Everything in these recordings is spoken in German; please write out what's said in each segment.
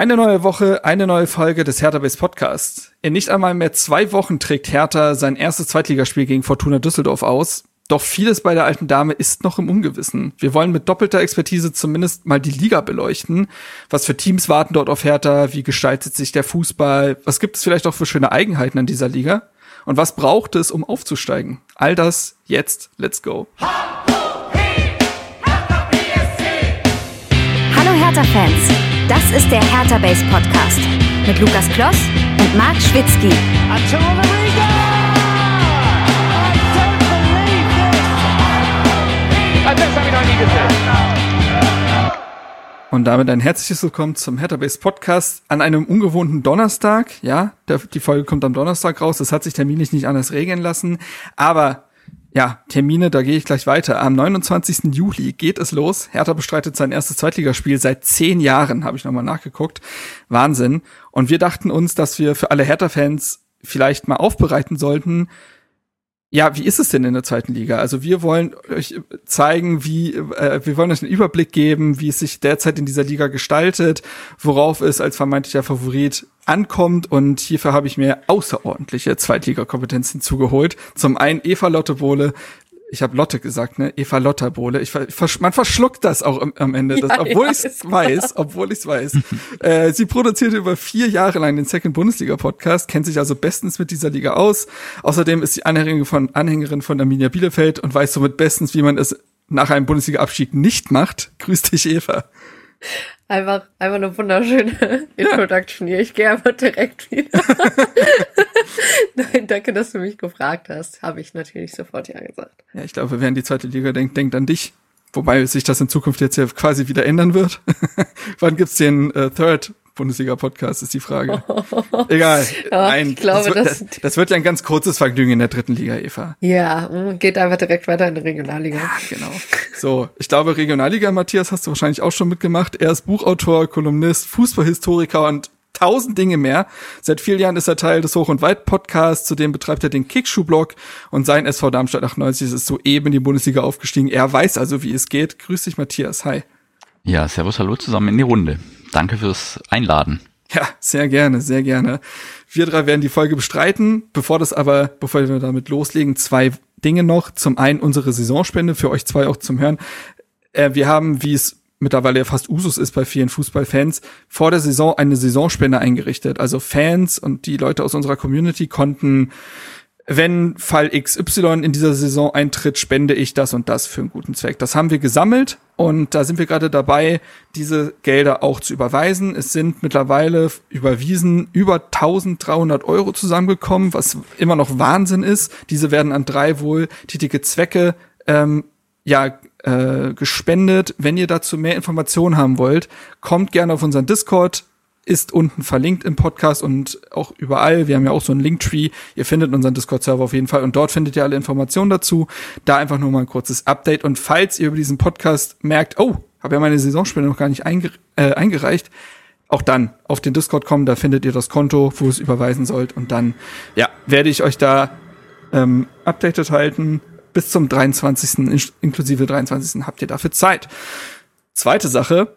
Eine neue Woche, eine neue Folge des Hertha Base Podcasts. In nicht einmal mehr zwei Wochen trägt Hertha sein erstes Zweitligaspiel gegen Fortuna Düsseldorf aus. Doch vieles bei der alten Dame ist noch im Ungewissen. Wir wollen mit doppelter Expertise zumindest mal die Liga beleuchten. Was für Teams warten dort auf Hertha? Wie gestaltet sich der Fußball? Was gibt es vielleicht auch für schöne Eigenheiten an dieser Liga? Und was braucht es, um aufzusteigen? All das jetzt. Let's go. Hallo Hertha-Fans. Das ist der Hertha Base Podcast mit Lukas Kloss und Marc Schwitzky. Und damit ein herzliches Willkommen zum Hertha Base Podcast an einem ungewohnten Donnerstag. Ja, der, die Folge kommt am Donnerstag raus. Das hat sich terminlich nicht anders regeln lassen. Aber ja, Termine, da gehe ich gleich weiter. Am 29. Juli geht es los. Hertha bestreitet sein erstes Zweitligaspiel seit zehn Jahren, habe ich nochmal nachgeguckt. Wahnsinn. Und wir dachten uns, dass wir für alle Hertha-Fans vielleicht mal aufbereiten sollten, ja, wie ist es denn in der zweiten Liga? Also wir wollen euch zeigen, wie äh, wir wollen euch einen Überblick geben, wie es sich derzeit in dieser Liga gestaltet, worauf es als vermeintlicher Favorit ankommt und hierfür habe ich mir außerordentliche Zweitligakompetenzen zugeholt. Zum einen Eva Lotte Bohle, ich habe Lotte gesagt, ne? Eva Lotterbohle. Ich, ich, man verschluckt das auch am, am Ende, das, ja, obwohl ja, ich es weiß, obwohl ich es weiß. äh, sie produzierte über vier Jahre lang den Second Bundesliga Podcast, kennt sich also bestens mit dieser Liga aus. Außerdem ist sie Anhängerin von, Anhängerin von Arminia Bielefeld und weiß somit bestens, wie man es nach einem Bundesliga-Abstieg nicht macht. Grüß dich, Eva. Einfach, einfach eine wunderschöne Introduction hier. Ich gehe einfach direkt wieder. Nein, danke, dass du mich gefragt hast. Habe ich natürlich sofort ja gesagt. Ja, ich glaube, wer an die zweite Liga denkt, denkt an dich. Wobei sich das in Zukunft jetzt ja quasi wieder ändern wird. Wann gibt's den äh, Third Bundesliga-Podcast, ist die Frage. Egal. Ja, ich glaube, das, wird, das, das, wird ja ein ganz kurzes Vergnügen in der dritten Liga, Eva. Ja, mm, geht einfach direkt weiter in die Regionalliga. Ja, genau. So, ich glaube, Regionalliga, Matthias, hast du wahrscheinlich auch schon mitgemacht. Er ist Buchautor, Kolumnist, Fußballhistoriker und tausend Dinge mehr. Seit vielen Jahren ist er Teil des Hoch- und Weit-Podcasts, zudem betreibt er den Kickschuh-Blog und sein SV Darmstadt 98 ist soeben in die Bundesliga aufgestiegen. Er weiß also, wie es geht. Grüß dich, Matthias. Hi. Ja, servus, hallo zusammen in die Runde. Danke fürs Einladen. Ja, sehr gerne, sehr gerne. Wir drei werden die Folge bestreiten. Bevor das aber, bevor wir damit loslegen, zwei Dinge noch. Zum einen unsere Saisonspende für euch zwei auch zum Hören. Äh, wir haben, wie es mittlerweile ja fast Usus ist bei vielen Fußballfans, vor der Saison eine Saisonspende eingerichtet. Also Fans und die Leute aus unserer Community konnten wenn Fall XY in dieser Saison eintritt, spende ich das und das für einen guten Zweck. Das haben wir gesammelt und da sind wir gerade dabei, diese Gelder auch zu überweisen. Es sind mittlerweile überwiesen über 1300 Euro zusammengekommen, was immer noch Wahnsinn ist. Diese werden an drei wohltätige Zwecke ähm, ja äh, gespendet. Wenn ihr dazu mehr Informationen haben wollt, kommt gerne auf unseren Discord ist unten verlinkt im Podcast und auch überall. Wir haben ja auch so einen Linktree. Ihr findet unseren Discord-Server auf jeden Fall und dort findet ihr alle Informationen dazu. Da einfach nur mal ein kurzes Update. Und falls ihr über diesen Podcast merkt, oh, habe ja meine Saisonspiele noch gar nicht einge äh, eingereicht, auch dann auf den Discord kommen, da findet ihr das Konto, wo es überweisen sollt und dann, ja, werde ich euch da ähm, updated halten. Bis zum 23. inklusive 23. habt ihr dafür Zeit. Zweite Sache,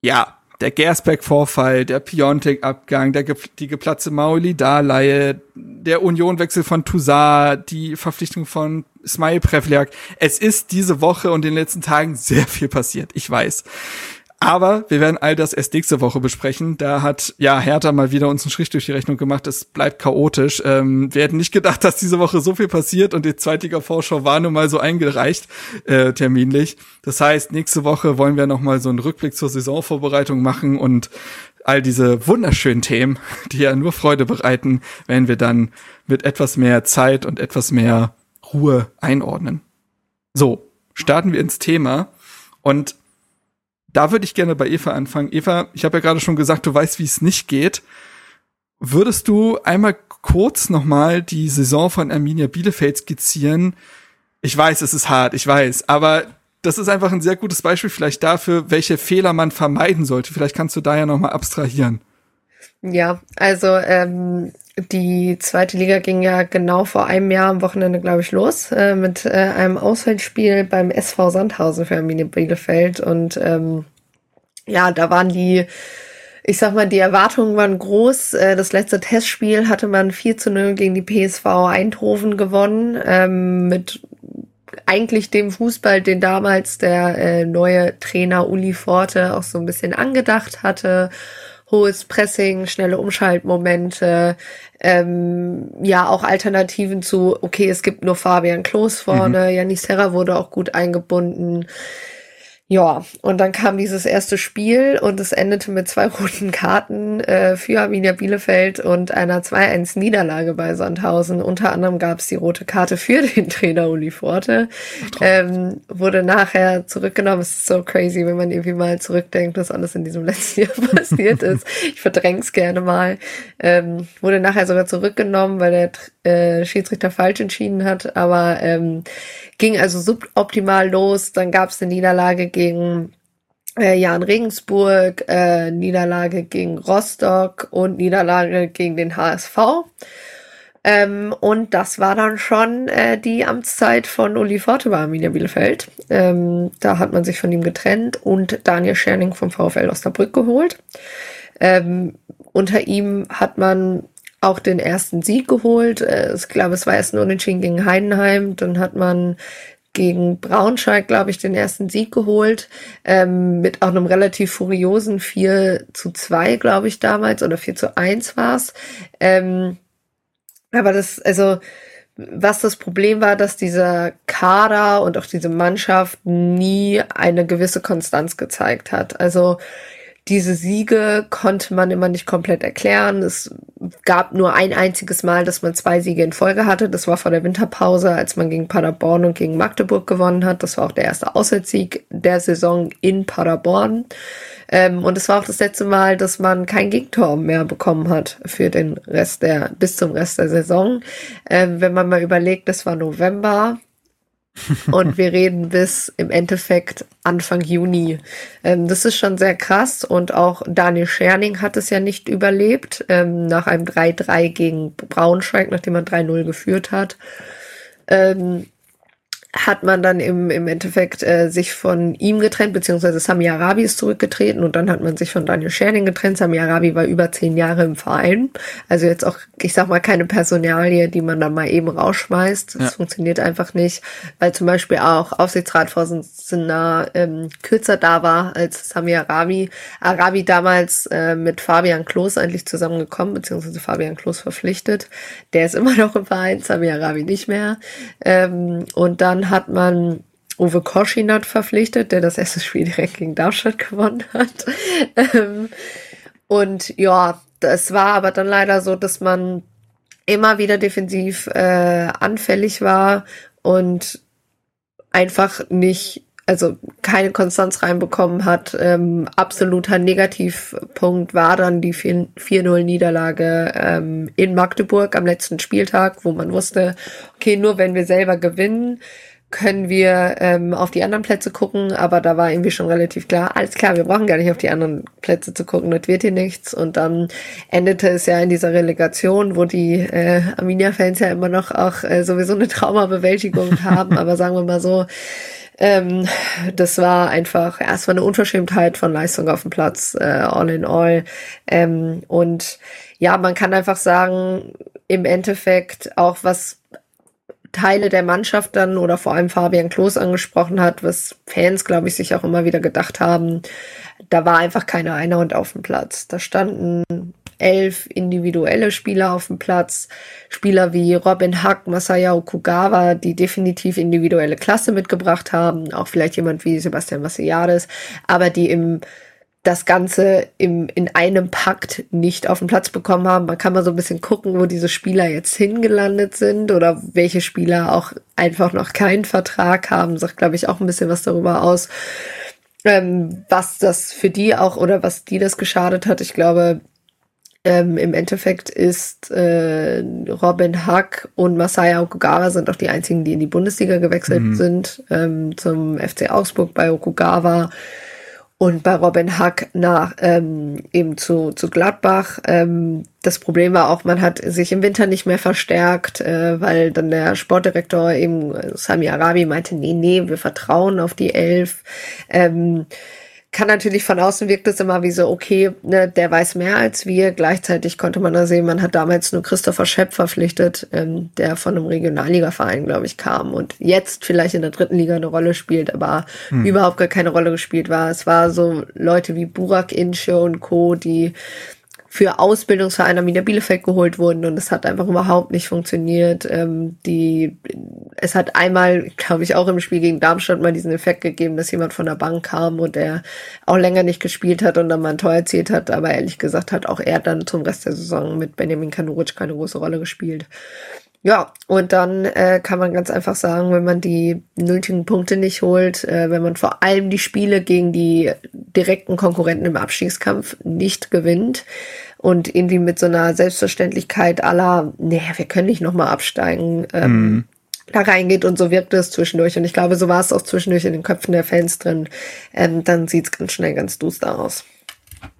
ja, der Gersbeck-Vorfall, der Piontek-Abgang, der, die geplatzte Mauli-Darleihe, der Unionwechsel von Toussaint, die Verpflichtung von Smile Prevliak. Es ist diese Woche und in den letzten Tagen sehr viel passiert. Ich weiß. Aber wir werden all das erst nächste Woche besprechen. Da hat ja Hertha mal wieder uns einen Strich durch die Rechnung gemacht. Es bleibt chaotisch. Ähm, wir hätten nicht gedacht, dass diese Woche so viel passiert und die Zweitliga-Vorschau war nun mal so eingereicht, äh, terminlich. Das heißt, nächste Woche wollen wir noch mal so einen Rückblick zur Saisonvorbereitung machen und all diese wunderschönen Themen, die ja nur Freude bereiten, werden wir dann mit etwas mehr Zeit und etwas mehr Ruhe einordnen. So, starten wir ins Thema und da würde ich gerne bei Eva anfangen. Eva, ich habe ja gerade schon gesagt, du weißt, wie es nicht geht. Würdest du einmal kurz nochmal die Saison von Arminia Bielefeld skizzieren? Ich weiß, es ist hart, ich weiß, aber das ist einfach ein sehr gutes Beispiel vielleicht dafür, welche Fehler man vermeiden sollte. Vielleicht kannst du da ja nochmal abstrahieren. Ja, also ähm, die zweite Liga ging ja genau vor einem Jahr am Wochenende, glaube ich, los äh, mit äh, einem Auswärtsspiel beim SV Sandhausen für Arminia Bielefeld. Und ähm, ja, da waren die ich sag mal, die Erwartungen waren groß. Äh, das letzte Testspiel hatte man 4 zu 0 gegen die PSV Eindhoven gewonnen, ähm, mit eigentlich dem Fußball, den damals der äh, neue Trainer Uli Forte auch so ein bisschen angedacht hatte. Hohes Pressing, schnelle Umschaltmomente, ähm, ja auch Alternativen zu, okay, es gibt nur Fabian Klos vorne, mhm. Janis Serra wurde auch gut eingebunden. Ja, und dann kam dieses erste Spiel und es endete mit zwei roten Karten äh, für Arminia Bielefeld und einer 2-1-Niederlage bei Sandhausen. Unter anderem gab es die rote Karte für den Trainer Uli Forte. Ähm, wurde nachher zurückgenommen. Es ist so crazy, wenn man irgendwie mal zurückdenkt, was alles in diesem letzten Jahr passiert ist. Ich verdräng's gerne mal. Ähm, wurde nachher sogar zurückgenommen, weil der äh, Schiedsrichter falsch entschieden hat. Aber ähm, ging also suboptimal los. Dann gab es eine Niederlage gegen äh, Jan Regensburg, äh, Niederlage gegen Rostock und Niederlage gegen den HSV. Ähm, und das war dann schon äh, die Amtszeit von Uli Forte bei Arminia Bielefeld. Ähm, da hat man sich von ihm getrennt und Daniel Scherning vom VfL Osnabrück geholt. Ähm, unter ihm hat man auch den ersten Sieg geholt. Äh, ich glaube, es war erst ein Unentschieden gegen Heidenheim. Dann hat man gegen Braunschweig, glaube ich, den ersten Sieg geholt. Ähm, mit auch einem relativ furiosen 4 zu 2, glaube ich, damals. Oder 4 zu 1 war es. Ähm, aber das, also, was das Problem war, dass dieser Kader und auch diese Mannschaft nie eine gewisse Konstanz gezeigt hat. Also diese Siege konnte man immer nicht komplett erklären. Es gab nur ein einziges Mal, dass man zwei Siege in Folge hatte. Das war vor der Winterpause, als man gegen Paderborn und gegen Magdeburg gewonnen hat. Das war auch der erste Auswärtssieg der Saison in Paderborn. Ähm, und es war auch das letzte Mal, dass man kein Gegentor mehr bekommen hat für den Rest der, bis zum Rest der Saison. Ähm, wenn man mal überlegt, das war November und wir reden bis im Endeffekt Anfang Juni. Ähm, das ist schon sehr krass und auch Daniel Scherning hat es ja nicht überlebt ähm, nach einem 3-3 gegen Braunschweig, nachdem man 3-0 geführt hat. Ähm, hat man dann im, im Endeffekt äh, sich von ihm getrennt, beziehungsweise Sami Arabi ist zurückgetreten und dann hat man sich von Daniel Scherning getrennt. Sami Arabi war über zehn Jahre im Verein. Also jetzt auch, ich sag mal, keine Personalie, die man dann mal eben rausschmeißt. Das ja. funktioniert einfach nicht, weil zum Beispiel auch Aufsichtsratsvorsitzender ähm, kürzer da war als Sami Arabi. Arabi damals äh, mit Fabian Klos eigentlich zusammengekommen, beziehungsweise Fabian Klos verpflichtet. Der ist immer noch im Verein, Sami Arabi nicht mehr. Ähm, und dann dann hat man Uwe Koschinat verpflichtet, der das erste Spiel direkt gegen Darmstadt gewonnen hat. Ähm, und ja, es war aber dann leider so, dass man immer wieder defensiv äh, anfällig war und einfach nicht, also keine Konstanz reinbekommen hat. Ähm, absoluter Negativpunkt war dann die 4-0-Niederlage ähm, in Magdeburg am letzten Spieltag, wo man wusste, okay, nur wenn wir selber gewinnen, können wir ähm, auf die anderen Plätze gucken, aber da war irgendwie schon relativ klar, alles klar, wir brauchen gar nicht auf die anderen Plätze zu gucken, das wird hier nichts. Und dann endete es ja in dieser Relegation, wo die äh, Arminia-Fans ja immer noch auch äh, sowieso eine Traumabewältigung haben, aber sagen wir mal so, ähm, das war einfach erstmal eine Unverschämtheit von Leistung auf dem Platz, äh, all in all. Ähm, und ja, man kann einfach sagen, im Endeffekt auch was Teile der Mannschaft dann oder vor allem Fabian Klos angesprochen hat, was Fans, glaube ich, sich auch immer wieder gedacht haben, da war einfach keine Einhand auf dem Platz. Da standen elf individuelle Spieler auf dem Platz, Spieler wie Robin Hack, Masaya Okugawa, die definitiv individuelle Klasse mitgebracht haben, auch vielleicht jemand wie Sebastian Massiades, aber die im das Ganze im, in einem Pakt nicht auf den Platz bekommen haben. Man kann mal so ein bisschen gucken, wo diese Spieler jetzt hingelandet sind oder welche Spieler auch einfach noch keinen Vertrag haben. Sagt, glaube ich, auch ein bisschen was darüber aus, ähm, was das für die auch oder was die das geschadet hat. Ich glaube, ähm, Im Endeffekt ist äh, Robin Hack und Masaya Okugawa sind auch die einzigen, die in die Bundesliga gewechselt mhm. sind, ähm, zum FC Augsburg bei Okugawa und bei Robin Hack nach ähm, eben zu, zu Gladbach. Ähm, das Problem war auch, man hat sich im Winter nicht mehr verstärkt, äh, weil dann der Sportdirektor eben Sami Arabi meinte, nee, nee, wir vertrauen auf die Elf. Ähm, kann natürlich von außen wirkt es immer wie so, okay, ne, der weiß mehr als wir. Gleichzeitig konnte man da sehen, man hat damals nur Christopher Schepp verpflichtet, ähm, der von einem Regionalligaverein, glaube ich, kam und jetzt vielleicht in der dritten Liga eine Rolle spielt, aber hm. überhaupt gar keine Rolle gespielt war. Es war so Leute wie Burak Inche und Co., die für Ausbildungsvereine Arminia Bielefeld geholt wurden und es hat einfach überhaupt nicht funktioniert. Ähm, die, es hat einmal, glaube ich, auch im Spiel gegen Darmstadt mal diesen Effekt gegeben, dass jemand von der Bank kam und der auch länger nicht gespielt hat und dann mal ein Tor erzielt hat, aber ehrlich gesagt hat auch er dann zum Rest der Saison mit Benjamin Kanuric keine große Rolle gespielt. Ja, und dann äh, kann man ganz einfach sagen, wenn man die nötigen Punkte nicht holt, äh, wenn man vor allem die Spiele gegen die direkten Konkurrenten im Abstiegskampf nicht gewinnt und irgendwie mit so einer Selbstverständlichkeit aller, nee, wir können nicht nochmal absteigen, ähm, mm. da reingeht und so wirkt es zwischendurch. Und ich glaube, so war es auch zwischendurch in den Köpfen der Fans drin. Ähm, dann sieht es ganz schnell ganz duster aus.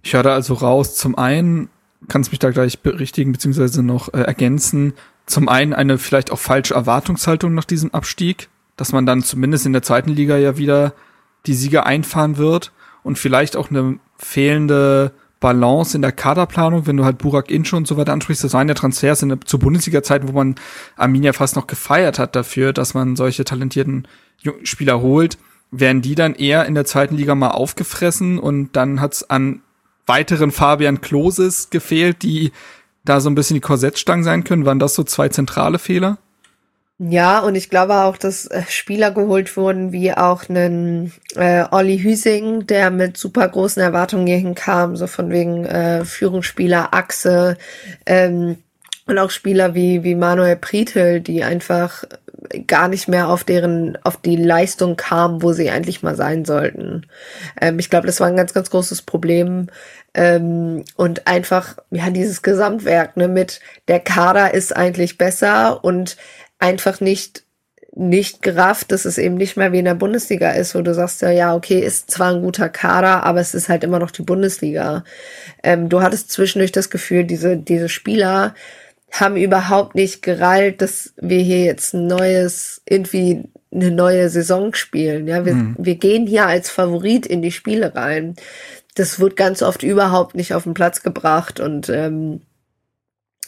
Ich höre da also raus, zum einen kannst mich da gleich berichtigen, beziehungsweise noch äh, ergänzen, zum einen eine vielleicht auch falsche Erwartungshaltung nach diesem Abstieg, dass man dann zumindest in der zweiten Liga ja wieder die Sieger einfahren wird und vielleicht auch eine fehlende Balance in der Kaderplanung, wenn du halt Burak Inche und so weiter ansprichst, das waren ja Transfers in zu Bundesliga-Zeiten, wo man Arminia fast noch gefeiert hat dafür, dass man solche talentierten Spieler holt, werden die dann eher in der zweiten Liga mal aufgefressen und dann hat's an weiteren Fabian Kloses gefehlt, die da so ein bisschen die Korsettstangen sein können? Waren das so zwei zentrale Fehler? Ja, und ich glaube auch, dass äh, Spieler geholt wurden, wie auch einen äh, Olli Hüsing, der mit super großen Erwartungen hierhin kam, so von wegen äh, Führungsspieler, Achse, ähm, und auch Spieler wie, wie Manuel Pritel, die einfach gar nicht mehr auf deren, auf die Leistung kamen, wo sie eigentlich mal sein sollten. Ähm, ich glaube, das war ein ganz, ganz großes Problem ähm, und einfach, ja, dieses Gesamtwerk, ne, mit der Kader ist eigentlich besser und einfach nicht nicht gerafft, dass es eben nicht mehr wie in der Bundesliga ist, wo du sagst ja, ja, okay, ist zwar ein guter Kader, aber es ist halt immer noch die Bundesliga. Ähm, du hattest zwischendurch das Gefühl, diese, diese Spieler haben überhaupt nicht gerallt, dass wir hier jetzt ein neues, irgendwie eine neue Saison spielen. Ja, wir, mhm. wir gehen hier als Favorit in die Spiele rein das wird ganz oft überhaupt nicht auf den Platz gebracht und ähm,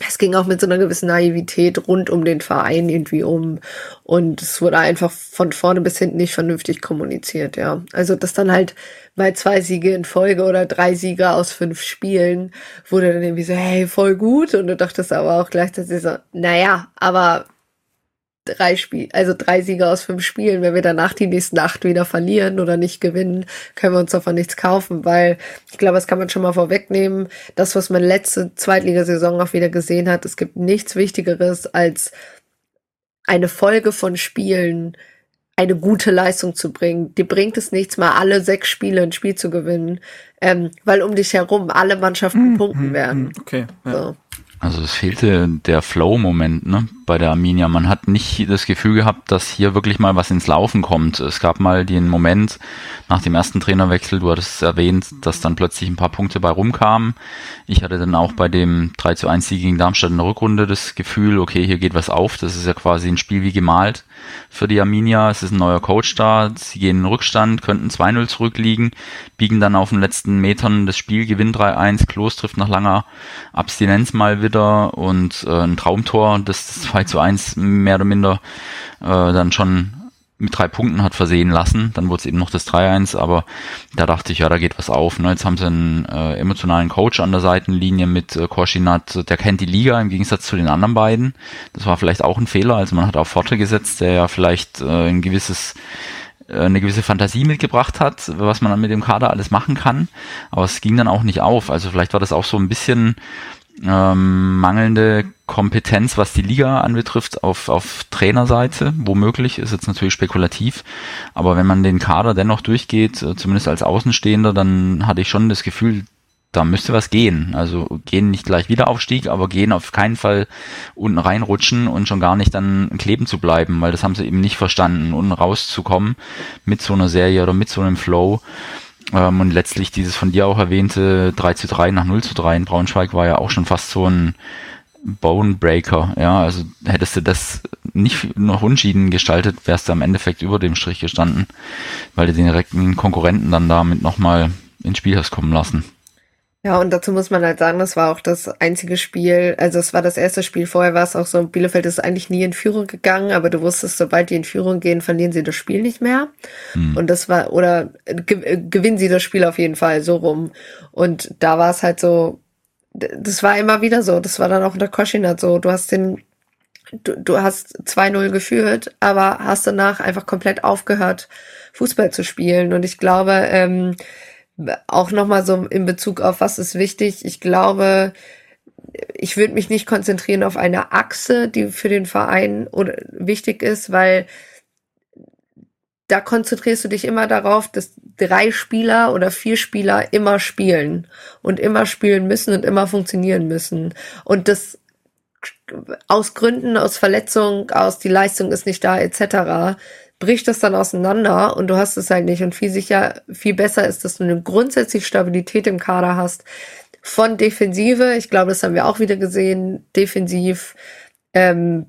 es ging auch mit so einer gewissen Naivität rund um den Verein irgendwie um und es wurde einfach von vorne bis hinten nicht vernünftig kommuniziert, ja. Also dass dann halt bei zwei Siege in Folge oder drei Siege aus fünf Spielen wurde dann irgendwie so, hey, voll gut und du dachtest aber auch gleichzeitig so, naja, aber drei Spiel, also drei Siege aus fünf Spielen, wenn wir danach die nächsten acht wieder verlieren oder nicht gewinnen, können wir uns davon nichts kaufen, weil ich glaube, das kann man schon mal vorwegnehmen. Das, was man letzte Zweitligasaison auch wieder gesehen hat, es gibt nichts Wichtigeres als eine Folge von Spielen, eine gute Leistung zu bringen. Die bringt es nichts, mal alle sechs Spiele ein Spiel zu gewinnen, ähm, weil um dich herum alle Mannschaften mhm. punkten werden. Mhm. Okay. Ja. So. Also es fehlte der Flow-Moment ne, bei der Arminia. Man hat nicht das Gefühl gehabt, dass hier wirklich mal was ins Laufen kommt. Es gab mal den Moment nach dem ersten Trainerwechsel, du hattest es erwähnt, dass dann plötzlich ein paar Punkte bei rumkamen. Ich hatte dann auch bei dem 3 zu 1 Sieg gegen Darmstadt in der Rückrunde das Gefühl, okay, hier geht was auf. Das ist ja quasi ein Spiel wie gemalt für die Arminia. Es ist ein neuer Coach da. Sie gehen in den Rückstand, könnten 2-0 zurückliegen, biegen dann auf den letzten Metern das Spiel, gewinnen 3-1. Klos trifft nach langer Abstinenz mal wieder und äh, ein Traumtor, das 2 zu 1 mehr oder minder äh, dann schon mit drei Punkten hat versehen lassen. Dann wurde es eben noch das 3-1, aber da dachte ich, ja, da geht was auf. Ne? Jetzt haben sie einen äh, emotionalen Coach an der Seitenlinie mit äh, Korschinat, der kennt die Liga im Gegensatz zu den anderen beiden. Das war vielleicht auch ein Fehler. Also man hat auf Forte gesetzt, der ja vielleicht äh, ein gewisses äh, eine gewisse Fantasie mitgebracht hat, was man dann mit dem Kader alles machen kann. Aber es ging dann auch nicht auf. Also vielleicht war das auch so ein bisschen ähm, mangelnde Kompetenz, was die Liga anbetrifft, auf, auf Trainerseite, womöglich, ist jetzt natürlich spekulativ, aber wenn man den Kader dennoch durchgeht, äh, zumindest als Außenstehender, dann hatte ich schon das Gefühl, da müsste was gehen. Also gehen nicht gleich wieder Aufstieg, aber gehen auf keinen Fall unten reinrutschen und schon gar nicht dann kleben zu bleiben, weil das haben sie eben nicht verstanden, unten rauszukommen mit so einer Serie oder mit so einem Flow. Ähm, und letztlich dieses von dir auch erwähnte 3 zu 3 nach 0 zu 3 in Braunschweig war ja auch schon fast so ein Bonebreaker, ja, also hättest du das nicht noch unschieden gestaltet, wärst du am Endeffekt über dem Strich gestanden, weil du den direkten Konkurrenten dann damit nochmal ins Spiel hast kommen lassen. Ja, und dazu muss man halt sagen, das war auch das einzige Spiel, also es war das erste Spiel, vorher war es auch so, Bielefeld ist eigentlich nie in Führung gegangen, aber du wusstest, sobald die in Führung gehen, verlieren sie das Spiel nicht mehr. Hm. Und das war, oder ge gewinnen sie das Spiel auf jeden Fall so rum. Und da war es halt so, das war immer wieder so, das war dann auch unter Koschinat so, du hast den, du, du hast 2-0 geführt, aber hast danach einfach komplett aufgehört, Fußball zu spielen. Und ich glaube, ähm, auch nochmal so in Bezug auf was ist wichtig. Ich glaube, ich würde mich nicht konzentrieren auf eine Achse, die für den Verein oder wichtig ist, weil da konzentrierst du dich immer darauf, dass drei Spieler oder vier Spieler immer spielen und immer spielen müssen und immer funktionieren müssen. Und das aus Gründen, aus Verletzung, aus die Leistung ist nicht da, etc bricht das dann auseinander und du hast es halt nicht. Und viel sicher, viel besser ist, dass du eine grundsätzliche Stabilität im Kader hast von Defensive. Ich glaube, das haben wir auch wieder gesehen. Defensiv, ähm,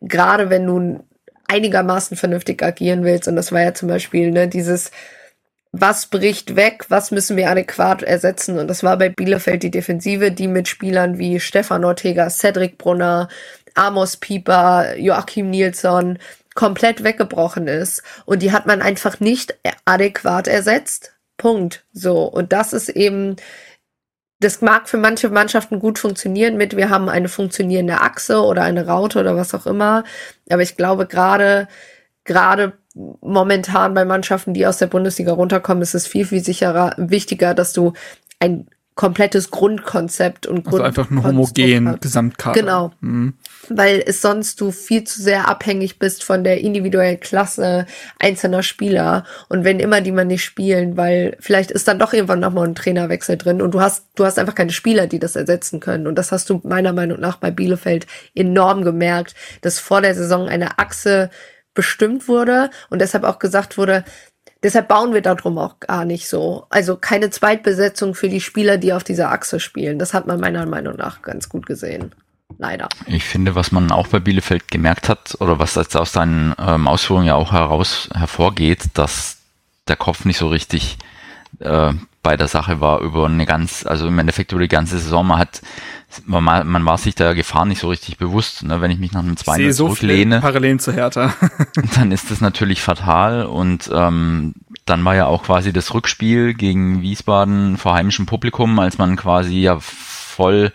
gerade wenn du einigermaßen vernünftig agieren willst. Und das war ja zum Beispiel ne, dieses, was bricht weg, was müssen wir adäquat ersetzen. Und das war bei Bielefeld die Defensive, die mit Spielern wie Stefan Ortega, Cedric Brunner, Amos Pieper, Joachim Nilsson, komplett weggebrochen ist und die hat man einfach nicht adäquat ersetzt. Punkt. So. Und das ist eben, das mag für manche Mannschaften gut funktionieren mit, wir haben eine funktionierende Achse oder eine Raute oder was auch immer. Aber ich glaube gerade, gerade momentan bei Mannschaften, die aus der Bundesliga runterkommen, ist es viel, viel sicherer, wichtiger, dass du ein komplettes Grundkonzept und also einfach ein homogen Gesamtkader. Genau. Mhm. Weil es sonst du viel zu sehr abhängig bist von der individuellen Klasse einzelner Spieler und wenn immer die man nicht spielen, weil vielleicht ist dann doch irgendwann nochmal ein Trainerwechsel drin und du hast du hast einfach keine Spieler, die das ersetzen können und das hast du meiner Meinung nach bei Bielefeld enorm gemerkt, dass vor der Saison eine Achse bestimmt wurde und deshalb auch gesagt wurde, Deshalb bauen wir darum auch gar nicht so. Also keine Zweitbesetzung für die Spieler, die auf dieser Achse spielen. Das hat man meiner Meinung nach ganz gut gesehen. Leider. Ich finde, was man auch bei Bielefeld gemerkt hat, oder was jetzt aus deinen ähm, Ausführungen ja auch heraus hervorgeht, dass der Kopf nicht so richtig äh, bei der Sache war über eine ganz, also im Endeffekt über die ganze Saison. Man hat, man, man war sich der Gefahr nicht so richtig bewusst. Ne? Wenn ich mich nach einem 2 so zurücklehne, Parallelen zu Hertha. dann ist das natürlich fatal und ähm, dann war ja auch quasi das Rückspiel gegen Wiesbaden vor heimischem Publikum, als man quasi ja voll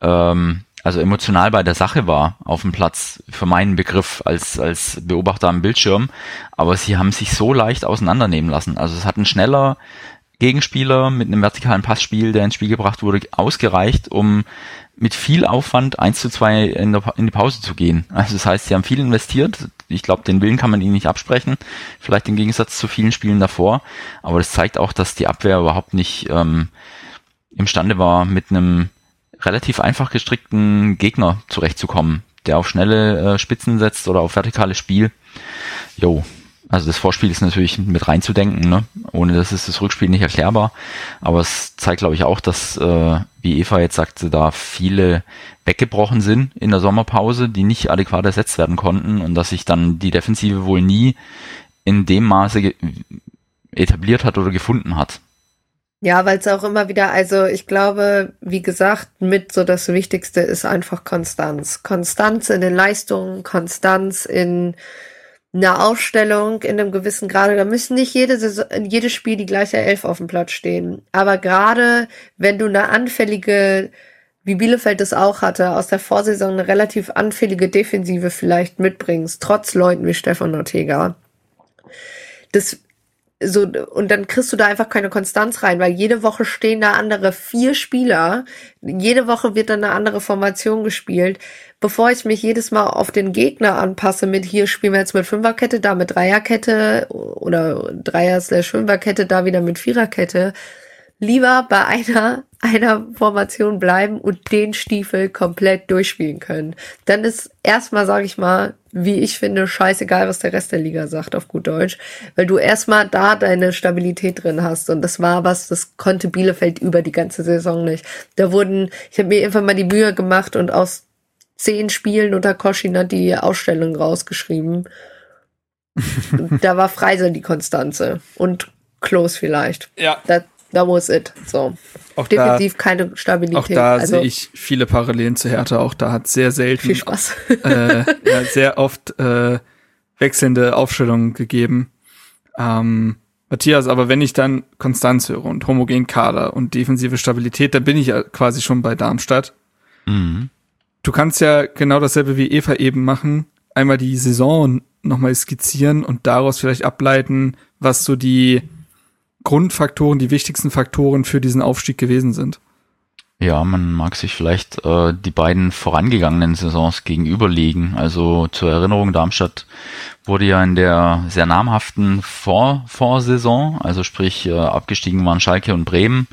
ähm, also emotional bei der Sache war auf dem Platz, für meinen Begriff als, als Beobachter am Bildschirm. Aber sie haben sich so leicht auseinandernehmen lassen. Also es hat ein schneller Gegenspieler mit einem vertikalen Passspiel, der ins Spiel gebracht wurde, ausgereicht, um mit viel Aufwand 1 zu 2 in, der, in die Pause zu gehen. Also das heißt, sie haben viel investiert. Ich glaube, den Willen kann man ihnen nicht absprechen. Vielleicht im Gegensatz zu vielen Spielen davor. Aber das zeigt auch, dass die Abwehr überhaupt nicht ähm, imstande war, mit einem relativ einfach gestrickten Gegner zurechtzukommen, der auf schnelle äh, Spitzen setzt oder auf vertikales Spiel. Jo, also das Vorspiel ist natürlich mit reinzudenken, ne? ohne das ist das Rückspiel nicht erklärbar. Aber es zeigt, glaube ich, auch, dass, äh, wie Eva jetzt sagte, da viele weggebrochen sind in der Sommerpause, die nicht adäquat ersetzt werden konnten und dass sich dann die Defensive wohl nie in dem Maße etabliert hat oder gefunden hat. Ja, weil es auch immer wieder, also ich glaube, wie gesagt, mit so das Wichtigste ist einfach Konstanz. Konstanz in den Leistungen, Konstanz in einer Ausstellung, in einem gewissen Grade. Da müssen nicht jede Saison, jedes Spiel die gleiche Elf auf dem Platz stehen. Aber gerade wenn du eine anfällige, wie Bielefeld es auch hatte, aus der Vorsaison eine relativ anfällige Defensive vielleicht mitbringst, trotz Leuten wie Stefan Ortega. Das so, und dann kriegst du da einfach keine Konstanz rein, weil jede Woche stehen da andere vier Spieler. Jede Woche wird dann eine andere Formation gespielt. Bevor ich mich jedes Mal auf den Gegner anpasse mit hier spielen wir jetzt mit Fünferkette, da mit Dreierkette oder Dreier slash Fünferkette, da wieder mit Viererkette. Lieber bei einer, einer Formation bleiben und den Stiefel komplett durchspielen können. Dann ist erstmal, sage ich mal, wie ich finde, scheißegal, was der Rest der Liga sagt, auf gut Deutsch, weil du erstmal da deine Stabilität drin hast und das war was, das konnte Bielefeld über die ganze Saison nicht. Da wurden, ich habe mir einfach mal die Mühe gemacht und aus zehn Spielen unter Koschina die Ausstellung rausgeschrieben. da war Freise die Konstanze und Close vielleicht. Ja. That, that was it. So. Auch Definitiv da, keine Stabilität. auch da also, sehe ich viele Parallelen zu Hertha. Auch da hat sehr selten, viel Spaß. äh, ja, sehr oft äh, wechselnde Aufstellungen gegeben. Ähm, Matthias, aber wenn ich dann Konstanz höre und homogen Kader und defensive Stabilität, dann bin ich ja quasi schon bei Darmstadt. Mhm. Du kannst ja genau dasselbe wie Eva eben machen, einmal die Saison nochmal skizzieren und daraus vielleicht ableiten, was so die Grundfaktoren, die wichtigsten Faktoren für diesen Aufstieg gewesen sind. Ja, man mag sich vielleicht äh, die beiden vorangegangenen Saisons gegenüberlegen. Also zur Erinnerung, Darmstadt wurde ja in der sehr namhaften Vor Vorsaison, also sprich äh, abgestiegen waren Schalke und Bremen.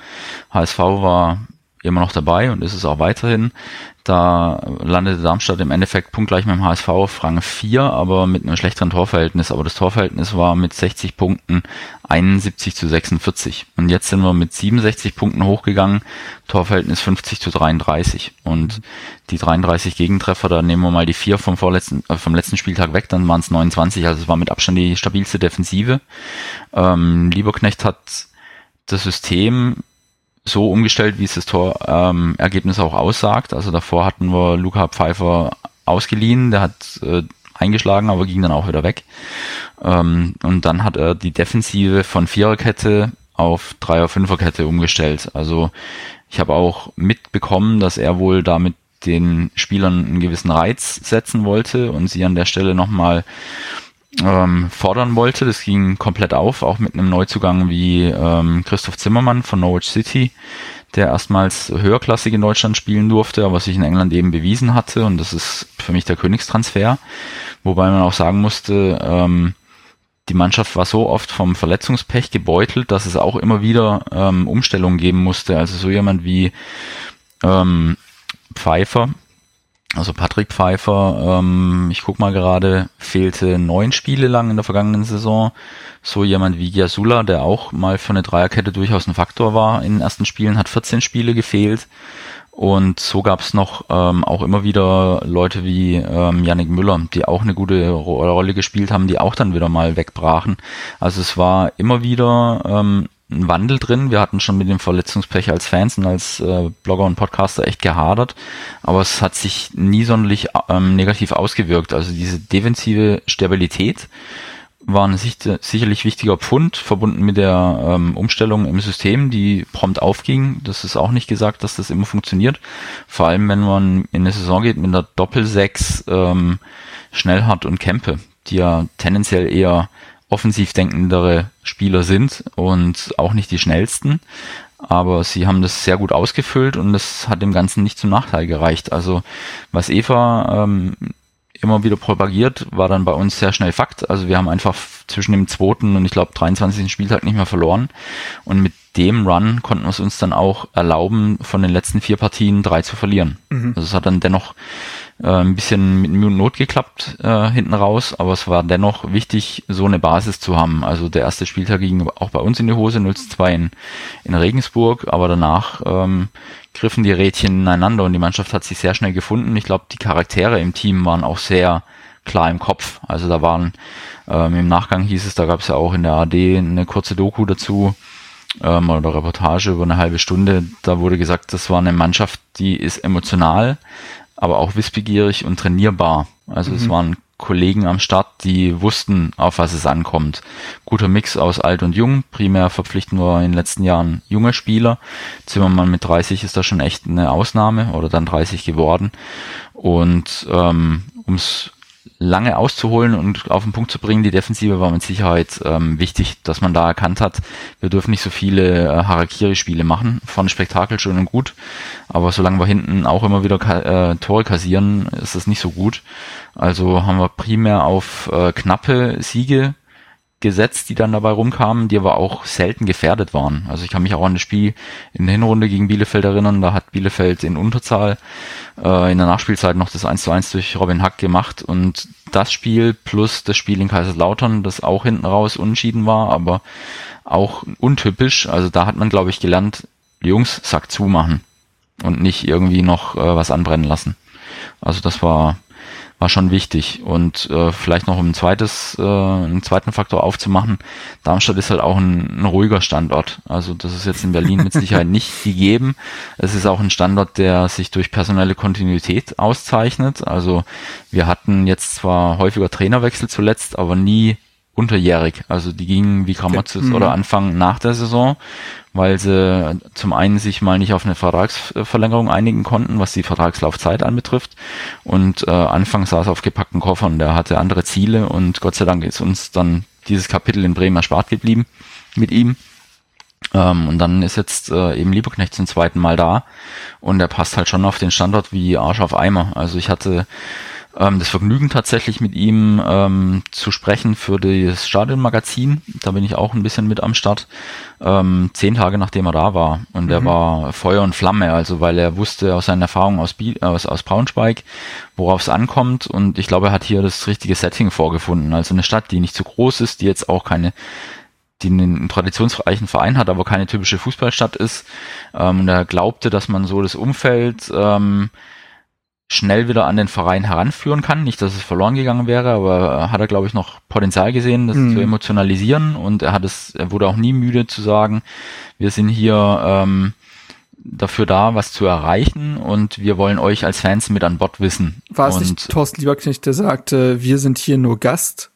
HSV war immer noch dabei und ist es auch weiterhin. Da landete Darmstadt im Endeffekt punktgleich mit dem HSV auf Rang 4, aber mit einem schlechteren Torverhältnis. Aber das Torverhältnis war mit 60 Punkten 71 zu 46. Und jetzt sind wir mit 67 Punkten hochgegangen, Torverhältnis 50 zu 33. Und die 33 Gegentreffer, da nehmen wir mal die vier vom vorletzten, äh, vom letzten Spieltag weg, dann waren es 29. Also es war mit Abstand die stabilste Defensive. Ähm, Lieberknecht hat das System so umgestellt, wie es das Torergebnis ähm, auch aussagt. Also davor hatten wir Luca Pfeiffer ausgeliehen, der hat äh, eingeschlagen, aber ging dann auch wieder weg. Ähm, und dann hat er die Defensive von Viererkette auf Dreier, Fünferkette umgestellt. Also ich habe auch mitbekommen, dass er wohl damit den Spielern einen gewissen Reiz setzen wollte und sie an der Stelle nochmal ähm, fordern wollte. Das ging komplett auf, auch mit einem Neuzugang wie ähm, Christoph Zimmermann von Norwich City, der erstmals höherklassig in Deutschland spielen durfte, aber sich in England eben bewiesen hatte. Und das ist für mich der Königstransfer. Wobei man auch sagen musste, ähm, die Mannschaft war so oft vom Verletzungspech gebeutelt, dass es auch immer wieder ähm, Umstellungen geben musste. Also so jemand wie ähm, Pfeiffer, also Patrick Pfeiffer, ähm, ich guck mal gerade, fehlte neun Spiele lang in der vergangenen Saison. So jemand wie Giasula, der auch mal für eine Dreierkette durchaus ein Faktor war in den ersten Spielen, hat 14 Spiele gefehlt. Und so gab es noch ähm, auch immer wieder Leute wie ähm, Yannick Müller, die auch eine gute Rolle gespielt haben, die auch dann wieder mal wegbrachen. Also es war immer wieder ähm, ein Wandel drin. Wir hatten schon mit dem Verletzungspech als Fans und als äh, Blogger und Podcaster echt gehadert, aber es hat sich nie sonderlich ähm, negativ ausgewirkt. Also diese defensive Stabilität war ein sicherlich wichtiger Pfund, verbunden mit der ähm, Umstellung im System, die prompt aufging. Das ist auch nicht gesagt, dass das immer funktioniert. Vor allem, wenn man in eine Saison geht mit einer Doppel-6 ähm, Schnellhardt und Kempe, die ja tendenziell eher offensiv denkendere Spieler sind und auch nicht die schnellsten. Aber sie haben das sehr gut ausgefüllt und das hat dem Ganzen nicht zum Nachteil gereicht. Also was Eva ähm, immer wieder propagiert, war dann bei uns sehr schnell Fakt. Also wir haben einfach zwischen dem zweiten und ich glaube 23. Spieltag nicht mehr verloren. Und mit dem Run konnten wir es uns dann auch erlauben, von den letzten vier Partien drei zu verlieren. Mhm. Also es hat dann dennoch äh, ein bisschen mit Mühe und Not geklappt äh, hinten raus, aber es war dennoch wichtig, so eine Basis zu haben. Also der erste Spieltag ging auch bei uns in die Hose, 0 zu 2 in, in Regensburg, aber danach ähm, griffen die Rädchen ineinander und die Mannschaft hat sich sehr schnell gefunden. Ich glaube, die Charaktere im Team waren auch sehr klar im Kopf. Also da waren ähm, im Nachgang hieß es, da gab es ja auch in der AD eine kurze Doku dazu ähm, oder Reportage über eine halbe Stunde. Da wurde gesagt, das war eine Mannschaft, die ist emotional, aber auch wissbegierig und trainierbar. Also mhm. es waren Kollegen am Start, die wussten, auf was es ankommt. Guter Mix aus alt und jung. Primär verpflichten wir in den letzten Jahren junge Spieler. Zimmermann mit 30 ist da schon echt eine Ausnahme oder dann 30 geworden. Und ähm, ums lange auszuholen und auf den Punkt zu bringen. Die Defensive war mit Sicherheit ähm, wichtig, dass man da erkannt hat, wir dürfen nicht so viele äh, Harakiri-Spiele machen. Von Spektakel schön und gut, aber solange wir hinten auch immer wieder äh, Tore kassieren, ist das nicht so gut. Also haben wir primär auf äh, knappe Siege gesetzt, die dann dabei rumkamen, die aber auch selten gefährdet waren. Also ich kann mich auch an das Spiel in der Hinrunde gegen Bielefeld erinnern, da hat Bielefeld in Unterzahl äh, in der Nachspielzeit noch das 1 zu 1 durch Robin Hack gemacht und das Spiel plus das Spiel in Kaiserslautern, das auch hinten raus unschieden war, aber auch untypisch. Also da hat man, glaube ich, gelernt, Jungs, Sack zumachen und nicht irgendwie noch äh, was anbrennen lassen. Also das war war schon wichtig. Und äh, vielleicht noch um ein zweites, äh, einen zweiten Faktor aufzumachen, Darmstadt ist halt auch ein, ein ruhiger Standort. Also das ist jetzt in Berlin mit Sicherheit nicht gegeben. Es ist auch ein Standort, der sich durch personelle Kontinuität auszeichnet. Also wir hatten jetzt zwar häufiger Trainerwechsel zuletzt, aber nie unterjährig. Also die gingen wie Gramozis okay. oder mhm. Anfang nach der Saison, weil sie zum einen sich mal nicht auf eine Vertragsverlängerung einigen konnten, was die Vertragslaufzeit anbetrifft. Und äh, Anfang saß auf gepackten Koffern, der hatte andere Ziele und Gott sei Dank ist uns dann dieses Kapitel in Bremen erspart geblieben mit ihm. Ähm, und dann ist jetzt äh, eben Lieberknecht zum zweiten Mal da und er passt halt schon auf den Standort wie Arsch auf Eimer. Also ich hatte ähm, das Vergnügen tatsächlich mit ihm ähm, zu sprechen für das Stadionmagazin. Da bin ich auch ein bisschen mit am Start. Ähm, zehn Tage nachdem er da war. Und mhm. er war Feuer und Flamme, also weil er wusste aus seinen Erfahrungen aus, aus, aus Braunschweig, worauf es ankommt. Und ich glaube, er hat hier das richtige Setting vorgefunden. Also eine Stadt, die nicht zu groß ist, die jetzt auch keine die einen traditionsreichen Verein hat, aber keine typische Fußballstadt ist. Ähm, und er glaubte, dass man so das Umfeld ähm, schnell wieder an den Verein heranführen kann. Nicht, dass es verloren gegangen wäre, aber hat er, glaube ich, noch Potenzial gesehen, das mhm. zu emotionalisieren und er hat es, er wurde auch nie müde zu sagen, wir sind hier ähm, dafür da, was zu erreichen und wir wollen euch als Fans mit an Bord wissen. War es und, nicht Thorsten Lieberknecht, der sagte, wir sind hier nur Gast?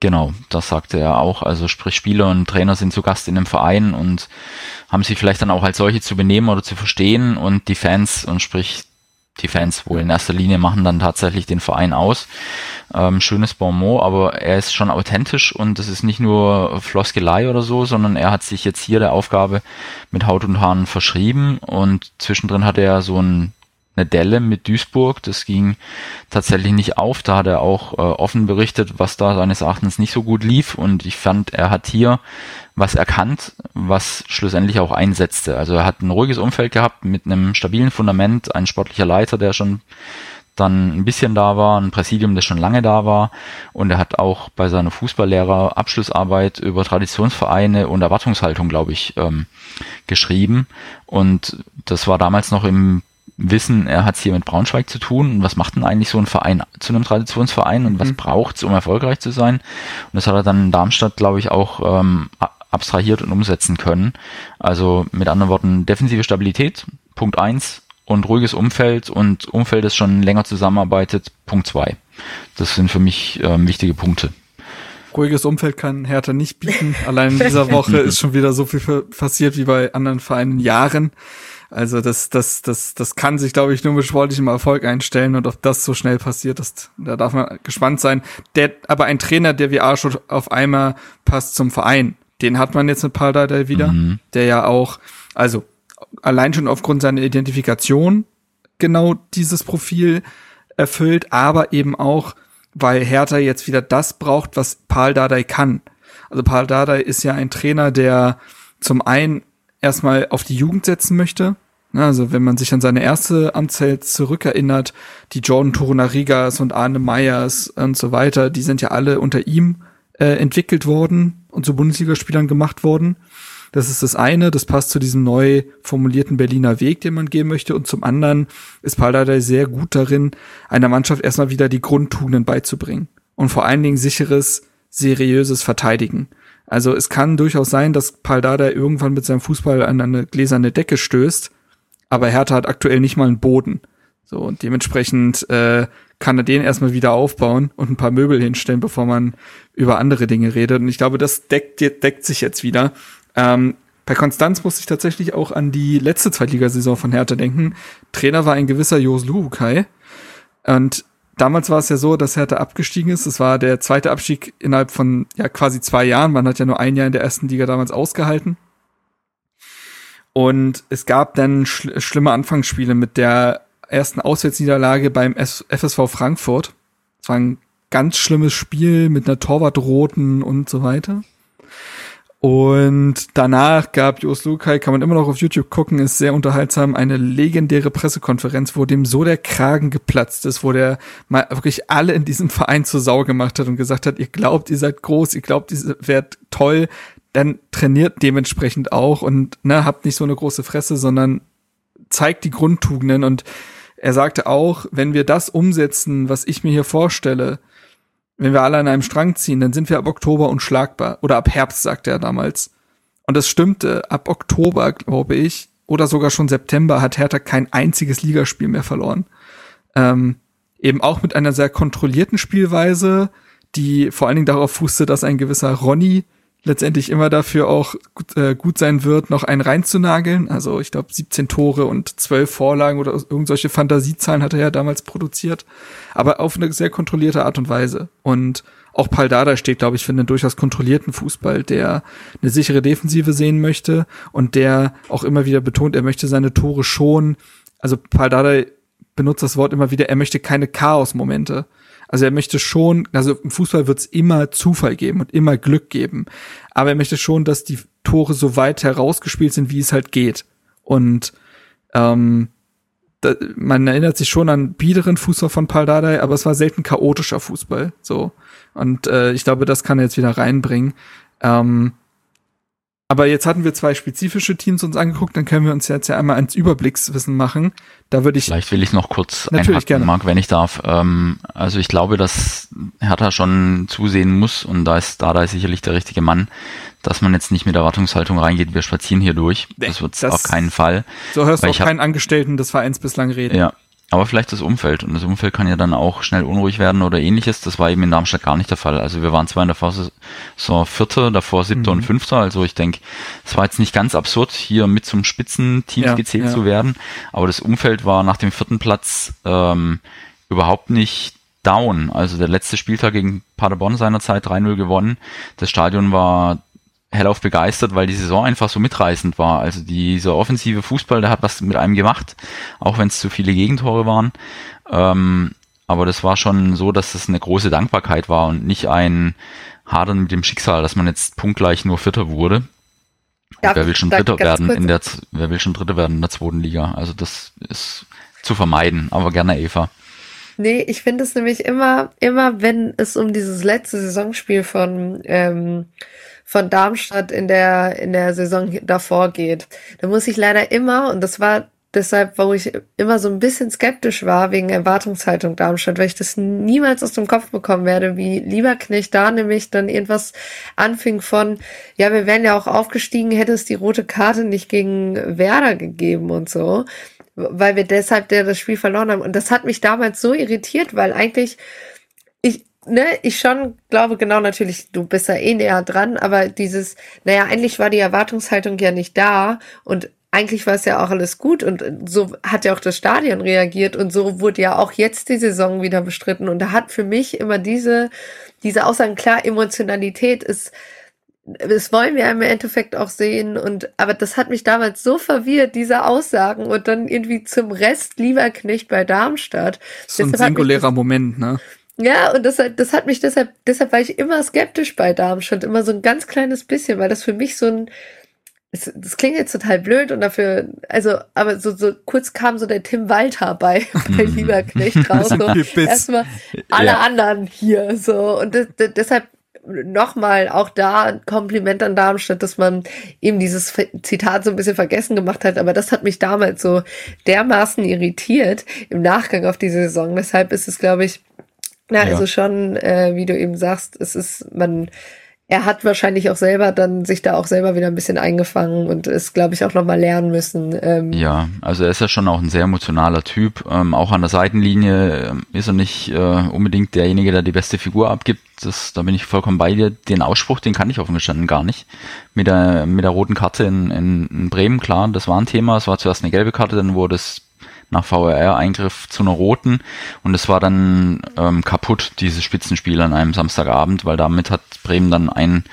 Genau, das sagte er auch. Also sprich, Spieler und Trainer sind zu Gast in dem Verein und haben sich vielleicht dann auch als solche zu benehmen oder zu verstehen und die Fans und sprich die Fans wohl in erster Linie machen dann tatsächlich den Verein aus. Ähm, schönes Bonmot, aber er ist schon authentisch und es ist nicht nur Floskelei oder so, sondern er hat sich jetzt hier der Aufgabe mit Haut und Haaren verschrieben und zwischendrin hat er so ein eine Delle mit Duisburg. Das ging tatsächlich nicht auf. Da hat er auch äh, offen berichtet, was da seines Erachtens nicht so gut lief. Und ich fand, er hat hier was erkannt, was schlussendlich auch einsetzte. Also er hat ein ruhiges Umfeld gehabt mit einem stabilen Fundament, ein sportlicher Leiter, der schon dann ein bisschen da war, ein Präsidium, das schon lange da war. Und er hat auch bei seiner Fußballlehrer Abschlussarbeit über Traditionsvereine und Erwartungshaltung, glaube ich, ähm, geschrieben. Und das war damals noch im Wissen, er hat es hier mit Braunschweig zu tun. Und was macht denn eigentlich so ein Verein zu einem Traditionsverein und was mhm. braucht es, um erfolgreich zu sein? Und das hat er dann in Darmstadt, glaube ich, auch ähm, abstrahiert und umsetzen können. Also mit anderen Worten, defensive Stabilität, Punkt eins und ruhiges Umfeld und Umfeld, das schon länger zusammenarbeitet, Punkt zwei. Das sind für mich ähm, wichtige Punkte. Ruhiges Umfeld kann Hertha nicht bieten. Allein in dieser Woche ist schon wieder so viel passiert wie bei anderen Vereinen Jahren. Also das, das, das, das kann sich, glaube ich, nur mit sportlichem Erfolg einstellen und ob das so schnell passiert, das, da darf man gespannt sein. Der, aber ein Trainer, der wie Arsch auf einmal passt zum Verein. Den hat man jetzt mit Paldadei wieder, mhm. der ja auch, also allein schon aufgrund seiner Identifikation genau dieses Profil erfüllt, aber eben auch, weil Hertha jetzt wieder das braucht, was Paul Dardai kann. Also Paul Dardai ist ja ein Trainer, der zum einen erstmal auf die Jugend setzen möchte. Also wenn man sich an seine erste Amtszeit zurückerinnert, die Jordan Torunarigas und Arne Meyers und so weiter, die sind ja alle unter ihm äh, entwickelt worden und zu Bundesligaspielern gemacht worden. Das ist das eine, das passt zu diesem neu formulierten Berliner Weg, den man gehen möchte. Und zum anderen ist Paldadei sehr gut darin, einer Mannschaft erstmal wieder die Grundtugenden beizubringen. Und vor allen Dingen sicheres, seriöses Verteidigen. Also es kann durchaus sein, dass Paldada irgendwann mit seinem Fußball an eine gläserne Decke stößt, aber Hertha hat aktuell nicht mal einen Boden. So, und dementsprechend äh, kann er den erstmal wieder aufbauen und ein paar Möbel hinstellen, bevor man über andere Dinge redet. Und ich glaube, das deckt, deckt sich jetzt wieder. Ähm, bei Konstanz muss ich tatsächlich auch an die letzte Zweitligasaison von Hertha denken. Trainer war ein gewisser Jos Luhukai. Und damals war es ja so, dass Hertha abgestiegen ist. Es war der zweite Abstieg innerhalb von ja quasi zwei Jahren. Man hat ja nur ein Jahr in der ersten Liga damals ausgehalten. Und es gab dann schl schlimme Anfangsspiele mit der ersten Auswärtsniederlage beim FSV Frankfurt. Es war ein ganz schlimmes Spiel mit einer Torwartroten und so weiter. Und danach gab Jos Lukai, kann man immer noch auf YouTube gucken, ist sehr unterhaltsam, eine legendäre Pressekonferenz, wo dem so der Kragen geplatzt ist, wo der mal wirklich alle in diesem Verein zur Sau gemacht hat und gesagt hat, ihr glaubt, ihr seid groß, ihr glaubt, ihr werdet toll, dann trainiert dementsprechend auch und ne, habt nicht so eine große Fresse, sondern zeigt die Grundtugenden und er sagte auch, wenn wir das umsetzen, was ich mir hier vorstelle, wenn wir alle an einem Strang ziehen, dann sind wir ab Oktober unschlagbar. Oder ab Herbst, sagte er damals. Und das stimmte. Ab Oktober, glaube ich, oder sogar schon September hat Hertha kein einziges Ligaspiel mehr verloren. Ähm, eben auch mit einer sehr kontrollierten Spielweise, die vor allen Dingen darauf fußte, dass ein gewisser Ronny letztendlich immer dafür auch gut, äh, gut sein wird, noch einen reinzunageln. Also ich glaube 17 Tore und 12 Vorlagen oder irgendwelche Fantasiezahlen hat er ja damals produziert. Aber auf eine sehr kontrollierte Art und Weise. Und auch Paldada steht, glaube ich, für einen durchaus kontrollierten Fußball, der eine sichere Defensive sehen möchte und der auch immer wieder betont, er möchte seine Tore schon. Also Paldada benutzt das Wort immer wieder, er möchte keine Chaos-Momente. Also er möchte schon, also im Fußball wird es immer Zufall geben und immer Glück geben. Aber er möchte schon, dass die Tore so weit herausgespielt sind, wie es halt geht. Und ähm, da, man erinnert sich schon an biederen Fußball von Paldadei, aber es war selten chaotischer Fußball. So. Und äh, ich glaube, das kann er jetzt wieder reinbringen. Ähm, aber jetzt hatten wir zwei spezifische Teams uns angeguckt, dann können wir uns jetzt ja einmal ans Überblickswissen machen. Da würde ich. Vielleicht will ich noch kurz natürlich gerne. Marc, wenn ich darf. Ähm, also ich glaube, dass Hertha schon zusehen muss und da ist Dada sicherlich der richtige Mann, dass man jetzt nicht mit Erwartungshaltung reingeht, wir spazieren hier durch. Nee, das wird auf keinen Fall. So hörst du auch keinen Angestellten des Vereins bislang reden. Ja, aber vielleicht das Umfeld. Und das Umfeld kann ja dann auch schnell unruhig werden oder ähnliches. Das war eben in Darmstadt gar nicht der Fall. Also wir waren zwar in der Phase so Vierter, davor Siebter mhm. und Fünfter. Also ich denke, es war jetzt nicht ganz absurd, hier mit zum Spitzenteam ja, gezählt ja. zu werden. Aber das Umfeld war nach dem vierten Platz ähm, überhaupt nicht down. Also der letzte Spieltag gegen Paderborn seinerzeit 3-0 gewonnen. Das Stadion war hellauf begeistert, weil die Saison einfach so mitreißend war. Also dieser offensive Fußball, der hat was mit einem gemacht, auch wenn es zu viele Gegentore waren. Ähm, aber das war schon so, dass es eine große Dankbarkeit war und nicht ein Hadern mit dem Schicksal, dass man jetzt punktgleich nur Vierter wurde. Darf, wer will schon Dritter werden in der, wer will schon Dritter werden in der zweiten Liga? Also das ist zu vermeiden, aber gerne Eva. Nee, ich finde es nämlich immer, immer, wenn es um dieses letzte Saisonspiel von ähm, von Darmstadt in der, in der Saison davor geht. Da muss ich leider immer, und das war deshalb, wo ich immer so ein bisschen skeptisch war wegen Erwartungshaltung Darmstadt, weil ich das niemals aus dem Kopf bekommen werde, wie Lieberknecht da nämlich dann irgendwas anfing von, ja, wir wären ja auch aufgestiegen, hätte es die rote Karte nicht gegen Werder gegeben und so, weil wir deshalb der das Spiel verloren haben. Und das hat mich damals so irritiert, weil eigentlich ich, ne, ich schon glaube genau natürlich, du bist ja eh näher dran, aber dieses, naja, eigentlich war die Erwartungshaltung ja nicht da und eigentlich war es ja auch alles gut und so hat ja auch das Stadion reagiert und so wurde ja auch jetzt die Saison wieder bestritten und da hat für mich immer diese, diese Aussagen, klar, Emotionalität ist, das wollen wir im Endeffekt auch sehen und aber das hat mich damals so verwirrt, diese Aussagen und dann irgendwie zum Rest lieber Knecht bei Darmstadt. So ein singulärer Moment, ne? Ja, und das, das hat mich deshalb, deshalb war ich immer skeptisch bei Darmstadt, immer so ein ganz kleines bisschen, weil das für mich so ein, das, das klingt jetzt total blöd und dafür, also, aber so, so kurz kam so der Tim Walter bei, bei mhm. Lieberknecht raus, so erstmal alle ja. anderen hier, so, und das, das, deshalb nochmal auch da ein Kompliment an Darmstadt, dass man eben dieses Zitat so ein bisschen vergessen gemacht hat, aber das hat mich damals so dermaßen irritiert im Nachgang auf die Saison. Deshalb ist es, glaube ich, na, ja. also schon, äh, wie du eben sagst, es ist, man, er hat wahrscheinlich auch selber dann sich da auch selber wieder ein bisschen eingefangen und ist, glaube ich, auch nochmal lernen müssen. Ähm. Ja, also er ist ja schon auch ein sehr emotionaler Typ. Ähm, auch an der Seitenlinie ähm, ist er nicht äh, unbedingt derjenige, der die beste Figur abgibt. Das, da bin ich vollkommen bei dir. Den Ausspruch, den kann ich offen gestanden gar nicht. Mit der, mit der roten Karte in, in, in Bremen, klar, das war ein Thema. Es war zuerst eine gelbe Karte, dann wurde es nach VRR-Eingriff zu einer roten und es war dann ähm, kaputt, dieses Spitzenspiel an einem Samstagabend, weil damit hat Bremen dann ein,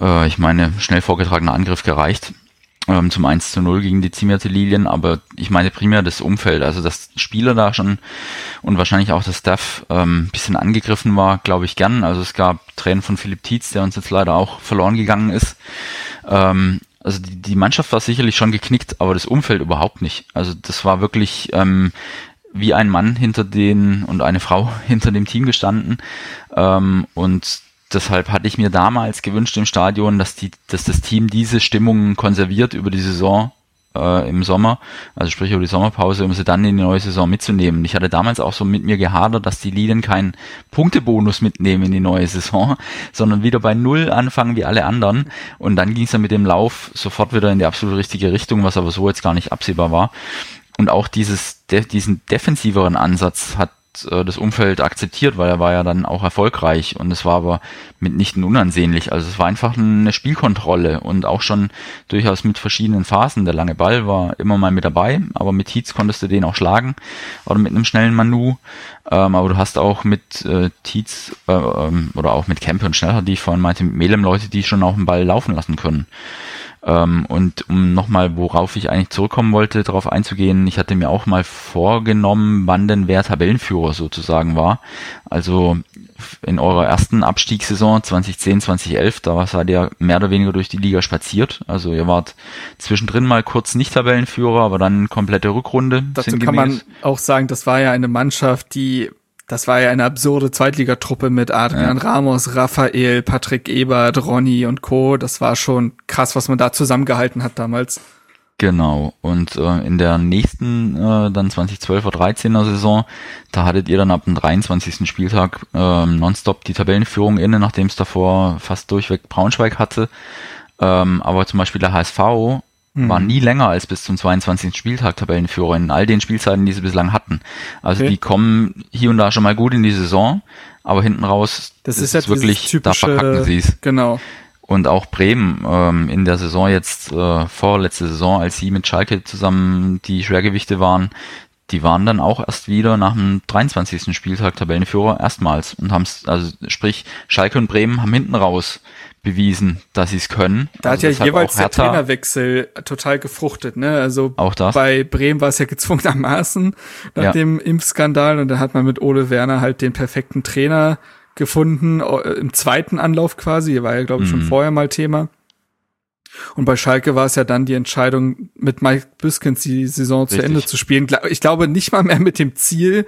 äh, ich meine, schnell vorgetragener Angriff gereicht ähm, zum 1 zu 0 gegen die Zimierte Lilien, aber ich meine primär das Umfeld, also dass Spieler da schon und wahrscheinlich auch das Staff ähm, bisschen angegriffen war, glaube ich gern. Also es gab Tränen von Philipp Tietz, der uns jetzt leider auch verloren gegangen ist. Ähm, also die, die Mannschaft war sicherlich schon geknickt, aber das Umfeld überhaupt nicht. Also das war wirklich ähm, wie ein Mann hinter den und eine Frau hinter dem Team gestanden. Ähm, und deshalb hatte ich mir damals gewünscht im Stadion, dass die, dass das Team diese Stimmung konserviert über die Saison äh, im Sommer, also sprich über die Sommerpause, um sie dann in die neue Saison mitzunehmen. Ich hatte damals auch so mit mir gehadert, dass die Lilien keinen Punktebonus mitnehmen in die neue Saison, sondern wieder bei Null anfangen wie alle anderen. Und dann ging es dann mit dem Lauf sofort wieder in die absolut richtige Richtung, was aber so jetzt gar nicht absehbar war. Und auch dieses, de diesen defensiveren Ansatz hat äh, das Umfeld akzeptiert, weil er war ja dann auch erfolgreich und es war aber mitnichten unansehnlich. Also es war einfach eine Spielkontrolle und auch schon durchaus mit verschiedenen Phasen. Der lange Ball war immer mal mit dabei, aber mit Tietz konntest du den auch schlagen oder mit einem schnellen Manu. Ähm, aber du hast auch mit äh, Tietz äh, ähm, oder auch mit Kempe und Schneller, die ich vorhin meinte, mit Melem Leute, die schon auch einen Ball laufen lassen können. Ähm, und um nochmal, worauf ich eigentlich zurückkommen wollte, darauf einzugehen, ich hatte mir auch mal vorgenommen, wann denn wer Tabellenführer sozusagen war. Also in eurer ersten Abstiegssaison 2010, 2011, da seid ihr mehr oder weniger durch die Liga spaziert. Also ihr wart zwischendrin mal kurz nicht Tabellenführer, aber dann komplette Rückrunde. Dazu kann man auch sagen, das war ja eine Mannschaft, die das war ja eine absurde Zweitligatruppe mit Adrian ja. Ramos, Raphael, Patrick Ebert, Ronny und Co. Das war schon krass, was man da zusammengehalten hat damals. Genau. Und äh, in der nächsten, äh, dann 2012er 13er Saison, da hattet ihr dann ab dem 23. Spieltag äh, nonstop die Tabellenführung inne, nachdem es davor fast durchweg Braunschweig hatte. Ähm, aber zum Beispiel der HSV mhm. war nie länger als bis zum 22. Spieltag Tabellenführer in all den Spielzeiten, die sie bislang hatten. Also okay. die kommen hier und da schon mal gut in die Saison, aber hinten raus das ist, ist wirklich, typische, da verkacken sie es. Genau. Und auch Bremen ähm, in der Saison jetzt, äh, vorletzte Saison, als sie mit Schalke zusammen die Schwergewichte waren, die waren dann auch erst wieder nach dem 23. Spieltag Tabellenführer erstmals und haben es, also sprich, Schalke und Bremen haben hinten raus bewiesen, dass sie es können. Da also hat ja jeweils der Trainerwechsel total gefruchtet, ne? Also auch das. bei Bremen war es ja gezwungenermaßen nach ja. dem Impfskandal und da hat man mit Ole Werner halt den perfekten Trainer gefunden, im zweiten Anlauf quasi, war ja glaube ich mhm. schon vorher mal Thema. Und bei Schalke war es ja dann die Entscheidung, mit Mike Biskens die Saison Richtig. zu Ende zu spielen. Ich glaube nicht mal mehr mit dem Ziel,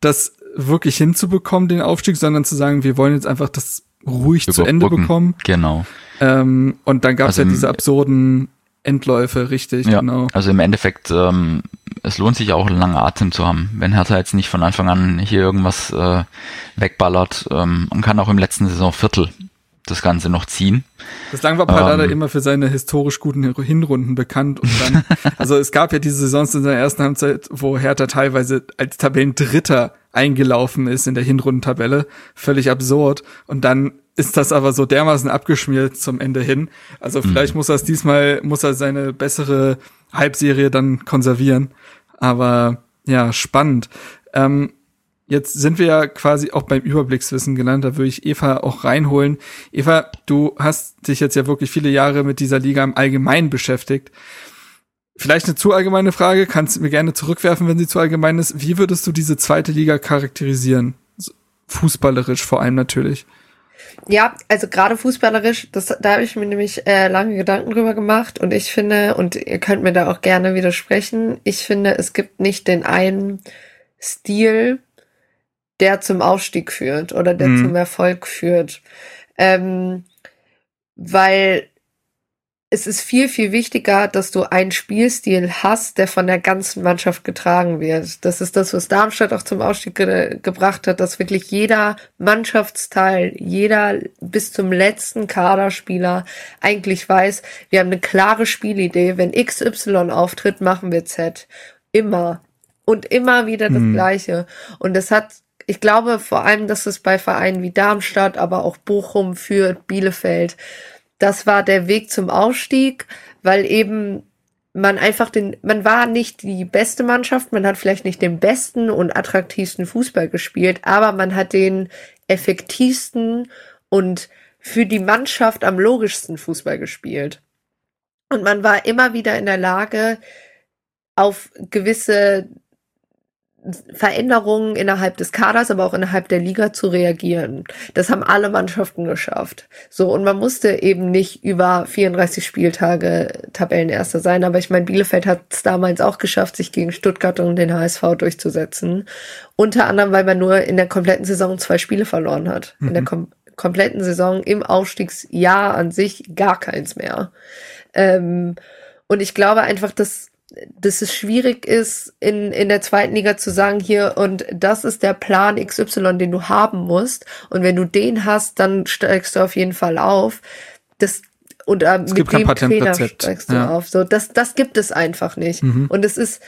das wirklich hinzubekommen, den Aufstieg, sondern zu sagen, wir wollen jetzt einfach das ruhig zu Ende bekommen. Genau. Ähm, und dann gab es also ja diese absurden Endläufe, richtig, ja, genau. Also im Endeffekt, ähm, es lohnt sich auch einen langen Atem zu haben. Wenn Hertha jetzt nicht von Anfang an hier irgendwas äh, wegballert, ähm, man kann auch im letzten Saisonviertel das Ganze noch ziehen. Bislang war Pallada ähm, immer für seine historisch guten Hinrunden bekannt und dann, also es gab ja diese Saisons in seiner ersten Halbzeit, wo Hertha teilweise als Tabellendritter eingelaufen ist in der Hinrundentabelle. Völlig absurd. Und dann ist das aber so dermaßen abgeschmiert zum Ende hin. Also vielleicht mhm. muss er es diesmal, muss er seine bessere Halbserie dann konservieren. Aber ja, spannend. Ähm, jetzt sind wir ja quasi auch beim Überblickswissen genannt. Da würde ich Eva auch reinholen. Eva, du hast dich jetzt ja wirklich viele Jahre mit dieser Liga im Allgemeinen beschäftigt. Vielleicht eine zu allgemeine Frage, kannst du mir gerne zurückwerfen, wenn sie zu allgemein ist. Wie würdest du diese zweite Liga charakterisieren? Fußballerisch vor allem natürlich. Ja, also gerade fußballerisch, das, da habe ich mir nämlich äh, lange Gedanken drüber gemacht und ich finde, und ihr könnt mir da auch gerne widersprechen, ich finde, es gibt nicht den einen Stil, der zum Aufstieg führt oder der mhm. zum Erfolg führt. Ähm, weil es ist viel, viel wichtiger, dass du einen Spielstil hast, der von der ganzen Mannschaft getragen wird. Das ist das, was Darmstadt auch zum Ausstieg ge gebracht hat, dass wirklich jeder Mannschaftsteil, jeder bis zum letzten Kaderspieler eigentlich weiß, wir haben eine klare Spielidee. Wenn XY auftritt, machen wir Z. Immer. Und immer wieder das mhm. Gleiche. Und das hat ich glaube vor allem, dass es bei Vereinen wie Darmstadt, aber auch Bochum, Fürth, Bielefeld, das war der Weg zum Aufstieg, weil eben man einfach den, man war nicht die beste Mannschaft, man hat vielleicht nicht den besten und attraktivsten Fußball gespielt, aber man hat den effektivsten und für die Mannschaft am logischsten Fußball gespielt. Und man war immer wieder in der Lage, auf gewisse Veränderungen innerhalb des Kaders, aber auch innerhalb der Liga zu reagieren. Das haben alle Mannschaften geschafft. So, und man musste eben nicht über 34 Spieltage Tabellenerster sein, aber ich meine, Bielefeld hat es damals auch geschafft, sich gegen Stuttgart und den HSV durchzusetzen. Unter anderem, weil man nur in der kompletten Saison zwei Spiele verloren hat. Mhm. In der mhm. kom kompletten Saison im Aufstiegsjahr an sich gar keins mehr. Ähm, Und ich glaube einfach, dass, dass es schwierig ist, in, in der zweiten Liga zu sagen, hier, und das ist der Plan XY, den du haben musst. Und wenn du den hast, dann steigst du auf jeden Fall auf. Das, und äh, mit dem Trainer steigst du ja. auf. So, das, das gibt es einfach nicht. Mhm. Und es ist,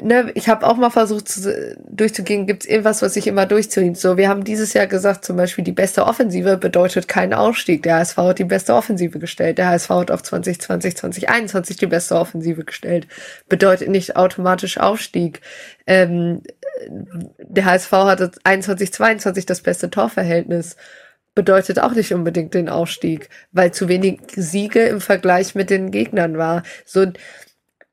ne, ich habe auch mal versucht zu, durchzugehen, gibt es irgendwas, was sich immer durchzieht. So, wir haben dieses Jahr gesagt, zum Beispiel die beste Offensive bedeutet keinen Ausstieg. Der HSV hat die beste Offensive gestellt. Der HSV hat auf 2020, 2021 die beste Offensive gestellt. Bedeutet nicht automatisch Aufstieg. Ähm, der HSV hatte 21, 22 das beste Torverhältnis. Bedeutet auch nicht unbedingt den Aufstieg, weil zu wenig Siege im Vergleich mit den Gegnern war. So,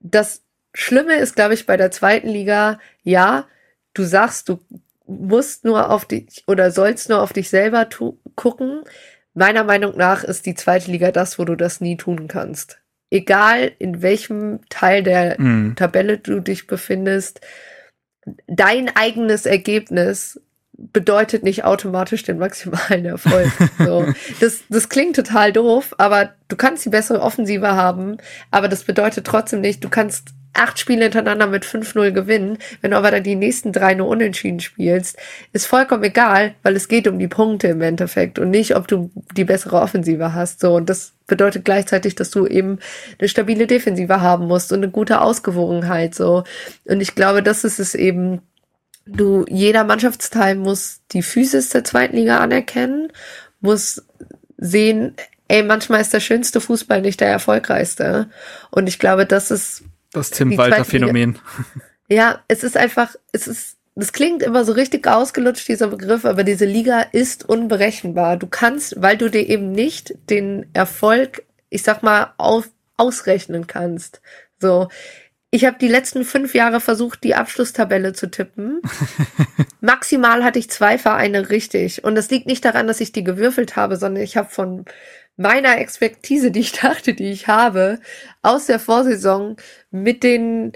das, Schlimme ist, glaube ich, bei der zweiten Liga, ja, du sagst, du musst nur auf dich oder sollst nur auf dich selber gucken. Meiner Meinung nach ist die zweite Liga das, wo du das nie tun kannst. Egal in welchem Teil der mm. Tabelle du dich befindest, dein eigenes Ergebnis bedeutet nicht automatisch den maximalen Erfolg. So. Das, das klingt total doof, aber du kannst die bessere Offensive haben, aber das bedeutet trotzdem nicht, du kannst acht Spiele hintereinander mit 5-0 gewinnen, wenn du aber dann die nächsten drei nur unentschieden spielst, ist vollkommen egal, weil es geht um die Punkte im Endeffekt und nicht, ob du die bessere Offensive hast. So, und das bedeutet gleichzeitig, dass du eben eine stabile Defensive haben musst und eine gute Ausgewogenheit. So. Und ich glaube, das ist es eben, du, jeder Mannschaftsteil muss die Physis der zweiten Liga anerkennen, muss sehen, ey, manchmal ist der schönste Fußball nicht der erfolgreichste. Und ich glaube, das ist das Tim Walter Phänomen. Ja, es ist einfach, es ist, das klingt immer so richtig ausgelutscht, dieser Begriff, aber diese Liga ist unberechenbar. Du kannst, weil du dir eben nicht den Erfolg, ich sag mal, auf, ausrechnen kannst. So. Ich habe die letzten fünf Jahre versucht, die Abschlusstabelle zu tippen. Maximal hatte ich zwei Vereine richtig. Und das liegt nicht daran, dass ich die gewürfelt habe, sondern ich habe von meiner Expertise, die ich dachte, die ich habe, aus der Vorsaison mit den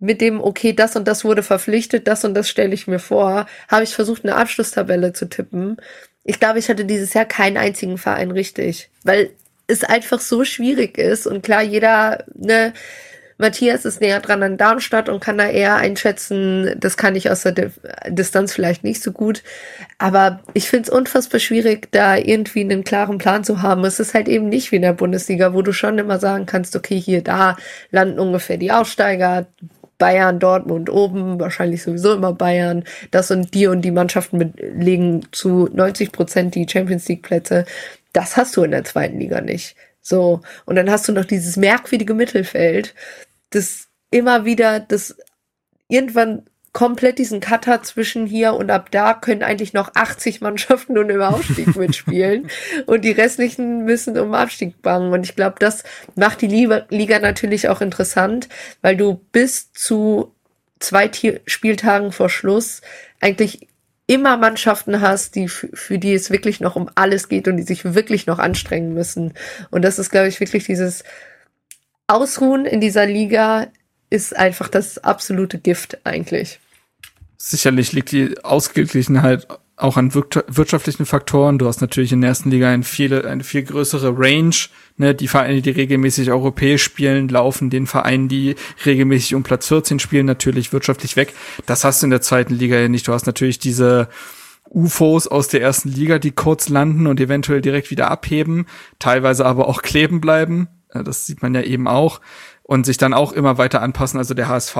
mit dem, okay, das und das wurde verpflichtet, das und das stelle ich mir vor, habe ich versucht, eine Abschlusstabelle zu tippen. Ich glaube, ich hatte dieses Jahr keinen einzigen Verein richtig, weil es einfach so schwierig ist und klar, jeder, ne, Matthias ist näher dran an Darmstadt und kann da eher einschätzen, das kann ich aus der Distanz vielleicht nicht so gut. Aber ich finde es unfassbar schwierig, da irgendwie einen klaren Plan zu haben. Es ist halt eben nicht wie in der Bundesliga, wo du schon immer sagen kannst, okay, hier, da landen ungefähr die Aufsteiger, Bayern, Dortmund oben, wahrscheinlich sowieso immer Bayern. Das und die und die Mannschaften legen zu 90 Prozent die Champions League Plätze. Das hast du in der zweiten Liga nicht. So. Und dann hast du noch dieses merkwürdige Mittelfeld, das immer wieder, das irgendwann komplett diesen Cutter zwischen hier und ab da können eigentlich noch 80 Mannschaften und im Aufstieg mitspielen und die restlichen müssen um Abstieg bangen und ich glaube, das macht die Liga natürlich auch interessant, weil du bis zu zwei Spieltagen vor Schluss eigentlich immer Mannschaften hast, die für die es wirklich noch um alles geht und die sich wirklich noch anstrengen müssen. Und das ist, glaube ich, wirklich dieses Ausruhen in dieser Liga ist einfach das absolute Gift eigentlich. Sicherlich liegt die Ausgeglichenheit auch an wirtschaftlichen Faktoren. Du hast natürlich in der ersten Liga eine viel, eine viel größere Range. Ne? Die Vereine, die regelmäßig europäisch spielen, laufen den Vereinen, die regelmäßig um Platz 14 spielen, natürlich wirtschaftlich weg. Das hast du in der zweiten Liga ja nicht. Du hast natürlich diese UFOs aus der ersten Liga, die kurz landen und eventuell direkt wieder abheben, teilweise aber auch kleben bleiben. Das sieht man ja eben auch. Und sich dann auch immer weiter anpassen. Also der HSV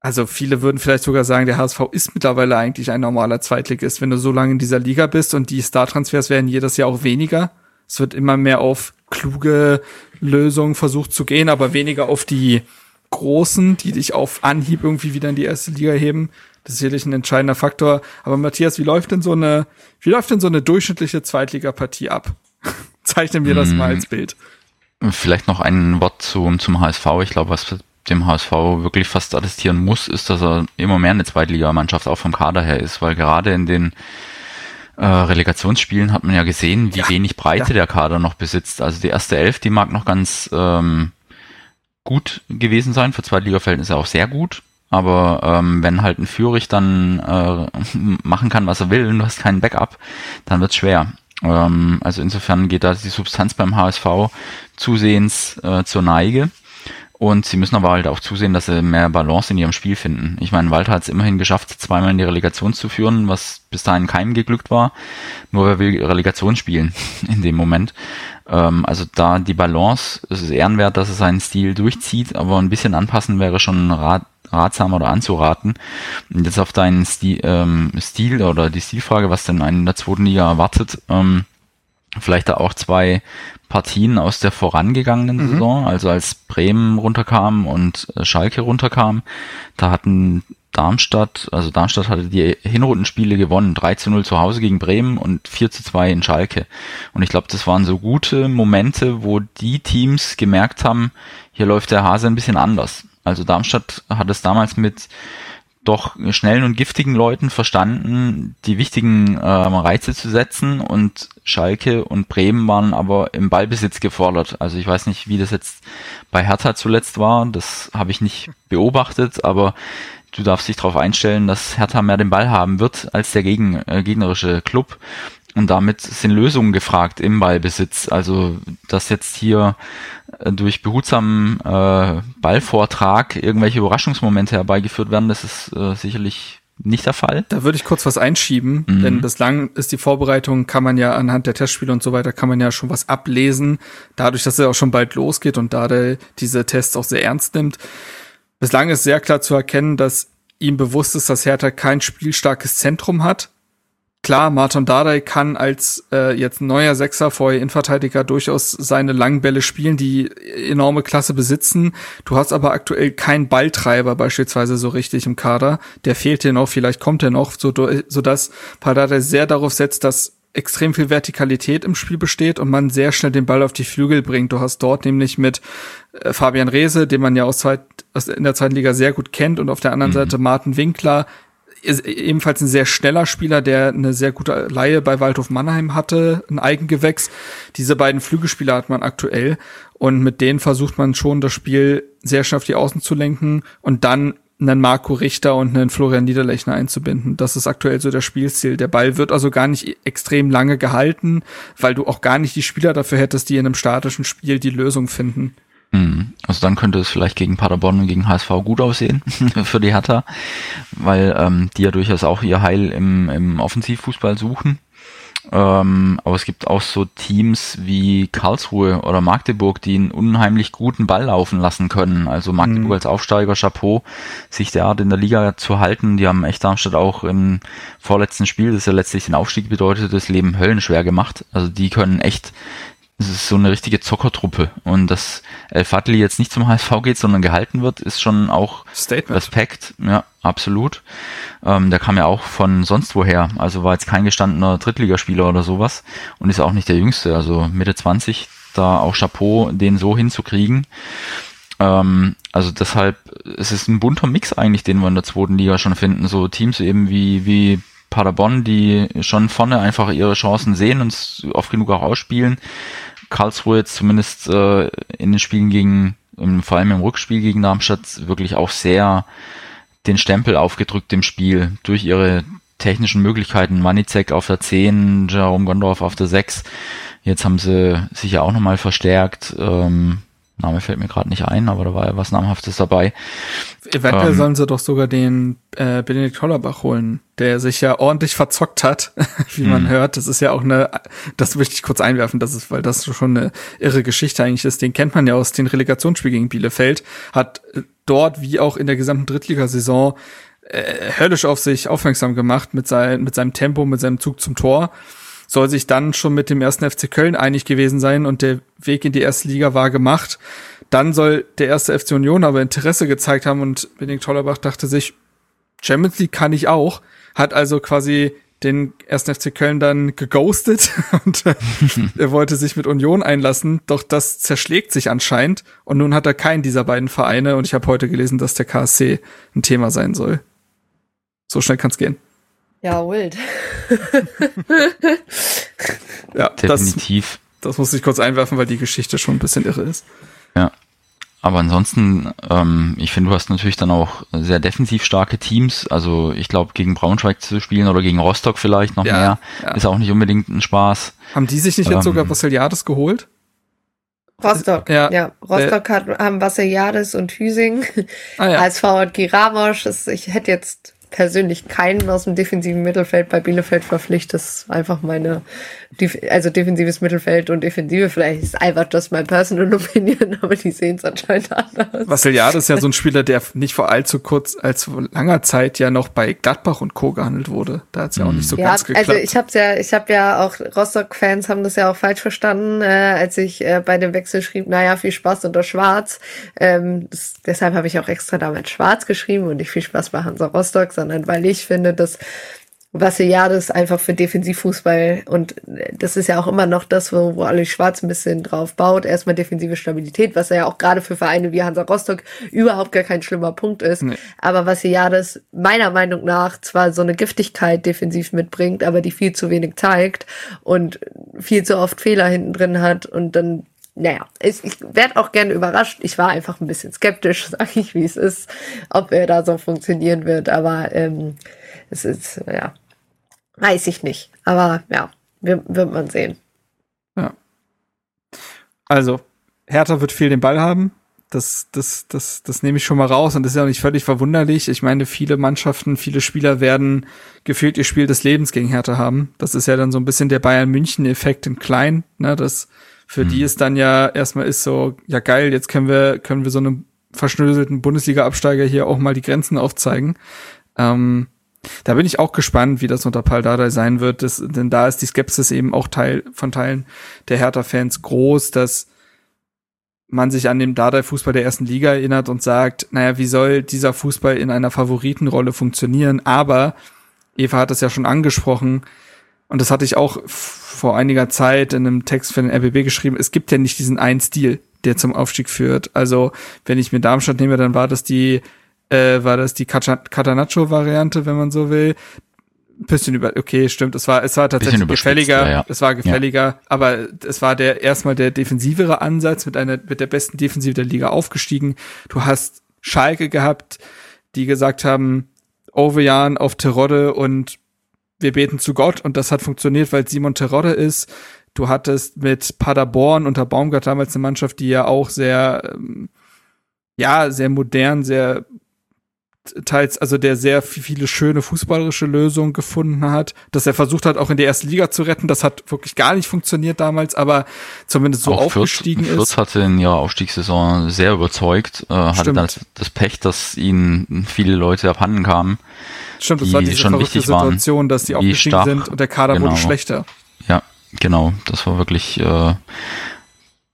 also viele würden vielleicht sogar sagen, der HSV ist mittlerweile eigentlich ein normaler Zweitligist, wenn du so lange in dieser Liga bist und die Star-Transfers werden jedes Jahr auch weniger. Es wird immer mehr auf kluge Lösungen versucht zu gehen, aber weniger auf die großen, die dich auf Anhieb irgendwie wieder in die erste Liga heben. Das ist sicherlich ein entscheidender Faktor. Aber Matthias, wie läuft denn so eine, wie läuft denn so eine durchschnittliche Zweitligapartie ab? Zeichnen wir das mal hm. als Bild. Vielleicht noch ein Wort zu, zum HSV. Ich glaube, was dem HSV wirklich fast attestieren muss, ist, dass er immer mehr eine Zweitligamannschaft auch vom Kader her ist, weil gerade in den äh, Relegationsspielen hat man ja gesehen, wie ja, wenig Breite ja. der Kader noch besitzt. Also die erste Elf, die mag noch ganz ähm, gut gewesen sein, für Zweitliga-Verhältnisse auch sehr gut. Aber ähm, wenn halt ein Führig dann äh, machen kann, was er will und du hast keinen Backup, dann wird's schwer. Ähm, also insofern geht da die Substanz beim HSV zusehends äh, zur Neige. Und sie müssen aber halt auch zusehen, dass sie mehr Balance in ihrem Spiel finden. Ich meine, Walter hat es immerhin geschafft, zweimal in die Relegation zu führen, was bis dahin keinem geglückt war. Nur wer will Relegation spielen in dem Moment. Ähm, also da die Balance, es ist ehrenwert, dass er seinen Stil durchzieht, aber ein bisschen anpassen wäre schon rat, ratsam oder anzuraten. Und jetzt auf deinen Stil, ähm, Stil oder die Stilfrage, was denn einen in der zweiten Liga erwartet, ähm, vielleicht da auch zwei Partien aus der vorangegangenen mhm. Saison, also als Bremen runterkam und äh, Schalke runterkam, da hatten Darmstadt, also Darmstadt hatte die Hinrundenspiele gewonnen, 3 zu 0 zu Hause gegen Bremen und 4 zu 2 in Schalke. Und ich glaube, das waren so gute Momente, wo die Teams gemerkt haben, hier läuft der Hase ein bisschen anders. Also Darmstadt hat es damals mit doch schnellen und giftigen Leuten verstanden, die wichtigen äh, Reize zu setzen und Schalke und Bremen waren aber im Ballbesitz gefordert. Also ich weiß nicht, wie das jetzt bei Hertha zuletzt war, das habe ich nicht beobachtet, aber du darfst dich darauf einstellen, dass Hertha mehr den Ball haben wird als der gegen, äh, gegnerische Club. Und damit sind Lösungen gefragt im Ballbesitz. Also, dass jetzt hier durch behutsamen äh, Ballvortrag irgendwelche Überraschungsmomente herbeigeführt werden, das ist äh, sicherlich nicht der Fall. Da würde ich kurz was einschieben, mhm. denn bislang ist die Vorbereitung, kann man ja anhand der Testspiele und so weiter, kann man ja schon was ablesen, dadurch, dass es auch schon bald losgeht und da der diese Tests auch sehr ernst nimmt. Bislang ist sehr klar zu erkennen, dass ihm bewusst ist, dass Hertha kein spielstarkes Zentrum hat Klar, Martin Dardai kann als äh, jetzt neuer Sechser, vorher Innenverteidiger, durchaus seine langen Bälle spielen, die enorme Klasse besitzen. Du hast aber aktuell keinen Balltreiber beispielsweise so richtig im Kader. Der fehlt dir noch, vielleicht kommt er noch, so, so dass Pardadei sehr darauf setzt, dass extrem viel Vertikalität im Spiel besteht und man sehr schnell den Ball auf die Flügel bringt. Du hast dort nämlich mit äh, Fabian Reese, den man ja aus, zweit, aus in der zweiten Liga sehr gut kennt, und auf der anderen mhm. Seite Martin Winkler, ebenfalls ein sehr schneller Spieler, der eine sehr gute Laie bei Waldhof Mannheim hatte, ein Eigengewächs. Diese beiden Flügelspieler hat man aktuell und mit denen versucht man schon das Spiel sehr schnell auf die Außen zu lenken und dann einen Marco Richter und einen Florian Niederlechner einzubinden. Das ist aktuell so der Spielstil. Der Ball wird also gar nicht extrem lange gehalten, weil du auch gar nicht die Spieler dafür hättest, die in einem statischen Spiel die Lösung finden. Mhm. Also dann könnte es vielleicht gegen Paderborn und gegen HSV gut aussehen für die Hertha, weil ähm, die ja durchaus auch ihr Heil im, im Offensivfußball suchen. Ähm, aber es gibt auch so Teams wie Karlsruhe oder Magdeburg, die einen unheimlich guten Ball laufen lassen können. Also Magdeburg mhm. als Aufsteiger, Chapeau, sich derart in der Liga zu halten. Die haben echt Darmstadt auch im vorletzten Spiel, das ja letztlich den Aufstieg bedeutet, das Leben höllenschwer gemacht. Also die können echt es ist so eine richtige Zockertruppe. Und dass El Fadli jetzt nicht zum HSV geht, sondern gehalten wird, ist schon auch Statement. Respekt. Ja, absolut. Ähm, der kam ja auch von sonst woher. Also war jetzt kein gestandener Drittligaspieler oder sowas. Und ist auch nicht der Jüngste. Also Mitte 20, da auch Chapeau, den so hinzukriegen. Ähm, also deshalb, es ist ein bunter Mix eigentlich, den wir in der zweiten Liga schon finden. So Teams eben wie, wie Paderborn, die schon vorne einfach ihre Chancen sehen und oft genug auch ausspielen. Karlsruhe jetzt zumindest äh, in den Spielen gegen, im, vor allem im Rückspiel gegen Darmstadt, wirklich auch sehr den Stempel aufgedrückt im Spiel durch ihre technischen Möglichkeiten. Manizek auf der 10, Jerome Gondorf auf der 6. Jetzt haben sie sich ja auch nochmal verstärkt. Ähm, Name fällt mir gerade nicht ein, aber da war ja was Namhaftes dabei. Eventuell ähm, sollen sie doch sogar den äh, Benedikt Hollerbach holen, der sich ja ordentlich verzockt hat, wie man hm. hört. Das ist ja auch eine, das möchte ich kurz einwerfen, das ist, weil das schon eine irre Geschichte eigentlich ist. Den kennt man ja aus den Relegationsspielen gegen Bielefeld, hat dort wie auch in der gesamten Drittligasaison äh, höllisch auf sich aufmerksam gemacht mit, sein, mit seinem Tempo, mit seinem Zug zum Tor soll sich dann schon mit dem ersten FC Köln einig gewesen sein und der Weg in die erste Liga war gemacht. Dann soll der erste FC Union aber Interesse gezeigt haben und Benedikt Tollerbach dachte sich, Champions League kann ich auch, hat also quasi den ersten FC Köln dann geghostet und äh, er wollte sich mit Union einlassen, doch das zerschlägt sich anscheinend und nun hat er keinen dieser beiden Vereine und ich habe heute gelesen, dass der KSC ein Thema sein soll. So schnell kann's gehen. Ja, wild. ja, definitiv. Das, das muss ich kurz einwerfen, weil die Geschichte schon ein bisschen irre ist. Ja. aber ansonsten, ähm, ich finde, du hast natürlich dann auch sehr defensiv starke Teams. Also ich glaube, gegen Braunschweig zu spielen oder gegen Rostock vielleicht noch Ja, mehr, ja. ist auch nicht unbedingt ein Spaß. Haben die sich nicht jetzt Ähm, sogar Vassiliades geholt? Rostock, Ja. ja. Rostock hat, haben Vassiliades und Hüsing. Ah ja. ASV hat Giramosch. Ich hätte jetzt persönlich keinen aus dem defensiven Mittelfeld bei Bielefeld verpflichtet. Das ist einfach meine, also defensives Mittelfeld und Defensive. Vielleicht ist einfach just my personal opinion, aber die sehen es anscheinend anders. Vassiliades ist ja so ein Spieler, der nicht vor allzu kurz, allzu langer Zeit ja noch bei Gladbach und Co. gehandelt wurde. Da hat es ja auch nicht so Ja, ganz geklappt. also ich habe ja, ich habe ja auch Rostock-Fans haben das ja auch falsch verstanden, äh, als ich äh, bei dem Wechsel schrieb, naja, viel Spaß unter Schwarz. Ähm, das, deshalb habe ich auch extra damals Schwarz geschrieben und nicht viel Spaß bei Hansa Rostock, sondern weil ich finde, dass Vassiliades einfach für Defensivfußball und äh, das ist ja auch immer noch das, wo, wo Ali Schwarz ein bisschen drauf baut. Erstmal defensive Stabilität, was ja auch gerade für Vereine wie Hansa Rostock überhaupt gar kein schlimmer Punkt ist. Nee. Aber Vassiliades meiner Meinung nach zwar so eine Giftigkeit defensiv mitbringt, aber die viel zu wenig zeigt und viel zu oft Fehler hinten drin hat und dann naja, ich, ich werde auch gerne überrascht. Ich war einfach ein bisschen skeptisch, sage ich, wie es ist, ob er da so funktionieren wird. Aber ähm, es ist, ja, weiß ich nicht. Aber ja, wird, wird man sehen. Also, Hertha wird viel den Ball haben. Das, das, das, das nehme ich schon mal raus und das ist ja auch nicht völlig verwunderlich. Ich meine, viele Mannschaften, viele Spieler werden gefühlt ihr Spiel des Lebens gegen Hertha haben. Das ist ja dann so ein bisschen der Bayern-München-Effekt in klein, ne, das für die ist dann ja erstmal ist so, ja geil, jetzt können wir, können wir so einem verschnöselten Bundesliga-Absteiger hier auch mal die Grenzen aufzeigen. Ähm, da bin ich auch gespannt, wie das unter Paul Dardai sein wird, das, denn da ist die Skepsis eben auch Teil von Teilen der Hertha-Fans groß, dass man sich an den Dardai-Fußball der ersten Liga erinnert und sagt, naja, wie soll dieser Fußball in einer Favoritenrolle funktionieren? Aber Eva hat es ja schon angesprochen, und das hatte ich auch vor einiger Zeit in einem Text für den RBB geschrieben, es gibt ja nicht diesen einen Stil, der zum Aufstieg führt. Also, wenn ich mir Darmstadt nehme, dann war das die, äh, war das die Catanaccio-Variante, wenn man so will. Bisschen über, okay, stimmt, es war, es war tatsächlich gefälliger, ja, ja. es war gefälliger, aber es war der, erstmal der defensivere Ansatz mit einer, mit der besten Defensive der Liga aufgestiegen. Du hast Schalke gehabt, die gesagt haben, Ovejan auf Terodde und wir beten zu Gott und das hat funktioniert, weil Simon Terodde ist. Du hattest mit Paderborn unter Baumgart damals eine Mannschaft, die ja auch sehr, ähm, ja, sehr modern, sehr teils, also der sehr viele schöne fußballerische Lösungen gefunden hat, dass er versucht hat, auch in die erste Liga zu retten. Das hat wirklich gar nicht funktioniert damals, aber zumindest so auch aufgestiegen Fürth, ist. Fürth hatte in ihrer Aufstiegssaison sehr überzeugt, äh, hatte Stimmt. dann das, das Pech, dass ihnen viele Leute abhanden kamen. Stimmt, das die war diese schon verrückte wichtig waren, Situation, dass die aufgestiegen stark, sind und der Kader genau. wurde schlechter. Ja, genau, das war wirklich äh,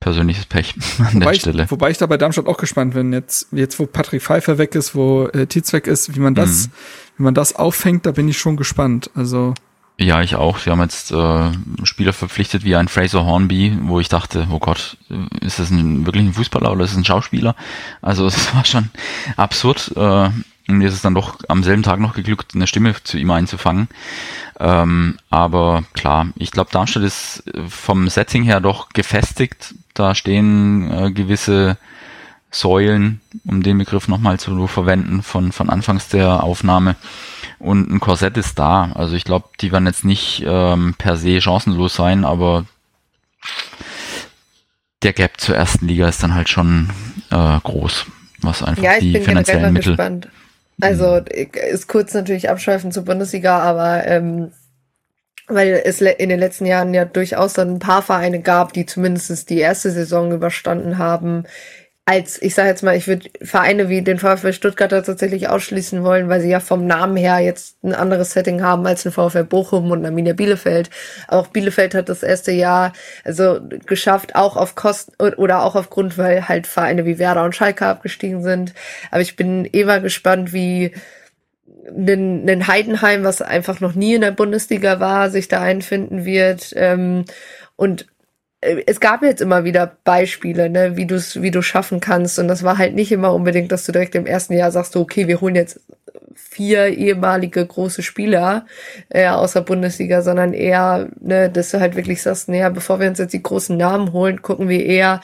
persönliches Pech an Wobei der ich, Stelle. wobei ich da bei Darmstadt auch gespannt bin, jetzt, jetzt wo Patrick Pfeiffer weg ist, wo äh, Tietz weg ist, wie man das, Mhm. wie man das auffängt, da bin ich schon gespannt. Also, Ja, ich auch. Sie haben jetzt äh, Spieler verpflichtet wie ein Fraser Hornby, wo ich dachte, oh Gott, ist das ein, wirklich ein Fußballer oder ist es ein Schauspieler? Also es war schon absurd. Äh, mir ist es dann doch am selben Tag noch geglückt, eine Stimme zu ihm einzufangen. Ähm, aber klar, ich glaube, Darmstadt ist äh, vom Setting her doch gefestigt. Da stehen äh, gewisse Säulen, um den Begriff nochmal zu verwenden von, von Anfangs der Aufnahme. Und ein Korsett ist da. Also ich glaube, die werden jetzt nicht ähm, per se chancenlos sein, aber der Gap zur ersten Liga ist dann halt schon äh, groß, was einfach Ja, die finanziellen Mittel. gespannt. Also ich- ist kurz natürlich abschweifen zur Bundesliga, aber ähm, weil es in den letzten Jahren ja durchaus dann ein paar Vereine gab, die zumindest die erste Saison überstanden haben. Als, ich sage jetzt mal, ich würde Vereine wie den VfL Stuttgart tatsächlich ausschließen wollen, weil sie ja vom Namen her jetzt ein anderes Setting haben als ein VfL Bochum und Arminia Bielefeld. Auch Bielefeld hat das erste Jahr also geschafft, auch auf Kosten oder auch aufgrund, weil halt Vereine wie Werder und Schalke abgestiegen sind. Aber ich bin immer gespannt, wie ein, ein Heidenheim, was einfach noch nie in der Bundesliga war, sich da einfinden wird. Ähm, und es gab jetzt immer wieder Beispiele, ne, wie du es wie du schaffen kannst. Und das war halt nicht immer unbedingt, dass du direkt im ersten Jahr sagst, okay, wir holen jetzt vier ehemalige große Spieler äh, aus der Bundesliga, sondern eher, ne, dass du halt wirklich sagst, naja, bevor wir uns jetzt die großen Namen holen, gucken wir eher,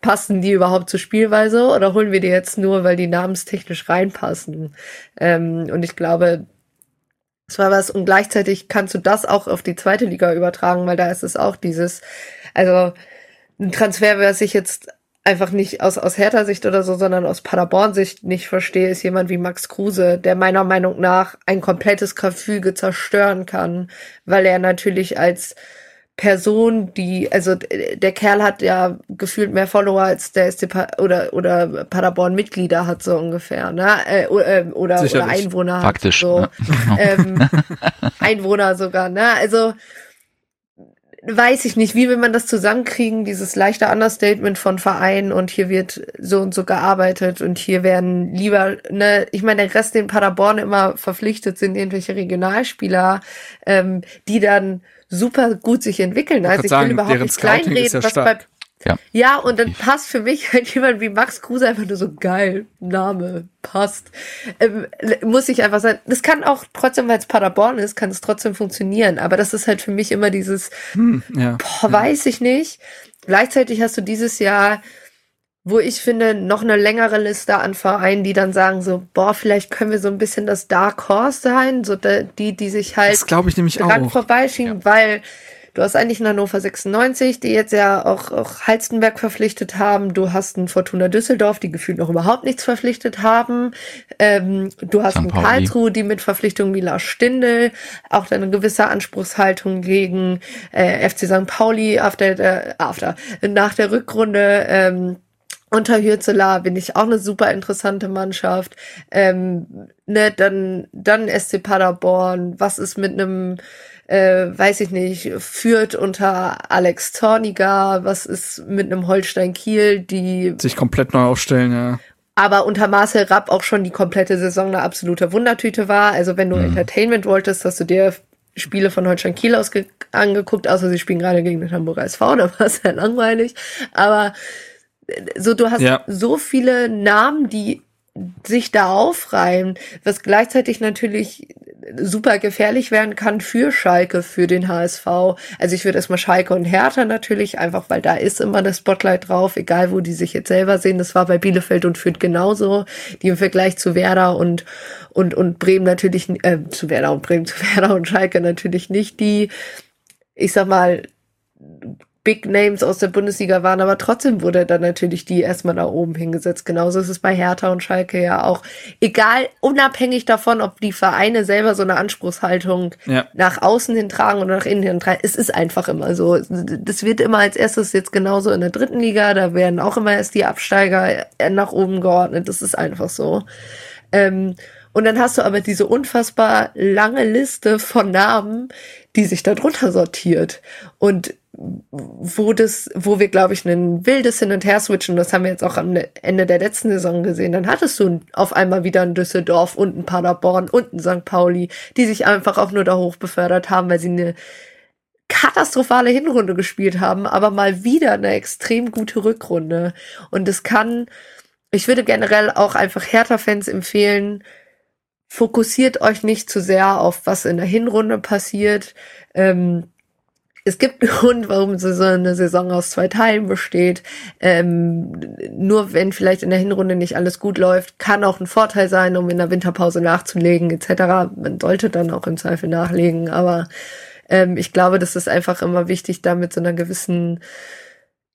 passen die überhaupt zur Spielweise oder holen wir die jetzt nur, weil die namenstechnisch reinpassen? Ähm, und ich glaube, es war was und gleichzeitig kannst du das auch auf die zweite Liga übertragen, weil da ist es auch dieses, also ein Transfer, was ich jetzt einfach nicht aus, aus Hertha-Sicht oder so, sondern aus Paderborn-Sicht nicht verstehe, ist jemand wie Max Kruse, der meiner Meinung nach ein komplettes Gefüge zerstören kann, weil er natürlich als Person, die, also der Kerl hat ja gefühlt mehr Follower als der SC oder oder Paderborn Mitglieder hat so ungefähr, ne? Äh, äh oder, oder Einwohner Faktisch, so. Ja. Ähm, Einwohner sogar, ne? Also weiß ich nicht, wie will man das zusammenkriegen, dieses leichte Understatement von Vereinen und hier wird so und so gearbeitet und hier werden lieber, ne, ich meine, der Rest, den Paderborn immer verpflichtet sind, irgendwelche Regionalspieler, ähm, die dann super gut sich entwickeln. Also ich sagen, will überhaupt nicht kleinreden, ja was bei ja. ja, und dann passt für mich halt jemand wie Max Kruse einfach nur so geil. Name, passt. Ähm, muss ich einfach sagen, das kann auch trotzdem, weil es Paderborn ist, kann es trotzdem funktionieren. Aber das ist halt für mich immer dieses, hm, ja. boah, weiß ich nicht. Gleichzeitig hast du dieses Jahr, wo ich finde, noch eine längere Liste an Vereinen, die dann sagen so, boah, vielleicht können wir so ein bisschen das Dark Horse sein, so die, die sich halt das glaube ich nämlich dran vorbeischieben, ja. weil Du hast eigentlich einen Hannover 96, die jetzt ja auch, auch Halstenberg verpflichtet haben. Du hast einen Fortuna Düsseldorf, die gefühlt noch überhaupt nichts verpflichtet haben. Ähm, du hast einen Karlsruhe, die mit Verpflichtung wie Lars Stindl auch eine gewisse Anspruchshaltung gegen äh, FC St. Pauli after, äh, after, nach der Rückrunde ähm, unter Hürzelar bin ich auch eine super interessante Mannschaft. Ähm, ne, dann, dann SC Paderborn. Was ist mit einem äh, weiß ich nicht, führt unter Alex Zorniger, was ist mit einem Holstein Kiel, die sich komplett neu aufstellen, ja. Aber unter Marcel Rapp auch schon die komplette Saison eine absolute Wundertüte war. Also wenn du mhm. Entertainment wolltest, hast du dir Spiele von Holstein Kiel aus angeguckt, außer sie spielen gerade gegen den Hamburger SV, da war es ja langweilig. Aber äh, so, du hast ja. so viele Namen, die sich da aufreihen, was gleichzeitig natürlich super gefährlich werden kann für Schalke, für den HSV. Also ich würde erstmal Schalke und Hertha natürlich, einfach weil da ist immer das Spotlight drauf, egal wo die sich jetzt selber sehen. Das war bei Bielefeld und Fürth genauso, die im Vergleich zu Werder und, und, und Bremen natürlich, äh, zu Werder und Bremen, zu Werder und Schalke natürlich nicht die, ich sag mal, Big Names aus der Bundesliga waren, aber trotzdem wurde dann natürlich die erstmal da oben hingesetzt. Genauso ist es bei Hertha und Schalke ja auch. Egal, unabhängig davon, ob die Vereine selber so eine Anspruchshaltung ja. nach außen hin tragen oder nach innen hin tragen. Es ist einfach immer so. Das wird immer als erstes jetzt genauso in der dritten Liga. Da werden auch immer erst die Absteiger nach oben geordnet. Das ist einfach so. Ähm, und dann hast du aber diese unfassbar lange Liste von Namen, die sich darunter sortiert. Und wo das, wo wir, glaube ich, ein wildes Hin- und Her-Switchen, das haben wir jetzt auch am Ende der letzten Saison gesehen, dann hattest du auf einmal wieder ein Düsseldorf und ein Paderborn und ein St. Pauli, die sich einfach auch nur da hoch befördert haben, weil sie eine katastrophale Hinrunde gespielt haben, aber mal wieder eine extrem gute Rückrunde. Und es kann, ich würde generell auch einfach Hertha-Fans empfehlen, fokussiert euch nicht zu sehr auf, was in der Hinrunde passiert. Ähm, es gibt einen Grund, warum so eine Saison aus zwei Teilen besteht. Ähm, nur wenn vielleicht in der Hinrunde nicht alles gut läuft, kann auch ein Vorteil sein, um in der Winterpause nachzulegen etc. Man sollte dann auch im Zweifel nachlegen, aber ähm, ich glaube, das ist einfach immer wichtig, da mit so einer gewissen,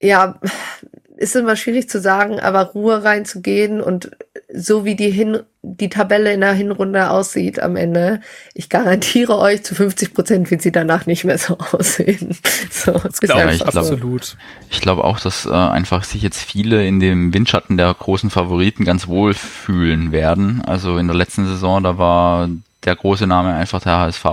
ja, ist immer schwierig zu sagen, aber Ruhe reinzugehen und so wie die Hin die Tabelle in der Hinrunde aussieht am Ende, ich garantiere euch, zu 50 Prozent wird sie danach nicht mehr so aussehen. So, das glaube ich, absolut. Ich glaube auch, dass äh, einfach sich jetzt viele in dem Windschatten der großen Favoriten ganz wohl fühlen werden. Also in der letzten Saison, da war der große Name einfach der HSV.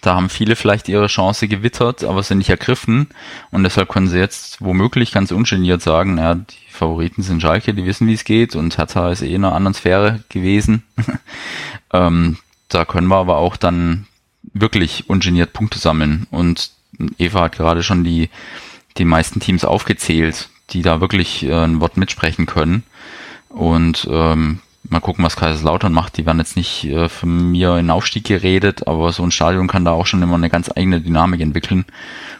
Da haben viele vielleicht ihre Chance gewittert, aber sind nicht ergriffen. Und deshalb können sie jetzt womöglich ganz ungeniert sagen, ja, die Favoriten sind Schalke, die wissen, wie es geht. Und Hertha ist eh in einer anderen Sphäre gewesen. ähm, da können wir aber auch dann wirklich ungeniert Punkte sammeln. Und Eva hat gerade schon die, die meisten Teams aufgezählt, die da wirklich äh, ein Wort mitsprechen können. Und ähm, Mal gucken, was Kaiserslautern macht. Die werden jetzt nicht äh, von mir in Aufstieg geredet, aber so ein Stadion kann da auch schon immer eine ganz eigene Dynamik entwickeln.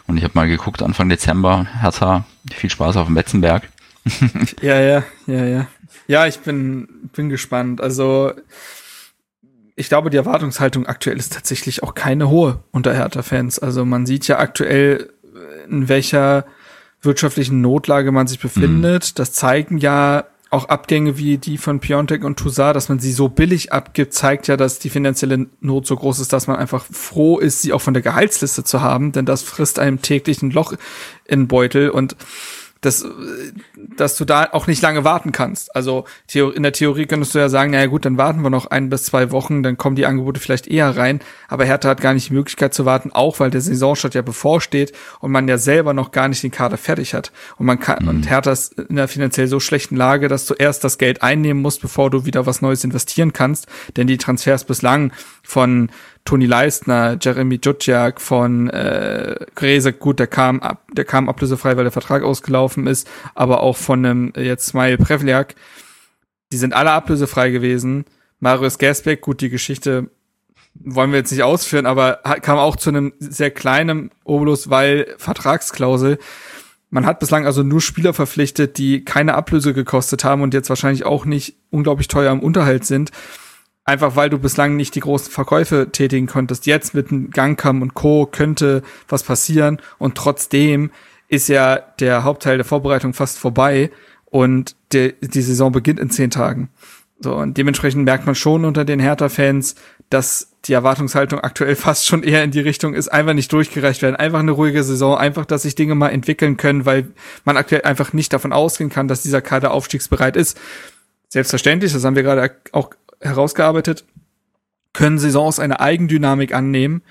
Und ich habe mal geguckt, Anfang Dezember, Hertha, viel Spaß auf dem Betzenberg. ja, ja, ja, ja. Ja, ich bin, bin gespannt. Also, ich glaube, die Erwartungshaltung aktuell ist tatsächlich auch keine hohe unter Hertha-Fans. Also man sieht ja aktuell, in welcher wirtschaftlichen Notlage man sich befindet. Mhm. Das zeigen ja auch Abgänge wie die von Piontek und Toussaint, dass man sie so billig abgibt, zeigt ja, dass die finanzielle Not so groß ist, dass man einfach froh ist, sie auch von der Gehaltsliste zu haben, denn das frisst einem täglich ein Loch in Beutel. Und das, dass du da auch nicht lange warten kannst. Also in der Theorie könntest du ja sagen, naja gut, dann warten wir noch ein bis zwei Wochen, dann kommen die Angebote vielleicht eher rein. Aber Hertha hat gar nicht die Möglichkeit zu warten, auch weil der Saisonstart ja bevorsteht und man ja selber noch gar nicht den Kader fertig hat. Und man kann, mhm. und Hertha ist in einer finanziell so schlechten Lage, dass du erst das Geld einnehmen musst, bevor du wieder was Neues investieren kannst. Denn die Transfers bislang von Toni Leistner, Jeremy Jutjak von äh, Grese, gut, der kam ab, der kam ablösefrei, weil der Vertrag ausgelaufen ist, aber auch von einem äh, jetzt Smile Prevliak, die sind alle ablösefrei gewesen. Marius Gersbeck, gut, die Geschichte wollen wir jetzt nicht ausführen, aber kam auch zu einem sehr kleinen Obolus, weil Vertragsklausel. Man hat bislang also nur Spieler verpflichtet, die keine Ablöse gekostet haben und jetzt wahrscheinlich auch nicht unglaublich teuer im Unterhalt sind. Einfach weil du bislang nicht die großen Verkäufe tätigen konntest. Jetzt mit dem Gangkam und Co. könnte was passieren und trotzdem ist ja der Hauptteil der Vorbereitung fast vorbei und der, die Saison beginnt in zehn Tagen. So, und dementsprechend merkt man schon unter den Hertha-Fans, dass die Erwartungshaltung aktuell fast schon eher in die Richtung ist, einfach nicht durchgereicht werden, einfach eine ruhige Saison, einfach, dass sich Dinge mal entwickeln können, weil man aktuell einfach nicht davon ausgehen kann, dass dieser Kader aufstiegsbereit ist. Selbstverständlich, das haben wir gerade auch herausgearbeitet, können Saisons eine Eigendynamik annehmen,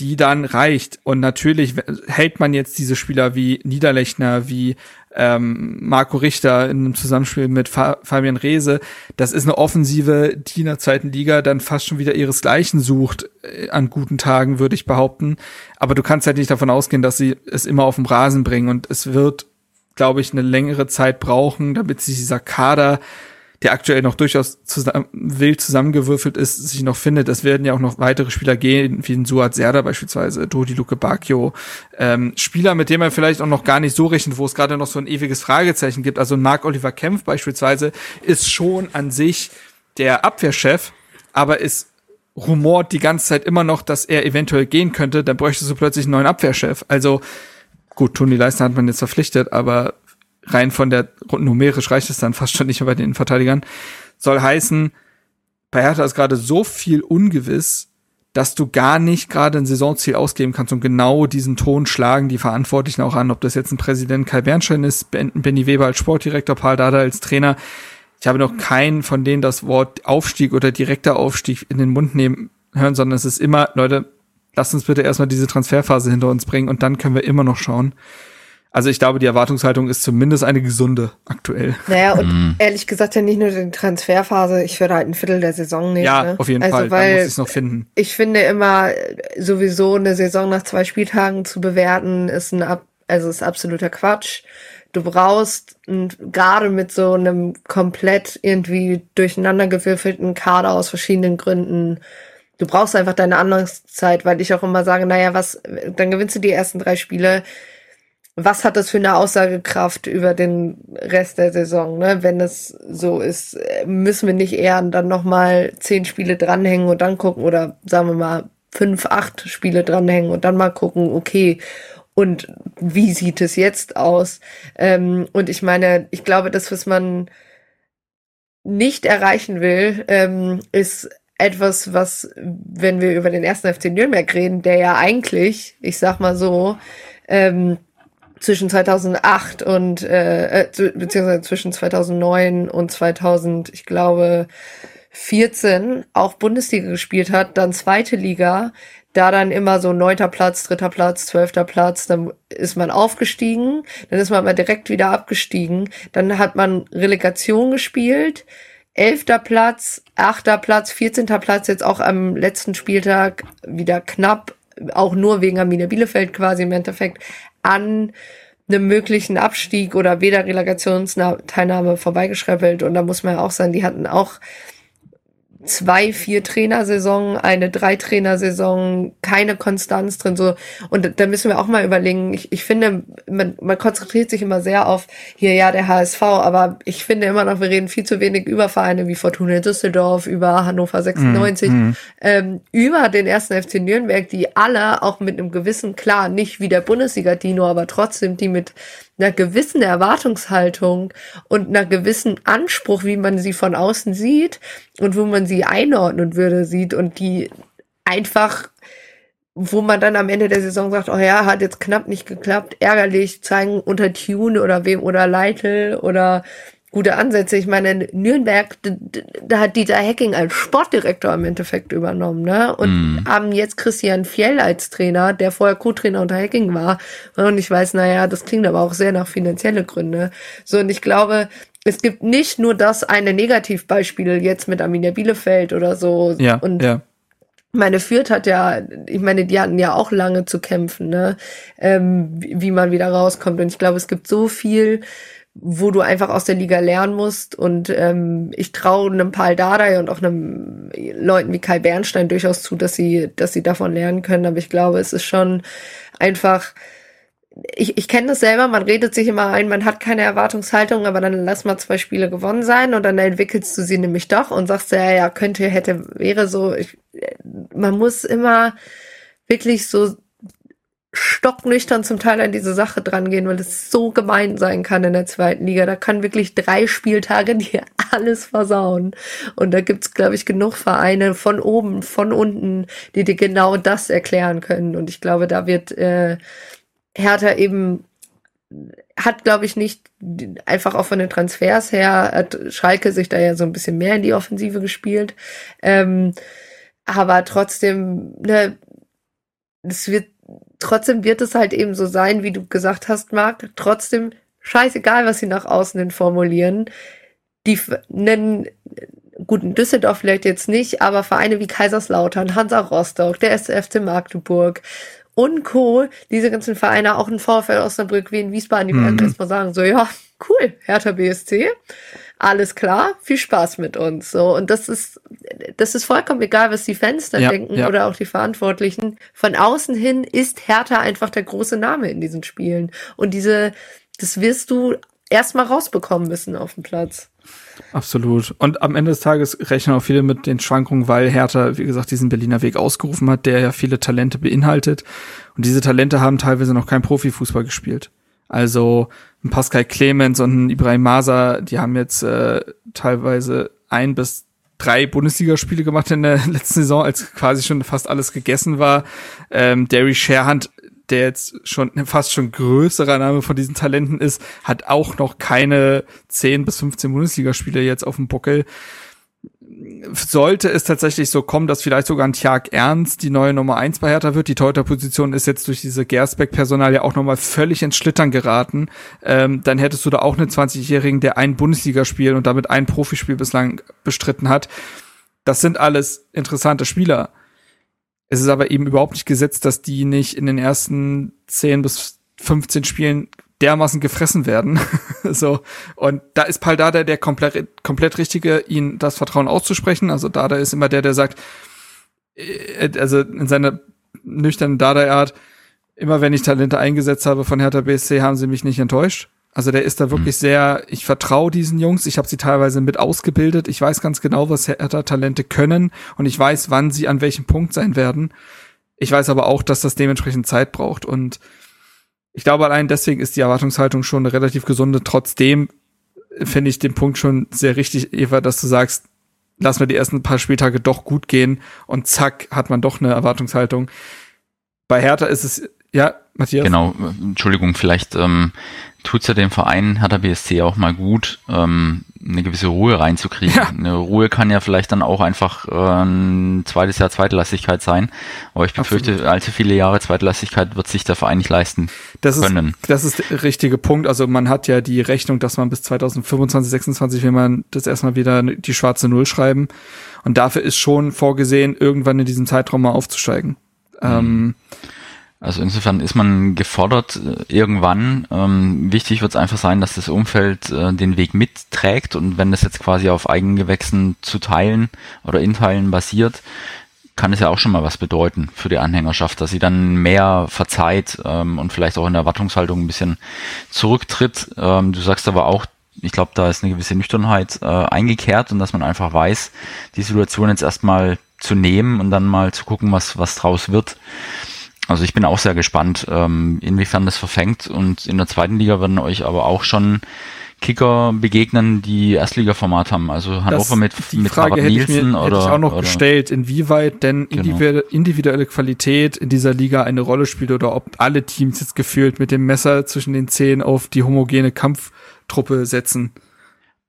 die dann reicht. Und natürlich hält man jetzt diese Spieler wie Niederlechner, wie ähm, Marco Richter in einem Zusammenspiel mit Fa Fabian Reese. Das ist eine Offensive, die in der zweiten Liga dann fast schon wieder ihresgleichen sucht äh, an guten Tagen, würde ich behaupten. Aber du kannst halt nicht davon ausgehen, dass sie es immer auf dem Rasen bringen. Und es wird, glaube ich, eine längere Zeit brauchen, damit sich dieser Kader der aktuell noch durchaus zusammen, wild zusammengewürfelt ist, sich noch findet. Es werden ja auch noch weitere Spieler gehen, wie ein Suat Serda beispielsweise, Dodi Luke Bacchio. Ähm, Spieler, mit dem er vielleicht auch noch gar nicht so rechnet, wo es gerade noch so ein ewiges Fragezeichen gibt. Also Marc Oliver Kempf beispielsweise ist schon an sich der Abwehrchef, aber ist rumort die ganze Zeit immer noch, dass er eventuell gehen könnte, dann bräuchte du plötzlich einen neuen Abwehrchef. Also gut, Toni Leistner hat man jetzt verpflichtet, aber rein von der numerisch reicht es dann fast schon nicht mehr bei den Verteidigern, soll heißen, bei Hertha ist gerade so viel ungewiss, dass du gar nicht gerade ein Saisonziel ausgeben kannst und genau diesen Ton schlagen die Verantwortlichen auch an, ob das jetzt ein Präsident Kai Bernstein ist, Benny Weber als Sportdirektor, Paul Dada als Trainer. Ich habe noch keinen von denen das Wort Aufstieg oder direkter Aufstieg in den Mund nehmen hören, sondern es ist immer, Leute, lasst uns bitte erstmal diese Transferphase hinter uns bringen und dann können wir immer noch schauen. Also ich glaube, die Erwartungshaltung ist zumindest eine gesunde aktuell. Naja, und mhm. ehrlich gesagt ja nicht nur die Transferphase, ich würde halt ein Viertel der Saison nehmen. Ja, ne? auf jeden also, Fall, weil muss ich noch finden. Ich finde immer, sowieso eine Saison nach zwei Spieltagen zu bewerten, ist ein, also ist absoluter Quatsch. Du brauchst gerade mit so einem komplett irgendwie durcheinandergewürfelten Kader aus verschiedenen Gründen du brauchst einfach deine Anfangszeit, weil ich auch immer sage, naja, was, dann gewinnst du die ersten drei Spiele, was hat das für eine Aussagekraft über den Rest der Saison, ne? Wenn es so ist, müssen wir nicht eher dann nochmal zehn Spiele dranhängen und dann gucken oder sagen wir mal fünf, acht Spiele dranhängen und dann mal gucken, okay, und wie sieht es jetzt aus? Ähm, und ich meine, ich glaube, das, was man nicht erreichen will, ähm, ist etwas, was, wenn wir über den ersten FC Nürnberg reden, der ja eigentlich, ich sag mal so, ähm, zwischen 2008 und äh, äh, beziehungsweise zwischen 2009 und 2000, ich glaube 14 auch Bundesliga gespielt hat, dann zweite Liga, da dann immer so neunter Platz, dritter Platz, zwölfter Platz, dann ist man aufgestiegen, dann ist man aber direkt wieder abgestiegen, dann hat man Relegation gespielt, elfter Platz, achter Platz, vierzehnter Platz, jetzt auch am letzten Spieltag wieder knapp, auch nur wegen Arminia Bielefeld quasi im Endeffekt, an einem möglichen Abstieg oder weder Relegationsteilnahme vorbeigeschreppelt. Und da muss man ja auch sagen, die hatten auch zwei, vier Trainersaison, eine drei Trainersaison, keine Konstanz drin, so. Und da müssen wir auch mal überlegen. Ich, ich finde, man, man konzentriert sich immer sehr auf hier, ja, der HSV, aber ich finde immer noch, wir reden viel zu wenig über Vereine wie Fortuna Düsseldorf, über Hannover 96, mm, Ähm, über den ersten FC Nürnberg, die alle auch mit einem gewissen, klar, nicht wie der Bundesliga-Dino, aber trotzdem, die mit einer gewissen Erwartungshaltung und einer gewissen Anspruch, wie man sie von außen sieht und wo man sie einordnen würde, sieht und die einfach wo man dann am Ende der Saison sagt, oh ja, hat jetzt knapp nicht geklappt, ärgerlich, zeigen unter Tune oder wem oder Leitl oder gute Ansätze. Ich meine, in Nürnberg, da hat Dieter Hecking als Sportdirektor im Endeffekt übernommen, ne? Und mm. haben jetzt Christian Fjell als Trainer, der vorher Co-Trainer unter Hecking war. Und ich weiß, naja, das klingt aber auch sehr nach finanzielle Gründe. So, und ich glaube, es gibt nicht nur das eine Negativbeispiel jetzt mit Arminia Bielefeld oder so. Ja, und ja meine Fürth hat ja, ich meine, die hatten ja auch lange zu kämpfen, ne? Ähm, wie man wieder rauskommt. Und ich glaube, es gibt so viel, wo du einfach aus der Liga lernen musst. Und ähm, ich traue einem Paul Dardai und auch einem Leuten wie Kai Bernstein durchaus zu, dass sie, dass sie davon lernen können. Aber ich glaube, es ist schon einfach. Ich, ich kenne das selber, man redet sich immer ein, man hat keine Erwartungshaltung, aber dann lass mal zwei Spiele gewonnen sein und dann entwickelst du sie nämlich doch und sagst ja, ja, könnte, hätte, wäre so. Ich, man muss immer wirklich so stocknüchtern zum Teil an diese Sache drangehen, weil es so gemein sein kann in der zweiten Liga. Da kann wirklich drei Spieltage dir alles versauen. Und da gibt's, glaube ich, genug Vereine von oben, von unten, die dir genau das erklären können. Und ich glaube, da wird äh, Hertha eben hat, glaube ich, nicht einfach auch von den Transfers her, hat Schalke sich da ja so ein bisschen mehr in die Offensive gespielt. Ähm, aber trotzdem, ne, es wird trotzdem wird es halt eben so sein, wie du gesagt hast, Marc. Trotzdem, scheißegal, was sie nach außen hin formulieren. Die nennen, gut, in Düsseldorf vielleicht jetzt nicht, aber Vereine wie Kaiserslautern, Hansa Rostock, der SFC Magdeburg und Co., diese ganzen Vereine, auch in Vorfeld Osnabrück wie in Wiesbaden, die mhm. werden erstmal sagen, so, ja, cool, Hertha BSC alles klar, viel Spaß mit uns. So, und das ist, das ist vollkommen egal, was die Fans dann ja, denken ja. oder auch die Verantwortlichen. Von außen hin ist Hertha einfach der große Name in diesen Spielen. Und diese, das wirst du erstmal rausbekommen müssen auf dem Platz. Absolut. Und am Ende des Tages rechnen auch viele mit den Schwankungen, weil Hertha, wie gesagt, diesen Berliner Weg ausgerufen hat, der ja viele Talente beinhaltet. Und diese Talente haben teilweise noch kein Profifußball gespielt. Also ein Pascal Clemens und ein Ibrahim Masa, die haben jetzt äh, teilweise ein bis drei Bundesligaspiele gemacht in der letzten Saison, als quasi schon fast alles gegessen war. Ähm, Derry Sherhand, der jetzt schon fast schon größerer Name von diesen Talenten ist, hat auch noch keine 10 bis 15 Bundesligaspiele jetzt auf dem Buckel sollte es tatsächlich so kommen, dass vielleicht sogar ein Tjag Ernst die neue Nummer eins bei Hertha wird. Die Torhüterposition ist jetzt durch diese Gersbeck-Personal ja auch nochmal völlig ins Schlittern geraten. Ähm, dann hättest du da auch einen 20-Jährigen, der ein Bundesligaspiel und damit ein Profispiel bislang bestritten hat. Das sind alles interessante Spieler. Es ist aber eben überhaupt nicht gesetzt, dass die nicht in den ersten 10 bis 15 Spielen dermaßen gefressen werden. so. Und da ist Paul Dada der komplett, komplett richtige, ihn das Vertrauen auszusprechen. Also Dada ist immer der, der sagt, äh, also in seiner nüchternen Dada-Art, immer wenn ich Talente eingesetzt habe von Hertha BSC, haben sie mich nicht enttäuscht. Also der ist da wirklich mhm. sehr, ich vertraue diesen Jungs, ich habe sie teilweise mit ausgebildet, ich weiß ganz genau, was Hertha-Talente können und ich weiß, wann sie an welchem Punkt sein werden. Ich weiß aber auch, dass das dementsprechend Zeit braucht und ich glaube, allein deswegen ist die Erwartungshaltung schon relativ gesunde. Trotzdem finde ich den Punkt schon sehr richtig, Eva, dass du sagst, lass mir die ersten paar Spieltage doch gut gehen und zack, hat man doch eine Erwartungshaltung. Bei Hertha ist es, ja, Matthias? Genau, Entschuldigung, vielleicht ähm, tut es ja dem Verein Hertha BSC auch mal gut, ähm, eine gewisse Ruhe reinzukriegen. Ja. Eine Ruhe kann ja vielleicht dann auch einfach äh, ein zweites Jahr Zweitlastigkeit sein. Aber ich befürchte, Absolut. allzu viele Jahre Zweitlastigkeit wird sich der Verein nicht leisten das können. Ist, das ist der richtige Punkt. Also man hat ja die Rechnung, dass man bis 2025, 26 will man das erstmal wieder die schwarze Null schreiben. Und dafür ist schon vorgesehen, irgendwann in diesem Zeitraum mal aufzusteigen. Mhm. Ähm, Also insofern ist man gefordert äh, irgendwann. Ähm, wichtig wird es einfach sein, dass das Umfeld äh, den Weg mitträgt und wenn das jetzt quasi auf Eigengewächsen zu teilen oder in Teilen basiert, kann es ja auch schon mal was bedeuten für die Anhängerschaft, dass sie dann mehr verzeiht ähm, und vielleicht auch in der Erwartungshaltung ein bisschen zurücktritt. Ähm, du sagst aber auch, ich glaube, da ist eine gewisse Nüchternheit äh, eingekehrt und dass man einfach weiß, die Situation jetzt erstmal zu nehmen und dann mal zu gucken, was, was draus wird. Also ich bin auch sehr gespannt, ähm, inwiefern das verfängt. Und in der zweiten Liga werden euch aber auch schon Kicker begegnen, die Erstliga-Format haben. Also Hannover das, mit, die mit Frage hätte Nielsen ich mir, oder, hätte ich auch noch oder, gestellt, inwieweit denn genau. individuelle Qualität in dieser Liga eine Rolle spielt oder ob alle Teams jetzt gefühlt mit dem Messer zwischen den Zehen auf die homogene Kampftruppe setzen.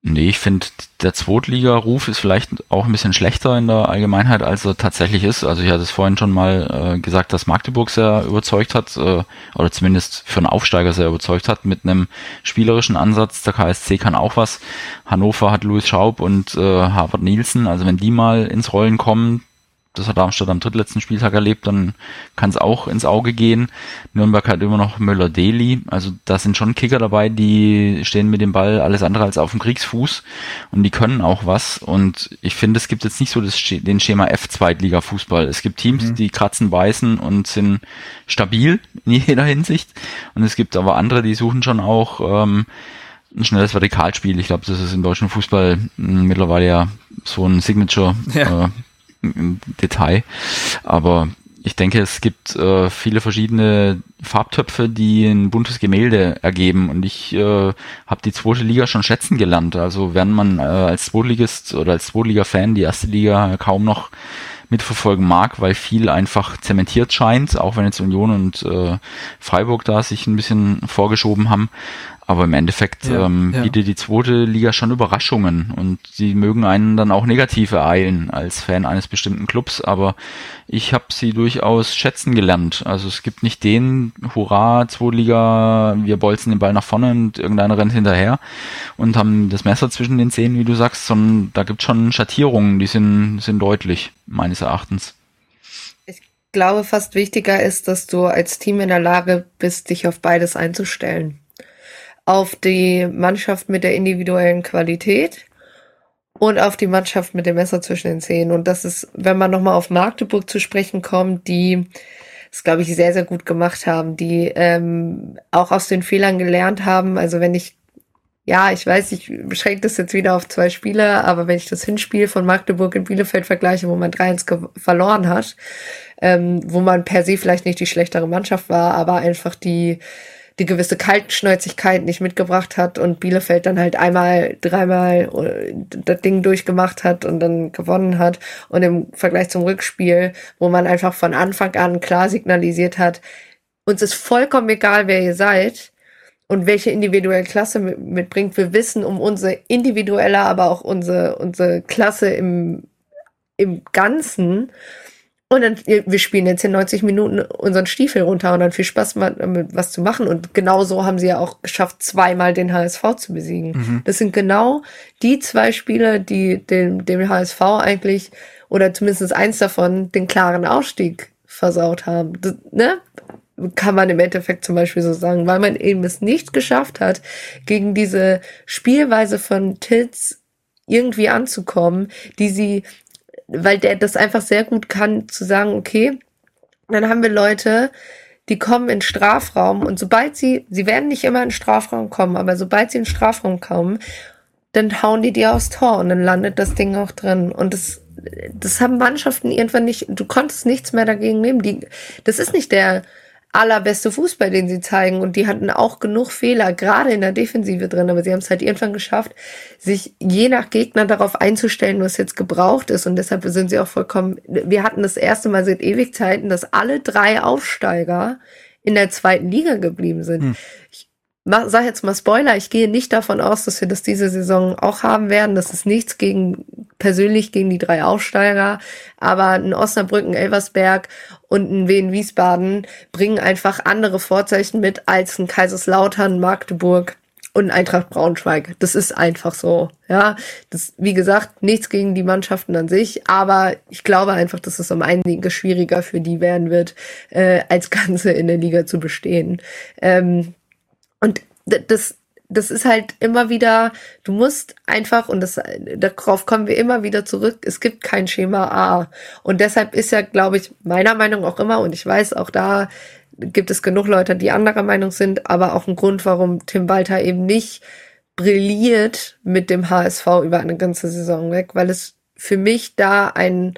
Nee, ich finde, der Zweitliga-Ruf ist vielleicht auch ein bisschen schlechter in der Allgemeinheit, als er tatsächlich ist. Also ich hatte es vorhin schon mal äh, gesagt, dass Magdeburg sehr überzeugt hat, äh, oder zumindest für einen Aufsteiger sehr überzeugt hat, mit einem spielerischen Ansatz. Der KSC kann auch was. Hannover hat Louis Schaub und äh, Harvard Nielsen. Also wenn die mal ins Rollen kommen, das hat Darmstadt am drittletzten Spieltag erlebt, dann kann es auch ins Auge gehen. Nürnberg hat immer noch Müller-Deli, also da sind schon Kicker dabei, die stehen mit dem Ball alles andere als auf dem Kriegsfuß und die können auch was und ich finde, es gibt jetzt nicht so das, den Schema F-Zweitliga-Fußball. Es gibt Teams, mhm. die kratzen, beißen und sind stabil in jeder Hinsicht und es gibt aber andere, die suchen schon auch ähm, ein schnelles Vertikalspiel. Ich glaube, das ist im deutschen Fußball mittlerweile ja so ein Signature ja. äh, im Detail. Aber ich denke, es gibt äh, viele verschiedene Farbtöpfe, die ein buntes Gemälde ergeben. Und ich äh, habe die zweite Liga schon schätzen gelernt. Also wenn man äh, als Zweitligist oder als Zweitliga-Fan die erste Liga kaum noch mitverfolgen mag, weil viel einfach zementiert scheint, auch wenn jetzt Union und äh, Freiburg da sich ein bisschen vorgeschoben haben. Aber im Endeffekt ja, ähm, ja. bietet die zweite Liga schon Überraschungen und sie mögen einen dann auch negativ ereilen als Fan eines bestimmten Clubs, aber ich habe sie durchaus schätzen gelernt. Also es gibt nicht den Hurra, zweite Liga, wir bolzen den Ball nach vorne und irgendeiner rennt hinterher und haben das Messer zwischen den Zähnen, wie du sagst, sondern da gibt schon Schattierungen, die sind, sind deutlich, meines Erachtens Ich glaube, fast wichtiger ist, dass du als Team in der Lage bist, dich auf beides einzustellen auf die Mannschaft mit der individuellen Qualität und auf die Mannschaft mit dem Messer zwischen den Zähnen. Und das ist, wenn man nochmal auf Magdeburg zu sprechen kommt, die es, glaube ich, sehr, sehr gut gemacht haben, die ähm, auch aus den Fehlern gelernt haben. Also wenn ich, ja, ich weiß, ich beschränke das jetzt wieder auf zwei Spieler, aber wenn ich das Hinspiel von Magdeburg in Bielefeld vergleiche, wo man 3-1 verloren hat, ähm, wo man per se vielleicht nicht die schlechtere Mannschaft war, aber einfach die die gewisse Kaltschnäuzigkeit nicht mitgebracht hat und Bielefeld dann halt einmal, dreimal äh, das Ding durchgemacht hat und dann gewonnen hat. Und im Vergleich zum Rückspiel, wo man einfach von Anfang an klar signalisiert hat, uns ist vollkommen egal, wer ihr seid und welche individuelle Klasse mitbringt. Wir wissen um unsere individuelle, aber auch unsere, unsere Klasse im, im Ganzen. Und dann, wir spielen jetzt in 90 Minuten unseren Stiefel runter und dann viel Spaß damit was zu machen. Und genau so haben sie ja auch geschafft, zweimal den HSV zu besiegen. Mhm. Das sind genau die zwei Spieler, die dem, dem HSV eigentlich, oder zumindest eins davon, den klaren Ausstieg versaut haben. Das, ne? Kann man im Endeffekt zum Beispiel so sagen, weil man eben es nicht geschafft hat, gegen diese Spielweise von Tilz irgendwie anzukommen, die sie weil der das einfach sehr gut kann, zu sagen, okay, dann haben wir Leute, die kommen in Strafraum und sobald sie, sie werden nicht immer in Strafraum kommen, aber sobald sie in Strafraum kommen, dann hauen die dir aufs Tor und dann landet das Ding auch drin. Und das, das haben Mannschaften irgendwann nicht, du konntest nichts mehr dagegen nehmen. Die, das ist nicht der, allerbeste Fußball, den sie zeigen. Und die hatten auch genug Fehler, gerade in der Defensive drin. Aber sie haben es halt irgendwann geschafft, sich je nach Gegner darauf einzustellen, was jetzt gebraucht ist. Und deshalb sind sie auch vollkommen, wir hatten das erste Mal seit Ewigzeiten, dass alle drei Aufsteiger in der zweiten Liga geblieben sind. Hm. Ich sag jetzt mal Spoiler, ich gehe nicht davon aus, dass wir das diese Saison auch haben werden. Das ist nichts gegen, persönlich gegen die drei Aufsteiger, aber ein Osnabrücken, Elversberg und ein Wien Wiesbaden bringen einfach andere Vorzeichen mit als ein Kaiserslautern, Magdeburg und Eintracht Braunschweig. Das ist einfach so. Ja, das, wie gesagt, nichts gegen die Mannschaften an sich, aber ich glaube einfach, dass es um einiges schwieriger für die werden wird, äh, als Ganze in der Liga zu bestehen. Ähm, und das, das ist halt immer wieder, du musst einfach, und das, darauf kommen wir immer wieder zurück, es gibt kein Schema A. Und deshalb ist ja, glaube ich, meiner Meinung auch immer, und ich weiß auch da, gibt es genug Leute, die anderer Meinung sind, aber auch ein Grund, warum Tim Walter eben nicht brilliert mit dem HSV über eine ganze Saison weg, weil es für mich da ein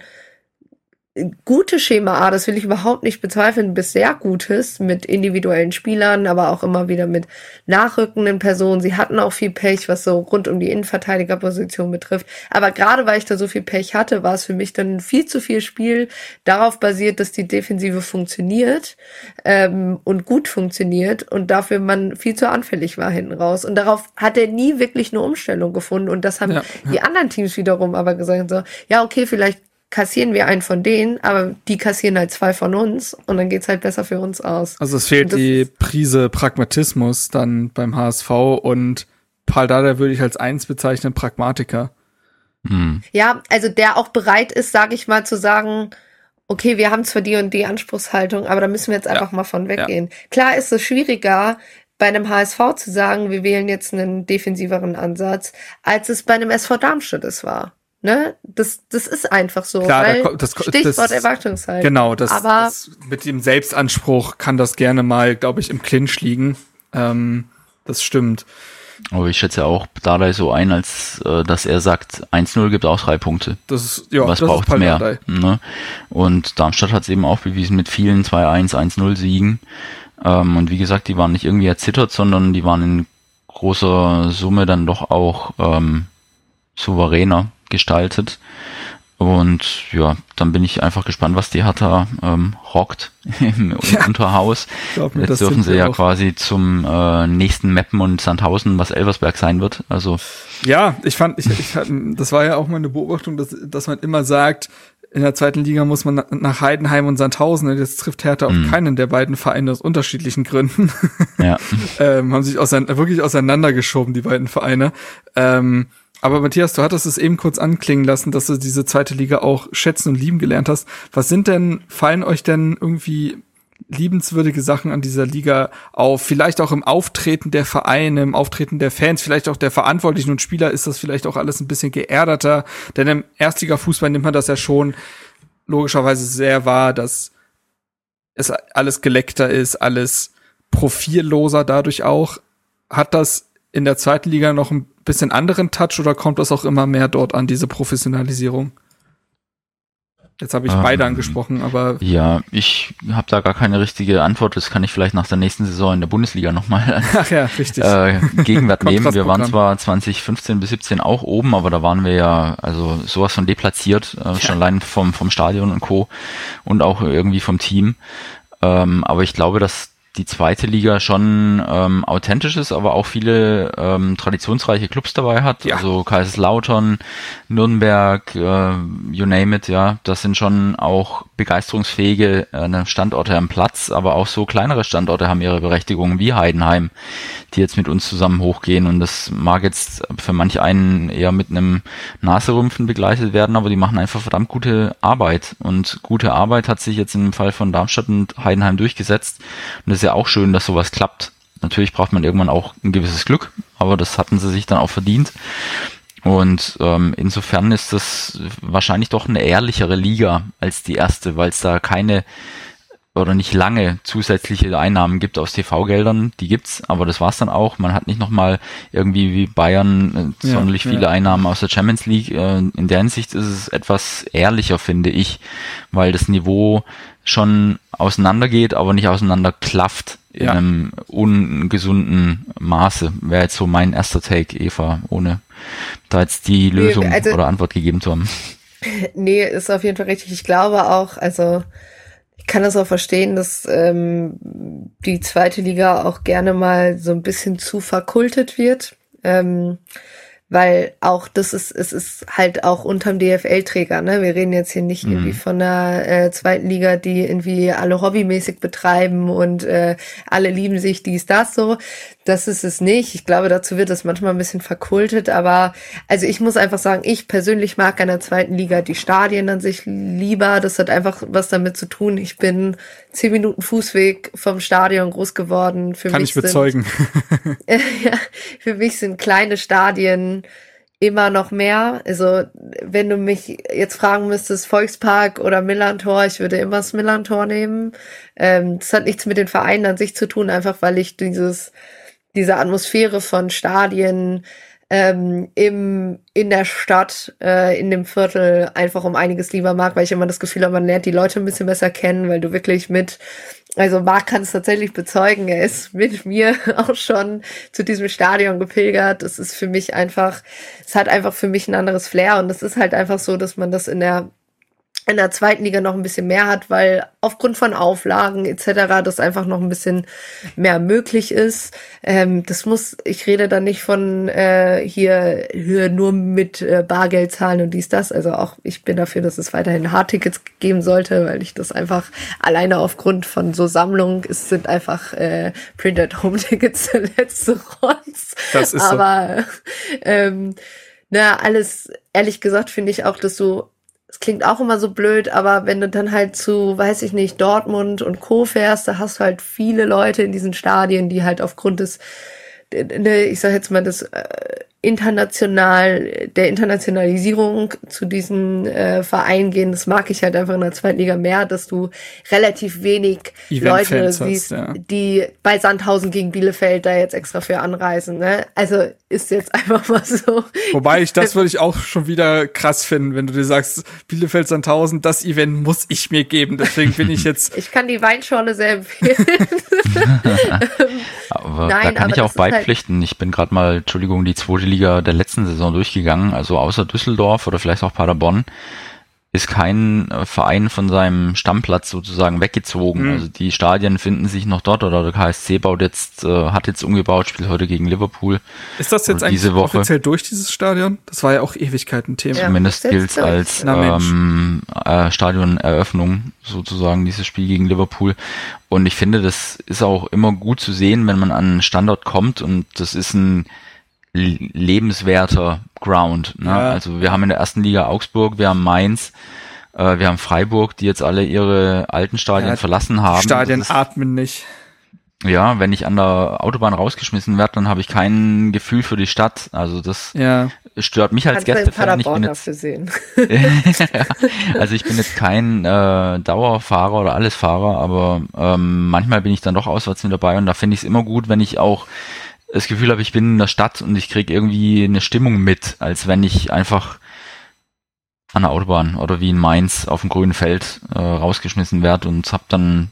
gute Schema A, das will ich überhaupt nicht bezweifeln, bis sehr gutes mit individuellen Spielern, aber auch immer wieder mit nachrückenden Personen. Sie hatten auch viel Pech, was so rund um die Innenverteidigerposition betrifft. Aber gerade weil ich da so viel Pech hatte, war es für mich dann viel zu viel Spiel darauf basiert, dass die Defensive funktioniert ähm, und gut funktioniert und dafür man viel zu anfällig war hinten raus. Und darauf hat er nie wirklich eine Umstellung gefunden. Und das haben ja, ja. die anderen Teams wiederum aber gesagt, so, ja, okay, vielleicht kassieren wir einen von denen, aber die kassieren halt zwei von uns und dann geht's halt besser für uns aus. Also es fehlt die Prise Pragmatismus dann beim HSV und Paul Dada würde ich als eins bezeichnen, Pragmatiker. Hm. Ja, also der auch bereit ist, sage ich mal, zu sagen, okay, wir haben zwar die und die Anspruchshaltung, aber da müssen wir jetzt einfach ja. mal von weggehen. Ja. Klar ist es schwieriger, bei einem HSV zu sagen, wir wählen jetzt einen defensiveren Ansatz, als es bei einem SV Darmstadt es war. Ne? Das, das ist einfach so. Klar, weil da, das, Stichwort das, Erwartungshaltung. Genau, das, Aber das, mit dem Selbstanspruch kann das gerne mal, glaube ich, im Clinch liegen. Ähm, das stimmt. Aber ich schätze auch Dardai so ein, als äh, dass er sagt, 1-0 gibt auch drei Punkte. Das ist, ja, Was das braucht mehr? Ne? Und Darmstadt hat es eben auch bewiesen mit vielen 2-1, 1-0 Siegen. Ähm, und wie gesagt, die waren nicht irgendwie erzittert, sondern die waren in großer Summe dann doch auch ähm, souveräner gestaltet. Und ja, dann bin ich einfach gespannt, was die Hertha ähm, rockt im ja, Unterhaus. Mir, Jetzt dürfen sie ja auch. quasi zum äh, nächsten Meppen und Sandhausen, was Elversberg sein wird. Also ja, ich fand, ich, ich, das war ja auch meine Beobachtung, dass, dass man immer sagt, in der zweiten Liga muss man nach Heidenheim und Sandhausen. Und jetzt trifft Hertha auf mm. keinen der beiden Vereine aus unterschiedlichen Gründen. Ja. ähm, haben sich auseinander, wirklich auseinandergeschoben, die beiden Vereine. Ähm, aber Matthias, du hattest es eben kurz anklingen lassen, dass du diese zweite Liga auch schätzen und lieben gelernt hast. Was sind denn, fallen euch denn irgendwie liebenswürdige Sachen an dieser Liga auf? Vielleicht auch im Auftreten der Vereine, im Auftreten der Fans, vielleicht auch der Verantwortlichen und Spieler ist das vielleicht auch alles ein bisschen geerdeter. Denn im Erstliga-Fußball nimmt man das ja schon logischerweise sehr wahr, dass es alles geleckter ist, alles profilloser dadurch auch. Hat das in der zweiten Liga noch ein bisschen anderen Touch oder kommt das auch immer mehr dort an, diese Professionalisierung? Jetzt habe ich ähm, beide angesprochen, aber. Ja, ich habe da gar keine richtige Antwort. Das kann ich vielleicht nach der nächsten Saison in der Bundesliga nochmal ja, äh, Gegenwart nehmen. Wir waren zwar 2015 bis 17 auch oben, aber da waren wir ja also sowas von deplatziert, äh, ja. schon allein vom, vom Stadion und Co. und auch irgendwie vom Team. Ähm, aber ich glaube, dass die zweite Liga schon ähm, authentisch ist, aber auch viele ähm, traditionsreiche Clubs dabei hat. Ja. Also Kaiserslautern, Nürnberg, äh, you name it, ja. Das sind schon auch begeisterungsfähige äh, Standorte am Platz, aber auch so kleinere Standorte haben ihre Berechtigung wie Heidenheim, die jetzt mit uns zusammen hochgehen. Und das mag jetzt für manch einen eher mit einem Naserümpfen begleitet werden, aber die machen einfach verdammt gute Arbeit. Und gute Arbeit hat sich jetzt im Fall von Darmstadt und Heidenheim durchgesetzt. Und das ja auch schön, dass sowas klappt. Natürlich braucht man irgendwann auch ein gewisses Glück, aber das hatten sie sich dann auch verdient. Und ähm, insofern ist das wahrscheinlich doch eine ehrlichere Liga als die erste, weil es da keine oder nicht lange zusätzliche Einnahmen gibt aus TV-Geldern, die gibt's, aber das war's dann auch. Man hat nicht nochmal irgendwie wie Bayern äh, sonderlich ja, viele ja. Einnahmen aus der Champions League. Äh, in der Hinsicht ist es etwas ehrlicher, finde ich, weil das Niveau schon auseinandergeht, aber nicht auseinanderklafft in ja. einem ungesunden Maße. Wäre jetzt so mein erster Take, Eva, ohne da jetzt die Lösung also, oder Antwort gegeben zu haben. Nee, ist auf jeden Fall richtig. Ich glaube auch, also ich kann das auch verstehen, dass ähm, die zweite Liga auch gerne mal so ein bisschen zu verkultet wird. Ähm, weil auch das ist, es ist halt auch unterm DFL-Träger, ne? Wir reden jetzt hier nicht mhm. irgendwie von der äh, zweiten Liga, die irgendwie alle hobbymäßig betreiben und äh, alle lieben sich dies, das so. Das ist es nicht. Ich glaube, dazu wird es manchmal ein bisschen verkultet, aber also ich muss einfach sagen, ich persönlich mag an der zweiten Liga die Stadien an sich lieber. Das hat einfach was damit zu tun. Ich bin zehn Minuten Fußweg vom Stadion groß geworden. Für Kann mich ich bezeugen. Sind, ja, für mich sind kleine Stadien immer noch mehr. Also wenn du mich jetzt fragen müsstest, Volkspark oder Millantor, ich würde immer das Millantor nehmen. Ähm, das hat nichts mit den Vereinen an sich zu tun, einfach weil ich dieses diese Atmosphäre von Stadien, ähm, im, in der Stadt, äh, in dem Viertel einfach um einiges lieber mag, weil ich immer das Gefühl habe, man lernt die Leute ein bisschen besser kennen, weil du wirklich mit, also Marc kann es tatsächlich bezeugen, er ist mit mir auch schon zu diesem Stadion gepilgert. Es ist für mich einfach, es hat einfach für mich ein anderes Flair und es ist halt einfach so, dass man das in der in der zweiten Liga noch ein bisschen mehr hat, weil aufgrund von Auflagen etc. das einfach noch ein bisschen mehr möglich ist. Ähm, das muss, ich rede da nicht von äh, hier, hier nur mit äh, Bargeld zahlen und dies, das. Also auch ich bin dafür, dass es weiterhin Hardtickets geben sollte, weil ich das einfach alleine aufgrund von so Sammlungen, es sind einfach äh, Printed Home Tickets der letzte Rotz. Das ist Aber so. ähm, na, alles, ehrlich gesagt, finde ich auch, dass du das klingt auch immer so blöd, aber wenn du dann halt zu, weiß ich nicht, Dortmund und Co. fährst, da hast du halt viele Leute in diesen Stadien, die halt aufgrund des, ich sag jetzt mal, des äh, international, der Internationalisierung zu diesen äh, Vereinen gehen. Das mag ich halt einfach in der zweiten Liga mehr, dass du relativ wenig Leute siehst, ja. die bei Sandhausen gegen Bielefeld da jetzt extra für anreisen. Ne? Also ist jetzt einfach mal so. Wobei ich das würde ich auch schon wieder krass finden, wenn du dir sagst, Bielefeld Sandhausen, das Event muss ich mir geben. Deswegen bin ich jetzt. ich kann die Weinschorle sehr empfehlen. aber Nein, da kann ich auch halt beipflichten. Halt ich bin gerade mal, Entschuldigung, die zweite Liga Liga der letzten Saison durchgegangen, also außer Düsseldorf oder vielleicht auch Paderborn, ist kein äh, Verein von seinem Stammplatz sozusagen weggezogen. Mhm. Also die Stadien finden sich noch dort oder der KSC baut jetzt, äh, hat jetzt umgebaut, spielt heute gegen Liverpool. Ist das jetzt eigentlich Woche. offiziell durch dieses Stadion? Das war ja auch Ewigkeiten Thema. Ja, Zumindest gilt es als ähm, äh, Stadioneröffnung sozusagen, dieses Spiel gegen Liverpool. Und ich finde, das ist auch immer gut zu sehen, wenn man an einen Standort kommt und das ist ein lebenswerter Ground. Ne? Ja. Also wir haben in der ersten Liga Augsburg, wir haben Mainz, äh, wir haben Freiburg, die jetzt alle ihre alten Stadien ja, verlassen haben. Stadien ist, atmen nicht. Ja, wenn ich an der Autobahn rausgeschmissen werde, dann habe ich kein Gefühl für die Stadt. Also das ja. stört mich als Gästefan. Ich bin jetzt, also ich bin jetzt kein äh, Dauerfahrer oder Allesfahrer, aber ähm, manchmal bin ich dann doch auswärts mit dabei und da finde ich es immer gut, wenn ich auch das Gefühl habe, ich bin in der Stadt und ich kriege irgendwie eine Stimmung mit, als wenn ich einfach an der Autobahn oder wie in Mainz auf dem grünen Feld äh, rausgeschmissen werde und habe dann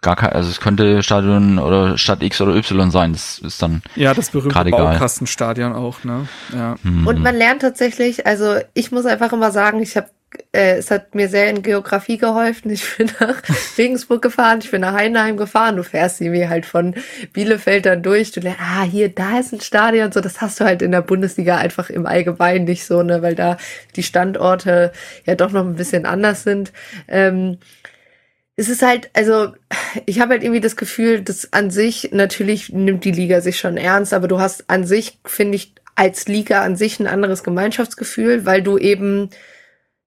gar kein, also es könnte Stadion oder Stadt X oder Y sein, das ist dann ja das berühmte Baukastenstadion auch, ne? Ja. Mhm. Und man lernt tatsächlich, also ich muss einfach immer sagen, ich habe äh, es hat mir sehr in Geografie geholfen. Ich bin nach Regensburg gefahren, ich bin nach Heinheim gefahren. Du fährst irgendwie halt von Bielefeld dann durch. Du lernst, ah, hier, da ist ein Stadion. So, das hast du halt in der Bundesliga einfach im Allgemeinen nicht so, ne, weil da die Standorte ja doch noch ein bisschen anders sind. Ähm, es ist halt, also ich habe halt irgendwie das Gefühl, dass an sich, natürlich nimmt die Liga sich schon ernst, aber du hast an sich, finde ich, als Liga an sich ein anderes Gemeinschaftsgefühl, weil du eben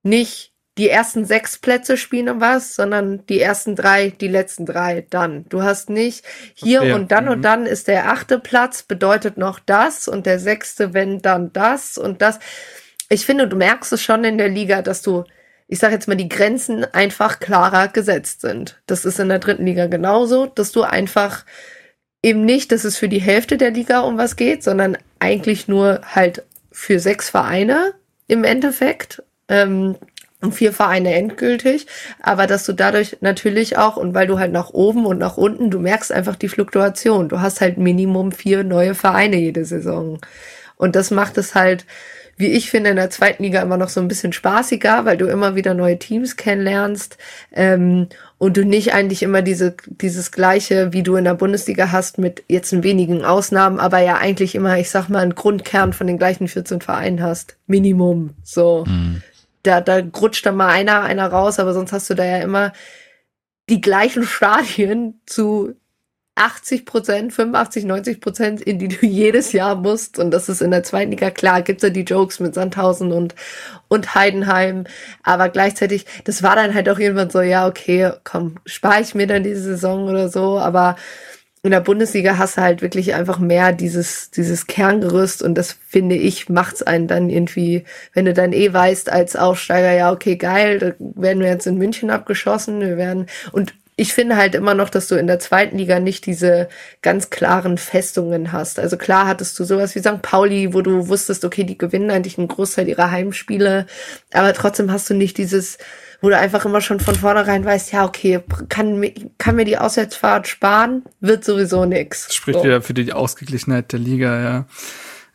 nicht die ersten sechs Plätze spielen um was, sondern die ersten drei, die letzten drei dann. Du hast nicht hier okay. und dann mhm. und dann ist der achte Platz, bedeutet noch das und der sechste, wenn dann das und das. Ich finde, du merkst es schon in der Liga, dass du, ich sage jetzt mal, die Grenzen einfach klarer gesetzt sind. Das ist in der dritten Liga genauso, dass du einfach eben nicht, dass es für die Hälfte der Liga um was geht, sondern eigentlich nur halt für sechs Vereine im Endeffekt ähm, und vier Vereine endgültig, aber dass du dadurch natürlich auch, und weil du halt nach oben und nach unten, du merkst einfach die Fluktuation. Du hast halt Minimum vier neue Vereine jede Saison. Und das macht es halt, wie ich finde, in der zweiten Liga immer noch so ein bisschen spaßiger, weil du immer wieder neue Teams kennenlernst ähm, und du nicht eigentlich immer diese dieses gleiche, wie du in der Bundesliga hast, mit jetzt in wenigen Ausnahmen, aber ja eigentlich immer, ich sag mal, einen Grundkern von den gleichen 14 Vereinen hast. Minimum. So. Mhm. Da, da rutscht dann mal einer, einer raus, aber sonst hast du da ja immer die gleichen Stadien zu 80 Prozent, 85, 90 Prozent, in die du jedes Jahr musst. Und das ist in der zweiten Liga klar. Gibt's ja die Jokes mit Sandhausen und, und Heidenheim. Aber gleichzeitig, das war dann halt auch irgendwann so, ja, okay, komm, spare ich mir dann diese Saison oder so. Aber in der Bundesliga hast du halt wirklich einfach mehr dieses, dieses Kerngerüst und das finde ich, macht's einen dann irgendwie, wenn du dann eh weißt als Aufsteiger, ja, okay, geil, da werden wir jetzt in München abgeschossen, wir werden, und ich finde halt immer noch, dass du in der zweiten Liga nicht diese ganz klaren Festungen hast. Also klar hattest du sowas wie St. Pauli, wo du wusstest, okay, die gewinnen eigentlich einen Großteil ihrer Heimspiele, aber trotzdem hast du nicht dieses, wo du einfach immer schon von vornherein weißt, ja, okay, kann, kann mir die Auswärtsfahrt sparen, wird sowieso nix. Spricht so. wieder für die Ausgeglichenheit der Liga, ja.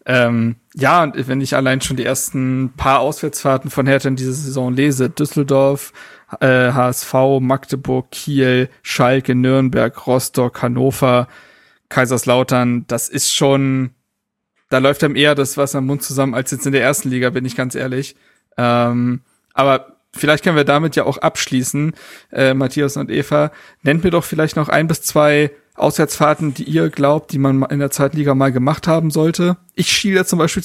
Ähm, ja, und wenn ich allein schon die ersten paar Auswärtsfahrten von Hertha in dieser Saison lese, Düsseldorf, äh, HSV, Magdeburg, Kiel, Schalke, Nürnberg, Rostock, Hannover, Kaiserslautern, das ist schon, da läuft einem eher das Wasser am Mund zusammen als jetzt in der ersten Liga, bin ich ganz ehrlich. Ähm, aber vielleicht können wir damit ja auch abschließen, äh, Matthias und Eva. Nennt mir doch vielleicht noch ein bis zwei Auswärtsfahrten, die ihr glaubt, die man in der zweiten Liga mal gemacht haben sollte. Ich schiele zum Beispiel,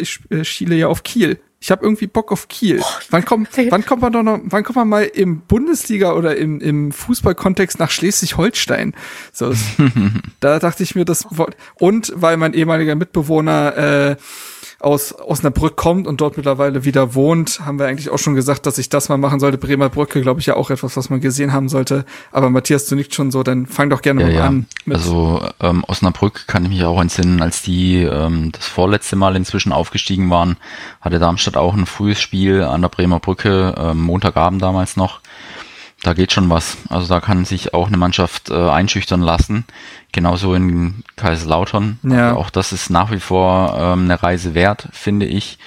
ich äh, schiele ja auf Kiel. Ich habe irgendwie Bock auf Kiel. Oh, wann kommt, wann kommt man doch noch, wann kommt man mal im Bundesliga oder im, im Fußballkontext nach Schleswig-Holstein? So, da dachte ich mir, das und weil mein ehemaliger Mitbewohner äh, aus Osnabrück kommt und dort mittlerweile wieder wohnt, haben wir eigentlich auch schon gesagt, dass ich das mal machen sollte. Bremer Brücke, glaube ich, ja auch etwas, was man gesehen haben sollte. Aber Matthias, du nicht schon so, dann fang doch gerne ja, mal ja. an. also ähm, Osnabrück kann ich mich auch entsinnen, als die ähm, das vorletzte Mal inzwischen aufgestiegen waren, hatte Darmstadt auch ein frühes Spiel an der Bremer Brücke, ähm, Montagabend damals noch da geht schon was. Also da kann sich auch eine Mannschaft äh, einschüchtern lassen. Genauso in Kaiserslautern. Ja. Also auch das ist nach wie vor ähm, eine Reise wert, finde ich.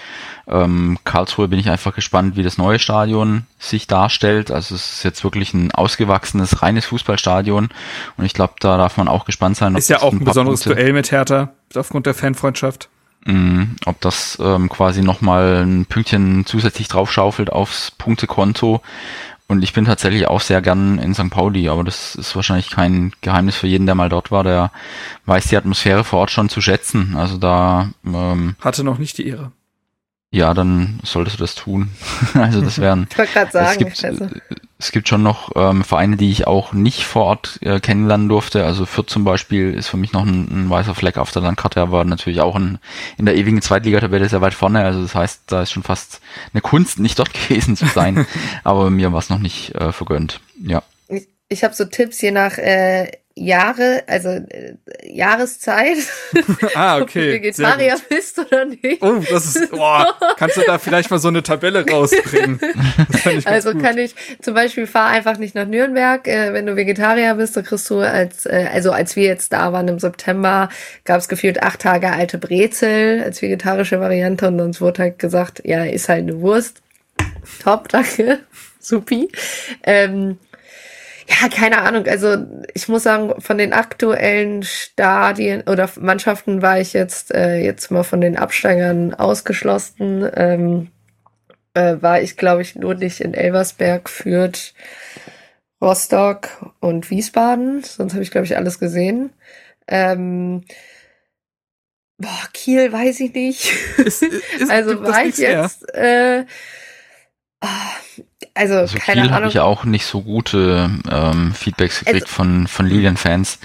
Ähm, Karlsruhe bin ich einfach gespannt, wie das neue Stadion sich darstellt. Also es ist jetzt wirklich ein ausgewachsenes, reines Fußballstadion. Und ich glaube, da darf man auch gespannt sein. Ist ja auch ein, ein besonderes Punkte Duell mit Hertha, aufgrund der Fanfreundschaft. Mm, ob das ähm, quasi nochmal ein Pünktchen zusätzlich draufschaufelt aufs Punktekonto. Und ich bin tatsächlich auch sehr gern in St. Pauli, aber das ist wahrscheinlich kein Geheimnis für jeden, der mal dort war. Der weiß die Atmosphäre vor Ort schon zu schätzen. Also da ähm, hatte noch nicht die Ehre. Ja, dann solltest du das tun. also das wären. ich wollte gerade sagen, es gibt, es gibt schon noch ähm, Vereine, die ich auch nicht vor Ort äh, kennenlernen durfte. Also Fürth zum Beispiel ist für mich noch ein, ein weißer Fleck auf der Landkarte, aber natürlich auch in, in der ewigen Zweitligatabelle sehr weit vorne. Also das heißt, da ist schon fast eine Kunst, nicht dort gewesen zu sein. aber mir war es noch nicht äh, vergönnt. Ja. Ich, ich habe so Tipps je nach äh, Jahre, also äh, Jahreszeit, ah, okay. ob du Vegetarier bist oder nicht. Oh, das ist, boah, kannst du da vielleicht mal so eine Tabelle rausbringen? also gut. kann ich zum Beispiel fahr einfach nicht nach Nürnberg. Äh, wenn du Vegetarier bist, dann kriegst du als, äh, also als wir jetzt da waren im September, gab es gefühlt acht Tage alte Brezel als vegetarische Variante und uns wurde halt gesagt, ja, ist halt eine Wurst. Top, danke. Supi. Ähm, ja, keine Ahnung. Also ich muss sagen, von den aktuellen Stadien oder Mannschaften war ich jetzt äh, jetzt mal von den Absteigern ausgeschlossen. Ähm, äh, war ich, glaube ich, nur nicht in Elversberg, Fürth, Rostock und Wiesbaden. Sonst habe ich, glaube ich, alles gesehen. Ähm, boah, Kiel weiß ich nicht. Ist, ist, also war ich jetzt. Äh, oh, also, also keine Kiel habe ich auch nicht so gute ähm, Feedbacks gekriegt also, von, von Lilian-Fans.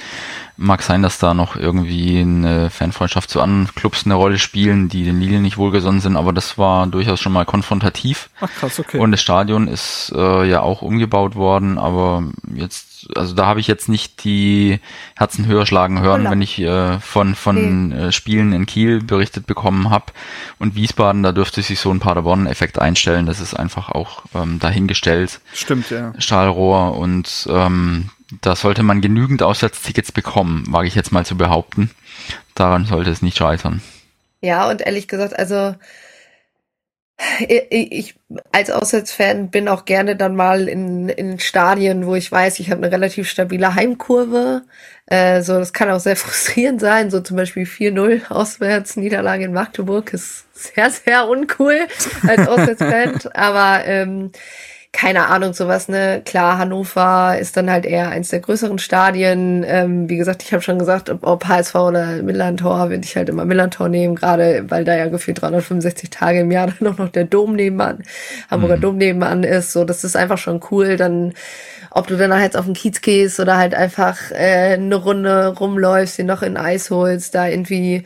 Mag sein, dass da noch irgendwie eine Fanfreundschaft zu anderen Clubs eine Rolle spielen, die den Lilien nicht wohlgesonnen sind, aber das war durchaus schon mal konfrontativ. Ach krass, okay. Und das Stadion ist äh, ja auch umgebaut worden, aber jetzt, also da habe ich jetzt nicht die Herzen höher schlagen hören, Holla. wenn ich äh, von, von nee. äh, Spielen in Kiel berichtet bekommen habe. Und Wiesbaden, da dürfte sich so ein Paderborn-Effekt einstellen. Das ist einfach auch ähm, dahingestellt. Stimmt, ja. Stahlrohr und ähm, da sollte man genügend Auswärtstickets bekommen, wage ich jetzt mal zu behaupten. Daran sollte es nicht scheitern. Ja, und ehrlich gesagt, also ich als Auswärtsfan bin auch gerne dann mal in, in Stadien, wo ich weiß, ich habe eine relativ stabile Heimkurve. Äh, so, das kann auch sehr frustrierend sein. So zum Beispiel 4-0 auswärts, Niederlage in Magdeburg ist sehr, sehr uncool als Auswärtsfan. Aber ähm, keine Ahnung, sowas, ne? Klar, Hannover ist dann halt eher eins der größeren Stadien. Ähm, wie gesagt, ich habe schon gesagt, ob, ob HSV oder Millantor, würde ich halt immer Millantor nehmen, gerade weil da ja gefühlt 365 Tage im Jahr dann auch noch der Dom nebenan, Hamburger mhm. Dom nebenan ist. So, das ist einfach schon cool. Dann ob du dann jetzt auf den Kiez gehst oder halt einfach äh, eine Runde rumläufst, dir noch in Eis holst, da irgendwie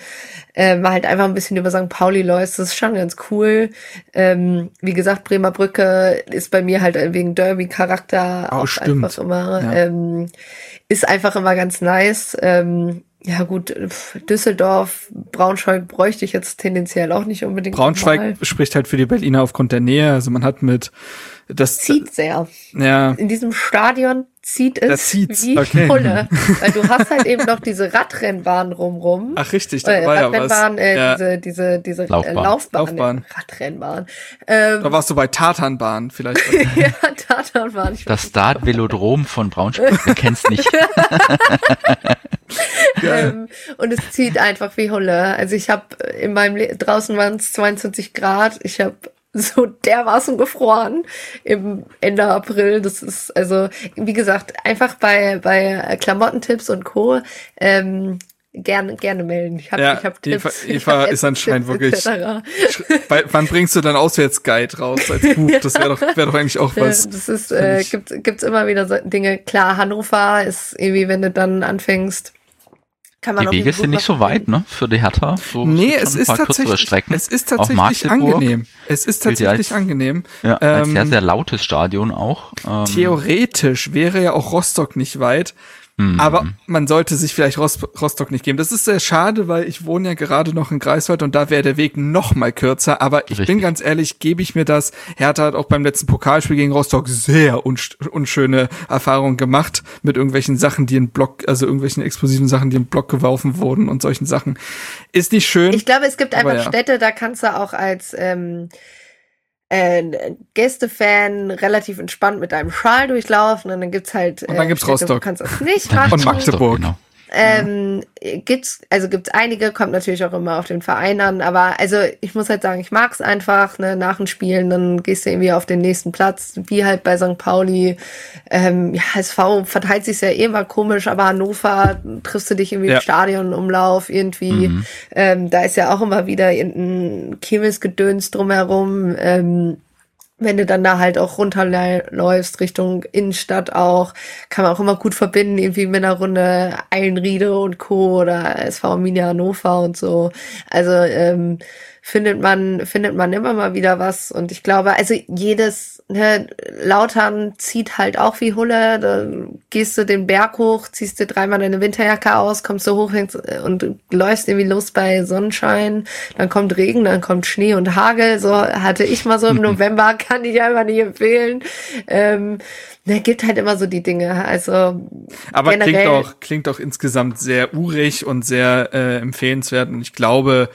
ähm, halt einfach ein bisschen über St. Pauli läufst, das ist schon ganz cool. Ähm, wie gesagt, Bremer Brücke ist bei mir halt wegen Derby-Charakter oh, auch stimmt. einfach immer, ja. ähm, ist einfach immer ganz nice. Ähm, ja gut, Düsseldorf, Braunschweig bräuchte ich jetzt tendenziell auch nicht unbedingt. Braunschweig mal. spricht halt für die Berliner aufgrund der Nähe. Also man hat mit das zieht sehr. Ja. In diesem Stadion zieht es das zieht's. wie okay. Hulle. Weil du hast halt eben noch diese Radrennbahn rumrum. Ach richtig, da äh, war Radrennbahn, ja was. äh, ja. diese, diese, diese Laufbahn. Äh, Laufbahn. Laufbahn. Radrennbahn. Ähm, Da warst du bei Tatanbahn vielleicht. ja, Tatanbahn. Ich Das Start-Velodrom von Braunschweig, wer kennt's nicht? ähm, und es zieht einfach wie Hulle. Also ich habe in meinem Le draußen waren es 22 Grad. Ich habe so dermaßen gefroren im Ende April. Das ist also, wie gesagt, einfach bei, bei Klamottentipps und Co. Ähm, gerne, gerne melden. Ich habe Ja, ich hab Eva- Tipps. ich Eva hab ist anscheinend Tipps wirklich-. Bei, wann bringst du dein Auswärtsguide raus als Buch? Das wäre doch, wäre doch eigentlich auch Ja, was. Das ist, äh, gibt, gibt's immer wieder so Dinge. Klar, Hannover ist irgendwie, wenn du dann anfängst, kann man Die Wege sind nicht so weit, ne? Für die Hertha. So, Nee, es ein ist tatsächlich, es ist tatsächlich angenehm. Es ist tatsächlich als- angenehm. Ja, Ähm, sehr, sehr lautes Stadion auch. Ähm, Theoretisch wäre ja auch Rostock nicht weit. Aber man sollte sich vielleicht Rost Rostock nicht geben. Das ist sehr schade, weil ich wohne ja gerade noch in Greifswald und da wäre der Weg noch mal kürzer. Aber ich bin Richtig. ganz ehrlich, gebe ich mir das. Hertha hat auch beim letzten Pokalspiel gegen Rostock sehr unsch unschöne Erfahrungen gemacht mit irgendwelchen Sachen, die in Block, also irgendwelchen explosiven Sachen, die in Block geworfen wurden und solchen Sachen. Ist nicht schön. Ich glaube, es gibt einfach ja. Städte, da kannst du auch als ähm, äh, Gästefan relativ entspannt mit deinem Schal durchlaufen und dann gibt's halt Und dann gibt's Städte, Rostock. Du kannst das nicht machen. Und Magdeburg. Genau. Ähm, gibt's, also gibt's einige, kommt natürlich auch immer auf den Verein an, aber also ich muss halt sagen, ich mag's einfach, ne, nach dem Spielen, dann gehst du irgendwie auf den nächsten Platz, wie halt bei St. Pauli. Ähm, ja, SV verteilt sich ja eh immer komisch, aber Hannover triffst du dich irgendwie Ja. im Stadionumlauf irgendwie. Mhm. Ähm, da ist ja auch immer wieder irgendein Kirmesgedöns drumherum. Ähm, wenn du dann da halt auch runterläufst Richtung Innenstadt auch, kann man auch immer gut verbinden, irgendwie mit einer Runde Eilenriede und Co. oder SV Minia Hannover und so. Also ähm, findet man, findet man immer mal wieder was. Und ich glaube, also jedes, ne, Lautern zieht halt auch wie Hulle. Da gehst du den Berg hoch, ziehst dir dreimal deine Winterjacke aus, kommst du hoch und läufst irgendwie los bei Sonnenschein. Dann kommt Regen, dann kommt Schnee und Hagel. So hatte ich mal so im November, kann ich einfach nicht empfehlen. Ähm, ne, gibt halt immer so die Dinge. Also Aber klingt generell- auch, klingt auch insgesamt sehr urig und sehr äh, empfehlenswert. Und ich glaube,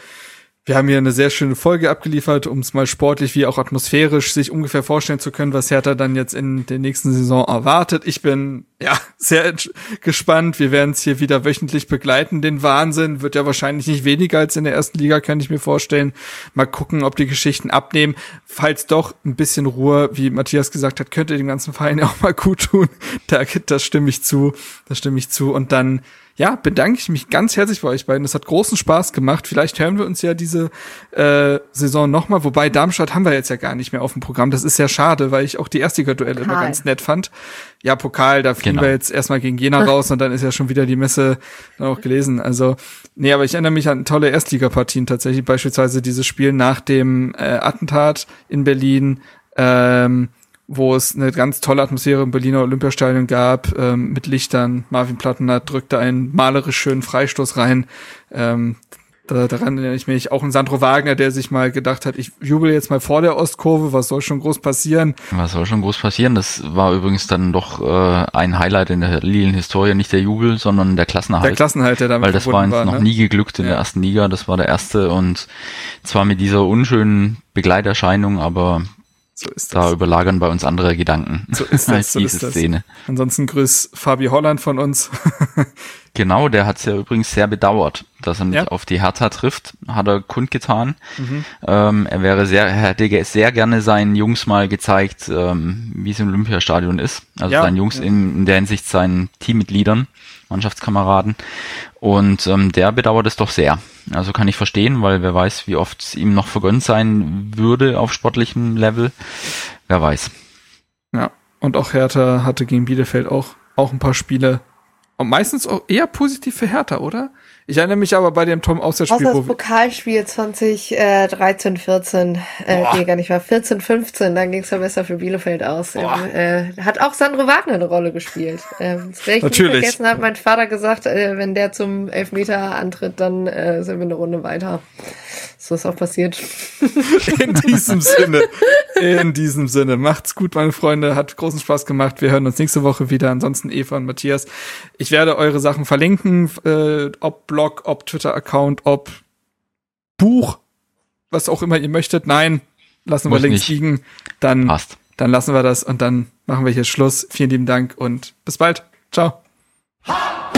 wir haben hier eine sehr schöne Folge abgeliefert, um es mal sportlich wie auch atmosphärisch sich ungefähr vorstellen zu können, was Hertha dann jetzt in der nächsten Saison erwartet. Ich bin ja sehr gespannt. Wir werden es hier wieder wöchentlich begleiten. Den Wahnsinn wird ja wahrscheinlich nicht weniger als in der ersten Liga, könnte ich mir vorstellen. Mal gucken, ob die Geschichten abnehmen. Falls doch ein bisschen Ruhe, wie Matthias gesagt hat, könnte dem ganzen Verein ja auch mal gut tun. Da, das stimme ich zu. Das stimme ich zu. Und dann ja, bedanke ich mich ganz herzlich bei euch beiden. Es hat großen Spaß gemacht. Vielleicht hören wir uns ja diese äh, Saison nochmal. Wobei Darmstadt haben wir jetzt ja gar nicht mehr auf dem Programm. Das ist ja schade, weil ich auch die Erstliga-Duelle immer ganz nett fand. Ja, Pokal, da fliegen Genau. wir jetzt erstmal gegen Jena raus und dann ist ja schon wieder die Messe dann auch gelesen. Also, nee, aber ich erinnere mich an tolle Erstligapartien tatsächlich. Beispielsweise dieses Spiel nach dem äh, Attentat in Berlin. Ähm, wo es eine ganz tolle Atmosphäre im Berliner Olympiastadion gab, ähm, mit Lichtern. Marvin Plattenhardt drückte einen malerisch schönen Freistoß rein. Ähm, Da, daran erinnere ich mich auch ein Sandro Wagner, der sich mal gedacht hat, ich jubel jetzt mal vor der Ostkurve, was soll schon groß passieren? Was soll schon groß passieren? Das war übrigens dann doch äh, ein Highlight in der Lilien-Historie, nicht der Jubel, sondern der Klassenerhalt. Der Klassenerhalt, der damit Weil das war uns war, noch ne? nie geglückt in Ja. der ersten Liga, das war der erste und zwar mit dieser unschönen Begleiterscheinung, aber So ist da das. überlagern bei uns andere Gedanken So ist das, als so diese ist das. Szene. Ansonsten grüß Fabi Holland von uns. Genau, der hat es ja übrigens sehr bedauert, dass er nicht Ja. auf die Hertha trifft, hat er kundgetan. Mhm. Ähm, er wäre sehr, hätte sehr gerne seinen Jungs mal gezeigt, ähm, wie es im Olympiastadion ist. Also Ja, seinen Jungs ja. in, in der Hinsicht seinen Teammitgliedern, Mannschaftskameraden. Und ähm, der bedauert es doch sehr. Also kann ich verstehen, weil wer weiß, wie oft es ihm noch vergönnt sein würde auf sportlichem Level. Wer weiß. Ja. Und auch Hertha hatte gegen Bielefeld auch, auch ein paar Spiele. Und meistens auch eher positiv für Hertha, oder? Ich erinnere mich aber bei dem Tom Auswärtsspiel, wo das Pokalspiel 2013, 14, äh, nee, gar nicht war 14, 15, dann ging es ja besser für Bielefeld aus. Ähm, äh, hat auch Sandro Wagner eine Rolle gespielt. Ähm, das werde ich Natürlich. nicht vergessen, hat mein Vater gesagt, äh, wenn der zum Elfmeter antritt, dann äh, sind wir eine Runde weiter. So ist auch passiert. In diesem Sinne. In diesem Sinne. Macht's gut, meine Freunde. Hat großen Spaß gemacht. Wir hören uns nächste Woche wieder. Ansonsten Eva und Matthias. Ich werde eure Sachen verlinken. Äh, ob Blog, ob Twitter-Account, ob Buch. Was auch immer ihr möchtet. Nein. Lassen wir Muss links nicht. liegen. Dann, Passt. dann lassen wir das und dann machen wir hier Schluss. Vielen lieben Dank und bis bald. Ciao. Until